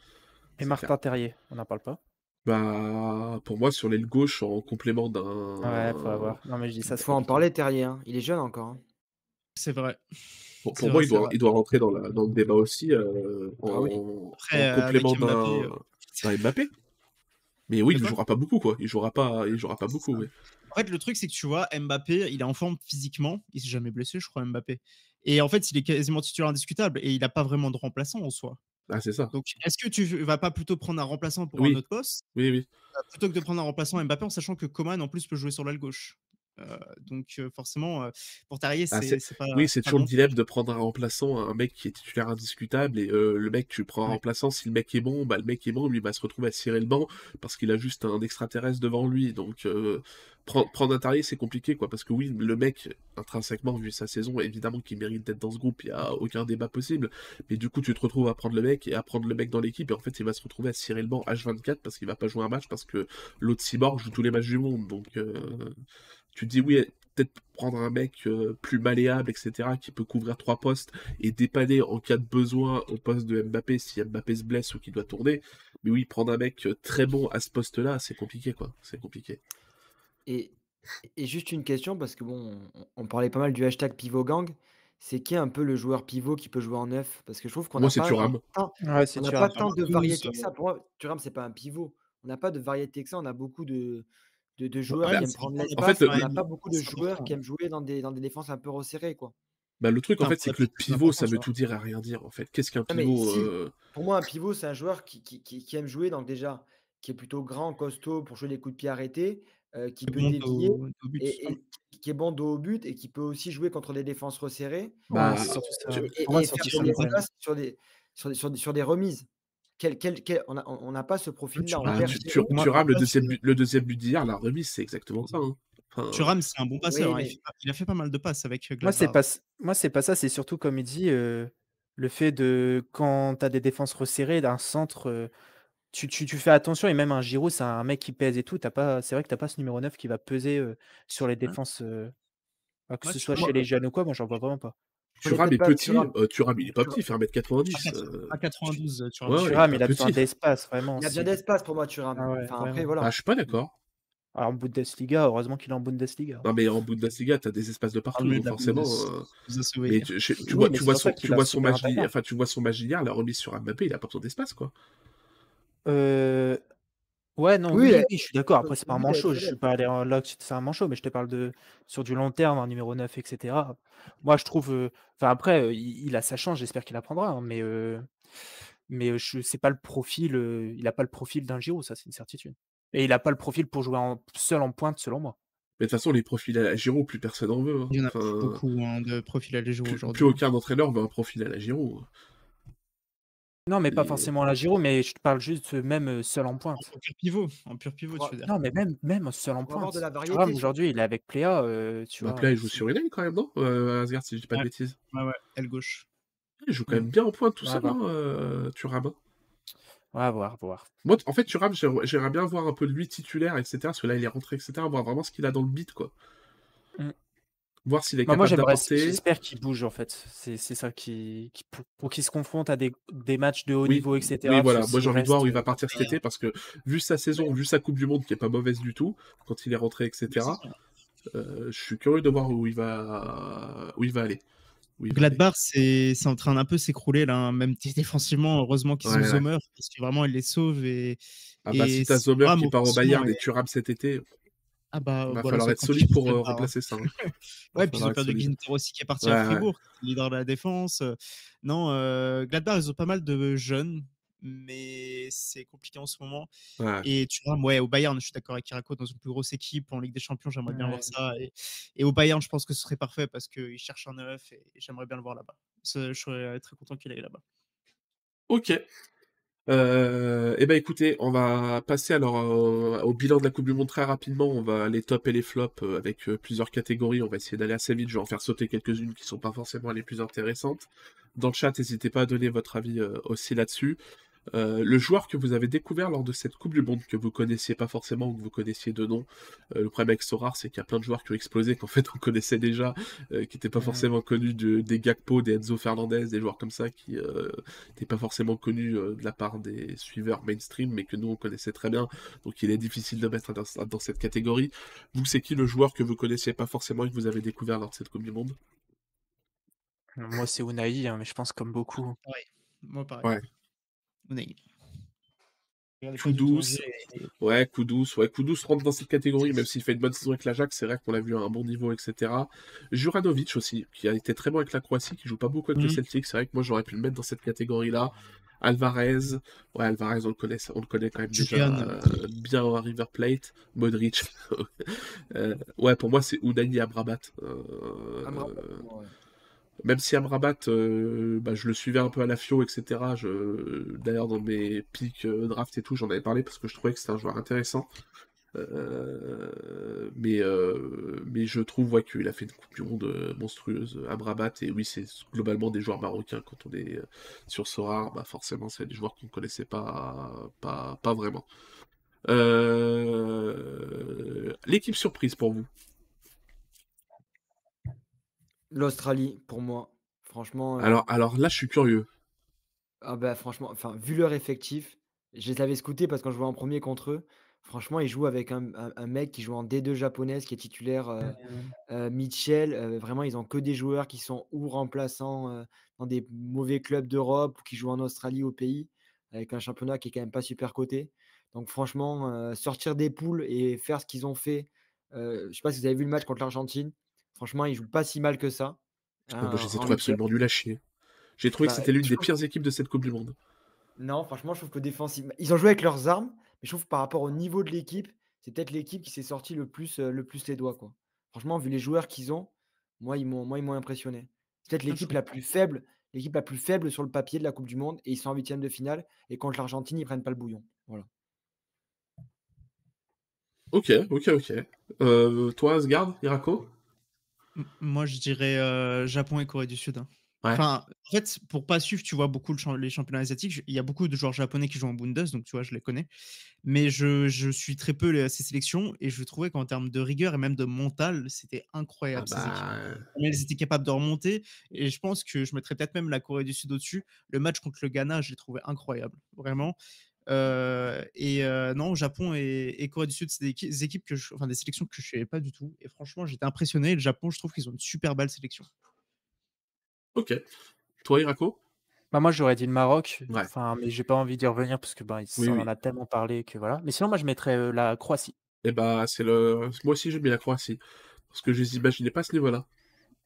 Et Martin clair. Terrier, on n'en parle pas? Bah, pour moi, sur l'aile gauche, en complément d'un. Ouais, faut avoir. Non, mais je dis ça, faut en parler, Terrier. hein. Il est jeune encore. hein. C'est vrai. Pour, moi, vrai, il doit, il doit rentrer dans, la, dans le débat aussi, euh, en, Ah oui. en Après, euh, complément avec Mbappé, d'un d'un Mbappé. Mais oui, il quoi? jouera pas beaucoup, quoi. Il jouera pas, il jouera pas beaucoup. En fait, le truc, c'est que tu vois, Mbappé, il est en forme physiquement. Il s'est jamais blessé, je crois, Mbappé. Et en fait, il est quasiment titulaire indiscutable et il n'a pas vraiment de remplaçant en soi. Ah, c'est ça. Donc, est-ce que tu vas pas plutôt prendre un remplaçant pour un autre poste? Oui, oui. euh, plutôt que de prendre un remplaçant Mbappé en sachant que Coman en plus peut jouer sur l'aile gauche Euh, Donc, euh, forcément, euh, pour Terrier, Ah, c'est c'est pas. Oui, c'est toujours le dilemme de prendre un remplaçant, un mec qui est titulaire indiscutable, et euh, le mec, tu prends un Ouais. remplaçant, si le mec est bon, bah le mec est bon, lui va se retrouver à cirer le banc parce qu'il a juste un extraterrestre devant lui. Donc, euh, prendre, prendre un Terrier, c'est compliqué, quoi, parce que oui, le mec, intrinsèquement, vu sa saison, évidemment qu'il mérite d'être dans ce groupe, il n'y a aucun débat possible. Mais du coup, tu te retrouves à prendre le mec et à prendre le mec dans l'équipe, et en fait, il va se retrouver à cirer le banc H24 parce qu'il va pas jouer un match parce que l'autre cyborg joue tous les matchs du monde. Donc, euh, tu te dis, oui, peut-être prendre un mec euh, plus malléable, etc., qui peut couvrir trois postes et dépanner en cas de besoin au poste de Mbappé si Mbappé se blesse ou qu'il doit tourner. Mais oui, prendre un mec euh, très bon à ce poste-là, c'est compliqué, quoi. C'est compliqué. Et, et juste une question, parce que bon, on, on parlait pas mal du hashtag pivot gang. C'est qui un peu le joueur pivot qui peut jouer en neuf? Parce que je trouve qu'on n'a c'est pas Thuram. tant, Ouais, c'est on n'a Thuram. pas tant de variétés que ça. Pour moi, Thuram, c'est pas un pivot. On n'a pas de variété que ça. On a beaucoup de, de, de Bah, joueurs Ouais, qui aiment prendre important en l'espace. fait, mais on n'a pas beaucoup de joueurs qui aiment jouer dans des, dans des défenses un peu resserrées, quoi. bah, le truc, en fait, pour c'est que le pivot, ça veut tout dire et rien dire, en fait. Qu'est-ce qu'un pivot si, euh, pour moi, un pivot, c'est un joueur qui, qui, qui- qui aime jouer, donc déjà, qui est plutôt grand, costaud pour jouer les coups de pied arrêtés, euh, qui peut dévier au, au but. et, et qui est bon dos au but et qui peut aussi jouer contre des défenses resserrées Bah, et, faire des, des, sur des, sur des remises. Quel, quel, quel- on n'a pas ce profil-là. Bah, perd tu, le deuxième but, le deuxième but d'hier, la remise, c'est exactement ça. hein. Enfin, Thuram, c'est un bon passeur. Oui, hein. Il, a fait pas mal de passes avec euh, Moi, c'est Gladbach. pas, s- moi, c'est pas ça. C'est surtout, comme il dit, euh, le fait de quand tu as des défenses resserrées, d'un centre, euh, tu, tu, tu fais attention. Et même un Giroud, c'est un mec qui pèse et tout. T'as pas, c'est vrai que tu pas ce numéro 9 qui va peser euh, sur les défenses, euh, bah, que Moi, ce soit chez les jeunes ou quoi. Moi, j'en vois vraiment pas. Thuram est petit. Thuram? euh, Thuram, il est pas petit, il fait à 1m90. 4 euh, à 92, euh, Thuram. Il a besoin d'espace, vraiment. Il a bien d'espace pour moi, Thuram. Ah. Ah, je suis pas d'accord. Alors, en Bundesliga, heureusement qu'il est en Bundesliga. Non, mais en Bundesliga, t'as des espaces de partout, donc de la forcément. Bundes. euh, Mais hier. tu, je- tu Oui, vois, mais tu vois son, tu vois son enfin, tu vois son la remise sur Mbappé, il a pas besoin d'espace, quoi. Euh, Ouais, non, Oui, oui, je suis d'accord. Après, c'est pas un manchot. Je suis pas allé en- là c'est un manchot, mais je te parle de sur du long terme, un numéro 9, etc. Moi, je trouve. euh, Enfin, après, euh, il, il a sa chance, j'espère qu'il la prendra. hein, mais euh, mais je sais pas le profil. euh, il a pas le profil d'un Giroud, ça, c'est une certitude. Et il a pas le profil pour jouer en, seul en pointe, selon moi. Mais de toute façon, les profils à la Giroud, plus personne en veut. hein. Il y en a Enfin, beaucoup hein, de profils à les jouer plus, aujourd'hui. plus aucun entraîneur veut un profil à la Giroud. Non, mais pas Et- forcément à la Giroud, mais je te parle juste euh, même seul en pointe. En pur pivot, en pur pivot, tu veux dire. Non, mais même, même seul en pointe. aujourd'hui, il est avec Pléa, euh, tu Bah, vois. là, il joue sur une aile quand même, non euh, Asgard, si je dis pas de bêtises. Ouais, ouais, aile gauche. Il joue quand même Mm. bien en pointe tout Ouais, seul, bah. hein, euh, Thuram? hein. Ouais, voir, voir. Moi, en fait, Thuram, j'aimerais j'aimerais bien voir un peu de lui titulaire, etc. Parce que là, il est rentré, etc. Voir vraiment ce qu'il a dans le beat, quoi. Voir s'il est Bah, capable d'apporter. j'espère qu'il bouge en fait. C'est, c'est ça qui, qui- pour, pour qu'il se confronte à des, des matchs de haut Oui, niveau, etc. Oui, voilà. Moi, j'ai envie de voir où il va partir cet Ouais. été parce que, vu sa saison, vu sa Coupe du Monde qui est pas mauvaise du tout, quand il est rentré, etc., euh, je suis curieux de voir où il va, où il va aller. Aller. Gladbach, c'est c'est en train d'un peu s'écrouler là, hein, même défensivement. Heureusement qu'ils Ouais, ont ouais. Sommer parce que vraiment il les sauve et. Ah bah, et si t'as c'est Sommer qui part au Bayern et- Thuram cet été, Ah bah, il va falloir être solide pour euh, hein. remplacer ça. hein. Ouais, Va puis ils ont perdu. Ginter aussi qui est parti Ouais, à ouais. Fribourg, leader de la défense. Non, euh, Gladbach, ils ont pas mal de jeunes, mais c'est compliqué en ce moment. Ouais. Et tu vois, ouais, au Bayern, je suis d'accord avec Kirako, dans une plus grosse équipe en Ligue des Champions, j'aimerais bien Ouais. voir ça. Et, et au Bayern, je pense que ce serait parfait parce qu'il cherche un neuf et, j'aimerais bien le voir là-bas. Je serais très content qu'il aille là-bas. Ok. Euh, eh ben écoutez, on va passer alors euh, au bilan de la Coupe du Monde très rapidement. On va les tops et les flops euh, avec euh, plusieurs catégories. On va essayer d'aller assez vite. Je vais en faire sauter quelques-unes qui sont pas forcément les plus intéressantes. Dans le chat, n'hésitez pas à donner votre avis aussi là-dessus. Euh, le joueur que vous avez découvert lors de cette Coupe du Monde, que vous connaissiez pas forcément ou que vous connaissiez de nom, euh, le problème avec Sorar, c'est qu'il y a plein de joueurs qui ont explosé qu'en fait on connaissait déjà, euh, qui n'étaient pas Ouais. forcément connus de, des Gakpo, des Enzo Fernandez, des joueurs comme ça qui n'étaient pas forcément connus euh, de la part des suiveurs mainstream, mais que nous on connaissait très bien. Donc il est difficile de mettre dans, dans cette catégorie. Vous, c'est qui le joueur que vous connaissiez pas forcément et que vous avez découvert lors de cette Coupe du Monde? Moi, c'est Unai, hein, mais je pense comme beaucoup. Moi, pareil. Ouais. Coup douce. Ouais, coup douce. Ouais, coup douce rentre dans cette catégorie, même s'il fait une bonne saison avec l'Ajax, c'est vrai qu'on l'a vu à un bon niveau, etc. Juranovic aussi, qui a été très bon avec la Croatie, qui joue pas beaucoup avec le. Celtic. C'est vrai que moi j'aurais pu le mettre dans cette catégorie-là. Alvarez, ouais, Alvarez, on le connaît, on le connaît quand même déjà euh, bien à River Plate. Modric. *laughs* Euh, ouais, pour moi c'est Unai Amrabat. Euh, euh, ouais. Même si Amrabat, euh, bah, je le suivais un peu à la FIO, etc. D'ailleurs, dans mes pics euh, draft et tout, j'en avais parlé parce que je trouvais que c'était un joueur intéressant. Euh, mais, mais je trouve qu'il a fait une Coupe du Monde monstrueuse, Amrabat. Et oui, c'est globalement des joueurs marocains. Quand on est sur Sora, bah, forcément, c'est des joueurs qu'on ne connaissait pas, pas, pas vraiment. L'équipe surprise pour vous L'Australie, pour moi. Franchement, euh, alors, alors là, je suis curieux. ah bah, franchement, enfin, vu leur effectif, je les avais scoutés parce que quand je jouais en premier contre eux, franchement, ils jouent avec un, un- un mec qui joue en D2 japonaise, qui est titulaire, euh, euh, Mitchell. euh, vraiment, ils ont que des joueurs qui sont ou remplaçants dans des mauvais clubs d'Europe ou qui jouent en Australie au pays, avec un championnat qui est quand même pas super coté. Donc, franchement, sortir des poules et faire ce qu'ils ont fait. je sais pas si vous avez vu le match contre l'Argentine. Franchement, ils jouent pas si mal que ça. Moi, je les ai en trouvés huitième. absolument nuls à chier. J'ai trouvé que Bah, c'était l'une des pires équipes de cette Coupe du Monde. Non, franchement, je trouve que défensivement, ils ont joué avec leurs armes, mais je trouve que par rapport au niveau de l'équipe, c'est peut-être l'équipe qui s'est sortie le plus, euh, le plus les doigts, quoi. Franchement, vu les joueurs qu'ils ont, moi, ils m'ont, moi, ils m'ont impressionné. C'est peut-être Ah, l'équipe la plus faible, l'équipe la plus faible sur le papier de la Coupe du Monde, et ils sont en huitième de finale. Et contre l'Argentine, ils prennent pas le bouillon. Voilà. Ok, ok, ok. Euh, toi, Asgard, Irako Moi, je dirais euh, Japon et Corée du Sud. hein. Ouais. Enfin, en fait, pour pas suivre, tu vois, beaucoup le champ- les championnats asiatiques, je- il y a beaucoup de joueurs japonais qui jouent en Bundes, donc tu vois, je les connais. Mais je, je suis très peu les- ces sélections et je trouvais qu'en termes de rigueur et même de mental, c'était Ah incroyable. ces équipes. bah, elles étaient capables de remonter. Et je pense que je mettrais peut-être même la Corée du Sud au-dessus. Le match contre le Ghana, je l'ai trouvé incroyable, vraiment. Euh, et euh, non, Japon et, et Corée du Sud, c'est des, équi- des équipes que je, enfin des sélections que je ne savais pas du tout. Et franchement, j'étais impressionné. Et le Japon, je trouve qu'ils ont une super belle sélection. ok. Toi, Irako Bah, moi, j'aurais dit le Maroc. Ouais. Enfin, mais j'ai pas envie d'y revenir parce que ben, il Oui, s'en oui. en a tellement parlé que voilà. Mais sinon, moi, je mettrais euh, la Croatie. Eh bah, c'est le. Moi aussi, j'ai mis la Croatie. Parce que je les imaginais pas à ce niveau-là.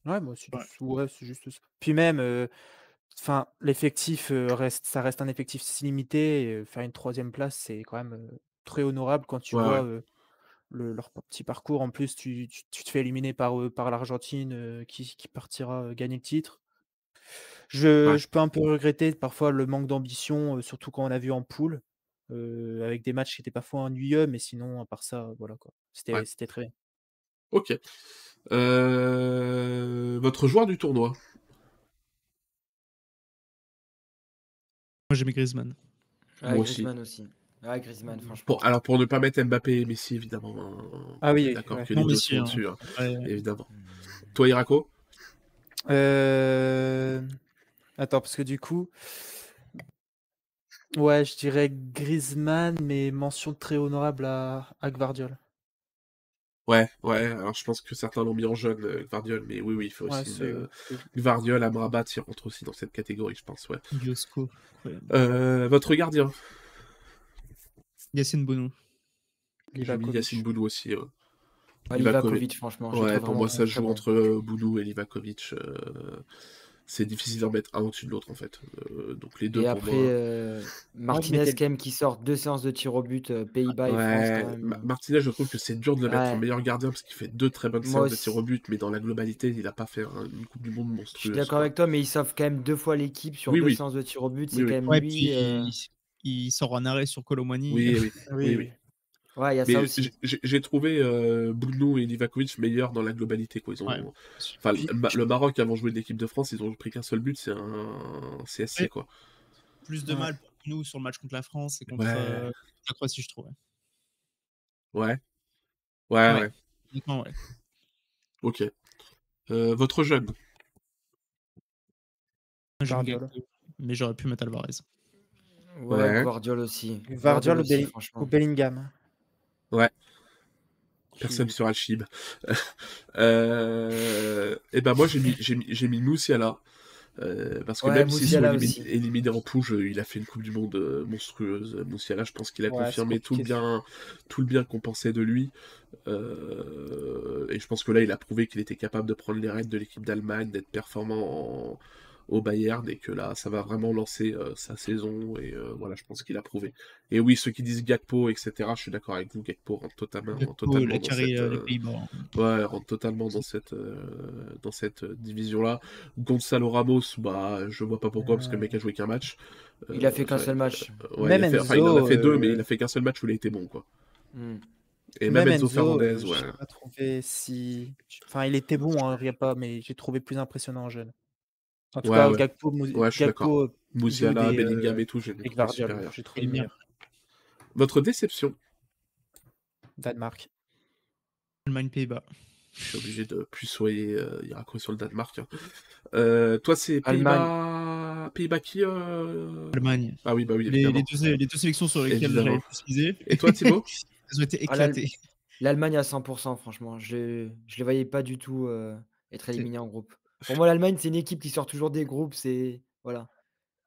Ouais, moi aussi. Ouais. Ouais, c'est juste ça. Puis même, euh, enfin, l'effectif euh, reste, ça reste un effectif si limité. et, euh, faire une troisième place, c'est quand même euh, très honorable quand tu Ouais, vois ouais. le- leur petit parcours. En plus, tu, tu- tu te fais éliminer par, par l'Argentine qui, qui partira gagner le titre. Je, Ouais. je peux un peu regretter parfois le manque d'ambition, surtout quand on a vu en poule, avec des matchs qui étaient parfois ennuyeux, mais sinon, à part ça, voilà quoi. C'était très bien. Ok. Votre joueur du tournoi? Moi, j'ai mis Griezmann. Ouais, Moi aussi. Griezmann aussi. Ouais, Griezmann, franchement. Pour- Alors, pour ne pas mettre Mbappé et Messi, évidemment. hein, Ah oui, D'accord ouais. que Non, les deux Messi, sont hein. hein, Ouais. évidemment. Toi, Irako Euh, Attends, parce que du coup, ouais, je dirais Griezmann, mais mention très honorable à, à Gvardiol. Ouais, ouais. Alors, je pense que certains l'ont mis en jeune, euh, Gvardiol, mais oui, oui, il faut Ouais, aussi. euh, Gvardiol, Amrabat, il rentre aussi dans cette catégorie, je pense, ouais. Biosco. incroyable. Euh, votre gardien Yacine Bono. J'ai mis. Yacine Boudou aussi. ouais. Ouais, Livakovic. Livakovic, franchement. Ouais, pour moi, ça joue entre euh, Boudou et Livakovic. C'est difficile d'en mettre un au-dessus de l'autre, en fait. Euh, donc, les deux, Et pour après, moi. euh, Martinez, quand même, qui sort deux séances de tir au but, euh, Pays-Bas et France, même. Martinez, je trouve que c'est dur de le mettre en meilleur gardien parce qu'il fait deux très bonnes Moi séances de tir au but, mais dans la globalité, il n'a pas fait un- une Coupe du Monde Je suis monstrueuse. d'accord avec toi, mais il sauve quand même deux fois l'équipe sur Oui, deux oui. séances de tir au but. C'est Oui, oui. quand même Ouais, lui. puis euh, il, sort un arrêt sur Colomani. Oui, oui, *laughs* Oui, oui, oui. Ouais, il y a Mais ça aussi. j'ai- trouvé euh, Boudou et Livakovic meilleurs dans la globalité. Quoi. Ils ont... Ouais. enfin, Puis- le, Ma- le Maroc, avant de jouer de l'équipe de France, ils ont pris qu'un seul but, c'est un CSC. Ouais. Quoi. Plus de Ouais. mal pour nous sur le match contre la France et contre Ouais. euh, la Croatie, je trouve. Ouais. Ouais, Ouais. ouais. Honnêtement, ouais. Ok. Euh, votre jeune Guardiola. Gakpo, mais j'aurais pu mettre Alvarez. Ouais, Ouais. Guardiol aussi. Franchement. ou Bellingham. Ouais. Personne sur Alchib. *laughs* euh, et ben moi j'ai mis j'ai mis j'ai mis Moussiala Euh, parce que Ouais, même s'ils sont Musiala élimi- aussi. éliminés en pouge, il a fait une Coupe du Monde euh, monstrueuse. Musiala, je pense qu'il a Ouais, confirmé tout le bien, tout le bien qu'on pensait de lui. Euh, et je pense que là, il a prouvé qu'il était capable de prendre les rênes de l'équipe d'Allemagne, d'être performant en- au Bayern, et que là, ça va vraiment lancer euh, sa saison. Et euh, voilà, je pense qu'il a prouvé. Et oui, ceux qui disent Gakpo, etc., je suis d'accord avec vous. Gakpo rentre totalement, Gakpo, totalement la dans carré cette, euh, euh. Ouais, rentre totalement dans cette, euh, dans cette euh, division-là. Gonzalo Ramos, bah, je vois pas pourquoi, parce que le mec a joué qu'un match. Il a fait qu'un seul match. euh, ouais, Même il, a fait, enfin, il en a Enzo, fait deux, euh, mais il a fait qu'un seul match où il a été bon, quoi. Hmm. Et même, Enzo, euh, Fernandez, je ouais. n'ai pas trouvé si. Enfin, il était bon, hein, y a pas, mais j'ai trouvé plus impressionnant en jeune. En tout Ouais, cas, ouais. Gakpo, Ouais. Gakpo et, Bellingham euh, et tout, j'ai trouvé j'ai bien. Votre déception, Danemark. Allemagne, Pays-Bas. je suis obligé de plus soyer euh, Irakho sur le Danemark. hein. Euh, toi, c'est Allemagne. Pays-Bas. Pays-Bas qui euh... Allemagne. Ah oui, bah oui, Les, deux, les deux sélections sur lesquelles j'avais plus misé, Et toi, Thibaut? *laughs* Elles ont été Ah, éclatées. L'Allemagne à 100%, franchement. Je je les voyais pas du tout euh, être éliminés en groupe. Pour moi, l'Allemagne, c'est une équipe qui sort toujours des groupes. C'est voilà,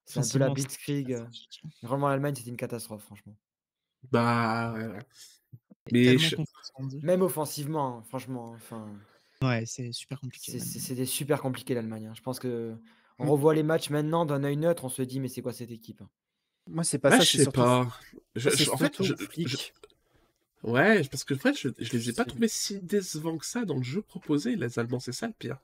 c'est un peu la blitzkrieg. euh. Vraiment, l'Allemagne, c'était une catastrophe, franchement. Bah, ouais, Mais je-. Même offensivement, hein, franchement. Enfin, Ouais, c'est super compliqué. c'était super compliqué l'Allemagne. hein. Je pense que on Mm. revoit les matchs maintenant d'un œil neutre, on se dit mais c'est quoi cette équipe hein? Moi, c'est pas Bah, ça, je c'est sais surtout. pas. Je- je- en fait, je, Ouais, parce que en fait, je, je les ai pas trouvés si décevants que ça dans le jeu proposé, les Allemands, c'est ça le pire.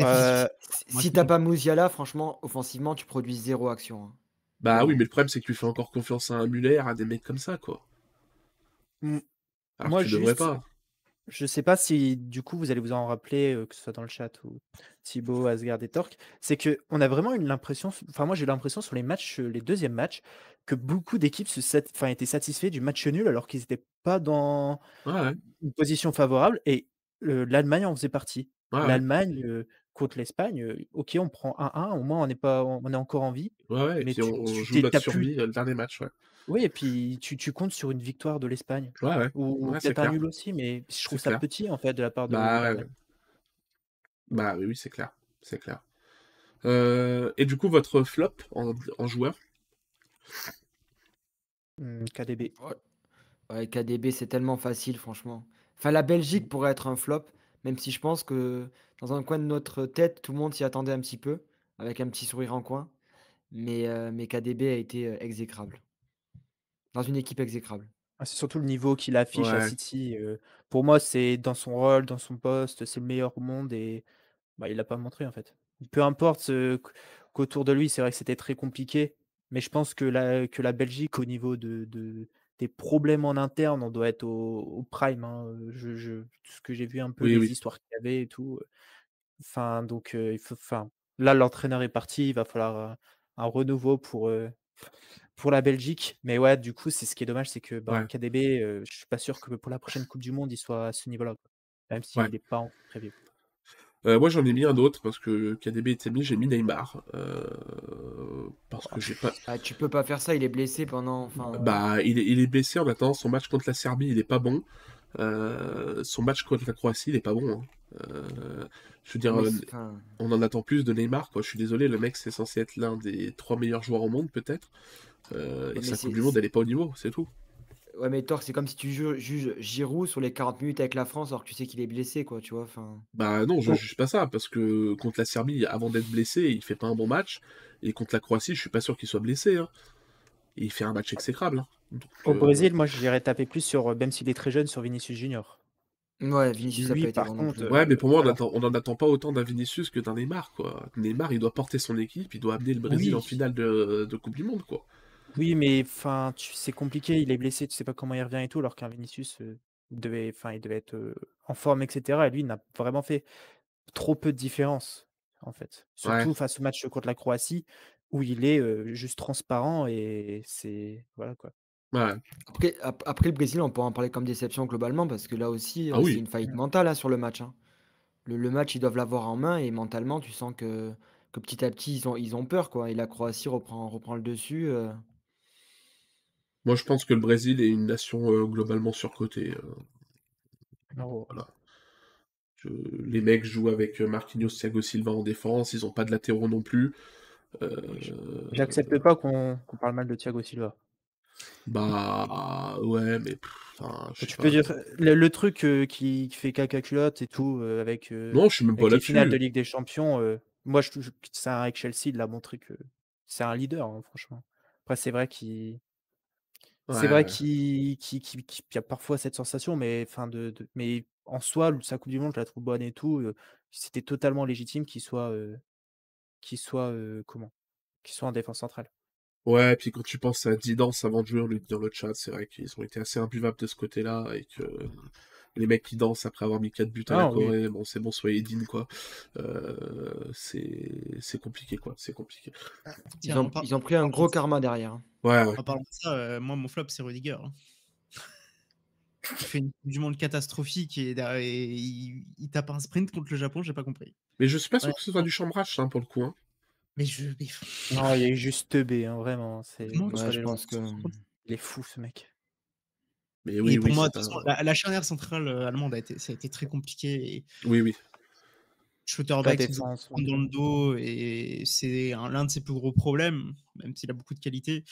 Euh, Si- je t'as pas Musiala, franchement, offensivement, tu produis zéro action. hein. Bah oui, mais le problème, c'est que tu fais encore confiance à un Muller, à des mecs comme ça, quoi. Alors Moi, tu devrais pas. Je sais pas si du coup vous allez vous en rappeler, euh, que ce soit dans le chat ou Thibaut, Asgard et Torque, c'est que on a vraiment eu l'impression, enfin moi j'ai eu l'impression sur les matchs, euh, les deuxièmes matchs, que beaucoup d'équipes se sat- enfin, étaient satisfaits du match nul alors qu'ils n'étaient pas dans Ouais, ouais. une position favorable et euh, l'Allemagne en faisait partie. Ouais. L'Allemagne euh, contre l'Espagne, ok on prend 1-1, au moins on est pas, on est encore en vie. Ouais, ouais, et Mais puis tu- on, tu- joue notre plus- survie le dernier match, ouais. Oui et puis tu, tu comptes sur une victoire de l'Espagne Ouais, ouais. ou peut-être un nul aussi, mais je trouve ça clair. petit en fait de la part de Bah. Bah oui, oui, c'est clair. C'est clair. Euh, et du coup, votre flop en, en joueur? Hmm, KDB. Ouais, KDB, c'est tellement facile, franchement. Enfin, la Belgique pourrait être un flop, même si je pense que dans un coin de notre tête, tout le monde s'y attendait un petit peu, avec un petit sourire en coin. Mais, euh, mais KDB a été euh, exécrable. Dans une équipe exécrable. Ah, c'est surtout le niveau qu'il affiche à. City. euh, pour moi, c'est dans son rôle, dans son poste, c'est le meilleur au monde et bah, il l'a pas montré en fait. Peu importe euh, qu- qu'autour de lui, c'est vrai que c'était très compliqué, mais je pense que la, que la Belgique, au niveau de, de- des problèmes en interne, on doit être au, au prime. hein, Je, je- tout ce que j'ai vu un peu, Oui, les oui. histoires qu'il y avait et tout. Enfin, donc, euh, il faut, enfin, là, l'entraîneur est parti, il va falloir un renouveau pour, euh, pour la Belgique. Mais ouais, du coup, c'est ce qui est dommage, c'est que bah, Ouais. KDB, euh, je suis pas sûr que pour la prochaine Coupe du Monde, il soit à ce niveau-là. Même s'il Ouais. n'est pas encore prévu. Euh, moi, j'en ai mis un autre parce que KDB était mis, j'ai mis Neymar. euh, parce que j'ai pas. Ah, tu peux pas faire ça, il est blessé pendant. Enfin, Bah, il est, il est blessé en attendant son match contre la Serbie, il est pas bon. Euh, son match contre la Croatie, il est pas bon. hein. Euh, je veux dire, euh, enfin, on en attend plus de Neymar, quoi. Je suis désolé, le mec, c'est censé être l'un des trois meilleurs joueurs au monde, peut-être. Euh, et sa Coupe du Monde, elle est pas au niveau, c'est tout. Ouais, mais Thor, c'est comme si tu ju- juges Giroud sur les 40 minutes avec la France alors que tu sais qu'il est blessé, quoi, tu vois. Enfin, Bah non, je Oh. juge pas ça, parce que contre la Serbie, avant d'être blessé, il fait pas un bon match. Et contre la Croatie, je suis pas sûr qu'il soit blessé. hein. Et il fait un match exécrable. hein. Donc, Au euh, Brésil, moi, j'irais taper plus sur, euh, même s'il est très jeune, sur Vinicius Junior. ouais, Vinicius Lui, par contre, euh, Ouais, mais pour moi, on alors- attend- on en attend pas autant d'un Vinicius que d'un Neymar, quoi. Neymar, il doit porter son équipe, il doit amener le Brésil Oui. en finale de, de Coupe du Monde, quoi. Oui, mais enfin, tu- c'est compliqué. Il est blessé, tu sais pas comment il revient et tout, alors qu'un Vinicius euh, devait, enfin, il devait être euh, en forme, etc. Et lui, il n'a vraiment fait trop peu de différence, en fait. Ouais. Surtout face au match contre la Croatie, où il est euh, juste transparent et c'est voilà quoi. Ouais, Après, ap- après le Brésil, on peut en parler comme déception globalement parce que là aussi, Ah oui. c'est une faillite mentale hein, sur le match. hein. Le, le match, ils doivent l'avoir en main et mentalement, tu sens que, que petit à petit, ils ont, ils ont peur, quoi. Et la Croatie reprend, reprend le dessus. euh. Moi je pense que le Brésil est une nation euh, globalement surcotée. euh. Voilà. les mecs jouent avec Marquinhos, Thiago Silva en défense, ils ont pas de latéraux non plus. J'accepte pas qu'on parle mal de Thiago Silva. Bah ouais, mais tu peux dire le, truc qui, fait caca culotte et tout avec, non, je suis même pas les finales de Ligue des Champions. moi, je, je c'est avec Chelsea, il a montré que c'est un leader, hein, franchement. Après, c'est vrai qu'il c'est vrai qu'il y a parfois cette sensation, mais, fin de, mais en soi, sa Coupe du Monde, je la trouve bonne et tout. C'était totalement légitime qu'il soit, qu'il soit comment? Qu'il soit en défense centrale. Ouais, et puis quand tu penses à 10 danses avant de jouer, on lui dit dans le chat, c'est vrai qu'ils ont été assez imbuvables de ce côté-là et que les mecs qui dansent après avoir mis 4 buts à la ah Corée, bon, c'est bon, soyez dignes, quoi. Euh, c'est compliqué, quoi. C'est compliqué. Ah, ils, ont, ils, ont, pris un gros karma derrière. Hein. Ouais, ouais. En parlant de ça, euh, moi, mon flop, c'est Rudiger. Hein. *laughs* Il fait une du monde catastrophique et, il, tape un sprint contre le Japon, j'ai pas compris. Mais je suis pas sûr que ce soit du chambrage, hein, pour le coup. Hein. Mais je. Non, il y a eu juste B, hein, vraiment. C'est... je pense que. Il est fou, ce mec. Mais oui, et pour oui, moi, la, charnière centrale euh, allemande a été, ça a été très compliqué. Et... Oui, oui. Schutterbeck dans le dos et c'est l'un de ses plus gros problèmes, même s'il a beaucoup de qualité.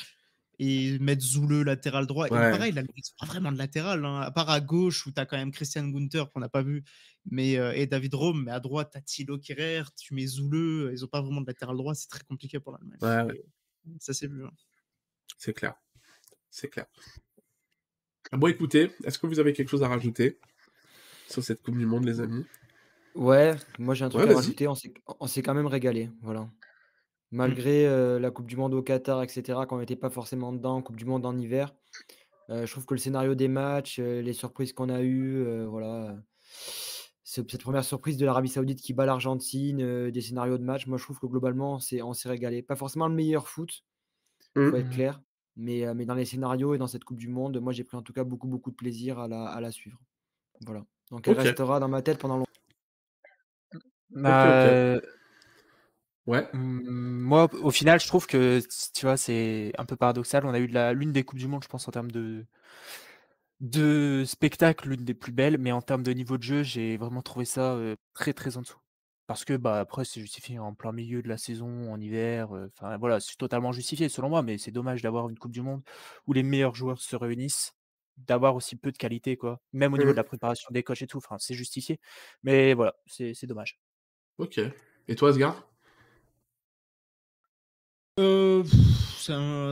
Et mettre Zoule latéral droit. Et pareil, il pas vraiment de latéral, hein, à part à gauche où tu as quand même Christian Gunther qu'on n'a pas vu, mais, euh, et David Rome, mais à droite, tu as Thilo Kerrer, tu mets Zoule, ils n'ont pas vraiment de latéral droit, c'est très compliqué pour l'Allemagne. Ouais, Ça s'est vu. Hein. C'est clair. C'est clair. Bon, écoutez, est-ce que vous avez quelque chose à rajouter sur cette Coupe du Monde, les amis? Ouais, moi j'ai un truc à rajouter. On s'est quand même régalé. Voilà. Malgré euh, la Coupe du Monde au Qatar, etc., quand on n'était pas forcément dedans, Coupe du Monde en hiver, euh, je trouve que le scénario des matchs, euh, les surprises qu'on a eues, voilà, cette première surprise de l'Arabie Saoudite qui bat l'Argentine, des scénarios de match, moi je trouve que globalement on s'est régalé. Pas forcément le meilleur foot, il faut être clair, mais, mais dans les scénarios et dans cette Coupe du Monde, moi j'ai pris en tout cas beaucoup, beaucoup de plaisir à la, à la suivre. Voilà. Donc elle restera dans ma tête pendant longtemps. Bah, ouais. Mmh, moi, au final, je trouve que tu vois, c'est un peu paradoxal. On a eu l'une des coupes du monde, je pense, en termes de de spectacle, l'une des plus belles, mais en termes de niveau de jeu, j'ai vraiment trouvé ça très très en dessous. Parce que bah après, c'est justifié en plein milieu de la saison, en hiver. Enfin voilà, c'est totalement justifié selon moi, mais c'est dommage d'avoir une Coupe du Monde où les meilleurs joueurs se réunissent, d'avoir aussi peu de qualité, quoi. Même au niveau de mmh. la préparation des coachs et tout. Enfin, c'est justifié. Mais voilà, c'est dommage. Ok. Et toi, Asgard? Euh,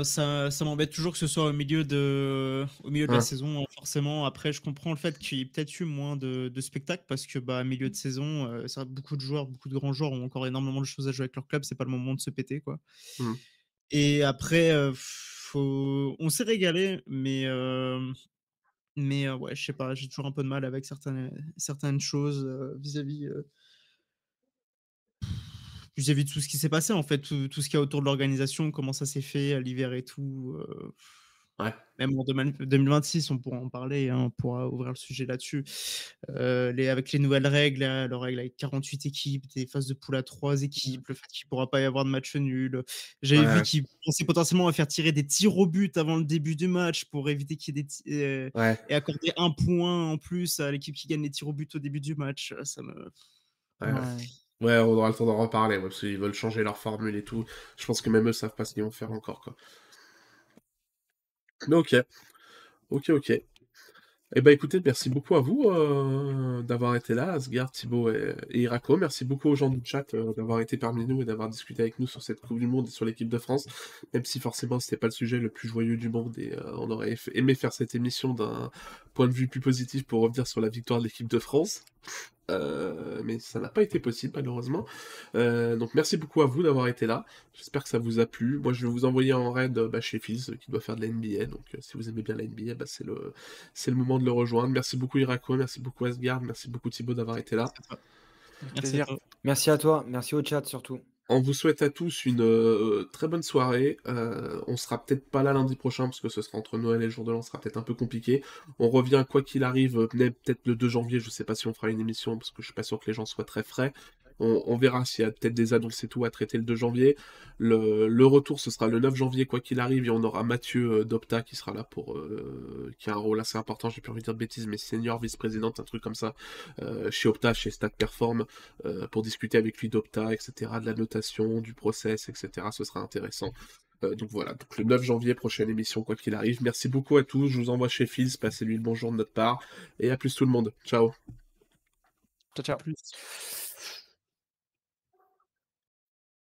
ça, ça, m'embête toujours que ce soit au milieu de, au milieu de la saison, hein, forcément. Après, je comprends le fait qu'il y ait peut-être eu moins de, de spectacles parce que, bah, milieu de saison, euh, beaucoup de joueurs, beaucoup de grands joueurs ont encore énormément de choses à jouer avec leur club. C'est pas le moment de se péter, quoi. Mmh. Et après, euh, faut... on s'est régalé, mais, euh, mais ouais, je sais pas, j'ai toujours un peu de mal avec certaines, certaines choses vis-à-vis vis-à-vis de tout ce qui s'est passé, en fait, tout, ce qu'il y a autour de l'organisation, comment ça s'est fait à l'hiver et tout. Euh, ouais. Même en 2026, on pourra en parler, hein, on pourra ouvrir le sujet là-dessus. Euh, les, avec les nouvelles règles, la règle avec 48 équipes, des phases de poule à 3 équipes, mmh. le fait qu'il ne pourra pas y avoir de match nul. J'avais vu qu'il pensait potentiellement à faire tirer des tirs au but avant le début du match pour éviter qu'il y ait des euh, et accorder un point en plus à l'équipe qui gagne les tirs au but au début du match. Ça me. Ouais. On aura le temps d'en reparler, parce qu'ils veulent changer leur formule et tout. Je pense que même eux savent pas ce qu'ils vont faire encore, quoi. Mais ok. Ok, ok. Eh ben écoutez, merci beaucoup à vous euh, d'avoir été là, Asgard, Thibaut et, Irako. Merci beaucoup aux gens du chat euh, d'avoir été parmi nous et d'avoir discuté avec nous sur cette Coupe du Monde et sur l'équipe de France. Même si forcément c'était pas le sujet le plus joyeux du monde et euh, on aurait aimé faire cette émission d'un point de vue plus positif pour revenir sur la victoire de l'équipe de France. Euh, mais ça n'a pas été possible malheureusement. Euh, donc merci beaucoup à vous d'avoir été là. J'espère que ça vous a plu. Moi je vais vous envoyer en raid bah, chez Fizz qui doit faire de la NBA. Donc euh, si vous aimez bien la NBA, bah, c'est le c'est le moment de le rejoindre. Merci beaucoup Irako, merci beaucoup Asgard, merci beaucoup Thibaut d'avoir été là. Merci merci à toi, merci au chat surtout. On vous souhaite à tous une euh, très bonne soirée. Euh, on sera peut-être pas là lundi prochain parce que ce sera entre Noël et le jour de l'an, ce sera peut-être un peu compliqué. On revient quoi qu'il arrive, peut-être le 2 janvier. Je sais pas si on fera une émission parce que je suis pas sûr que les gens soient très frais. On, verra s'il y a peut-être des annonces et tout à traiter le 2 janvier. Le, retour, ce sera le 9 janvier, quoi qu'il arrive, et on aura Mathieu Dopta qui sera là pour. qui a un rôle assez important, j'ai plus envie de dire de bêtises, mais senior vice-présidente, un truc comme ça, chez Opta, chez Stack Perform, pour discuter avec lui d'Opta, etc., de la notation, du process, etc. Ce sera intéressant. Euh, donc voilà, donc le 9 janvier, prochaine émission, quoi qu'il arrive. Merci beaucoup à tous. Je vous envoie chez Fils. Passez-lui le bonjour de notre part. Et à plus tout le monde. Ciao. Ciao, ciao.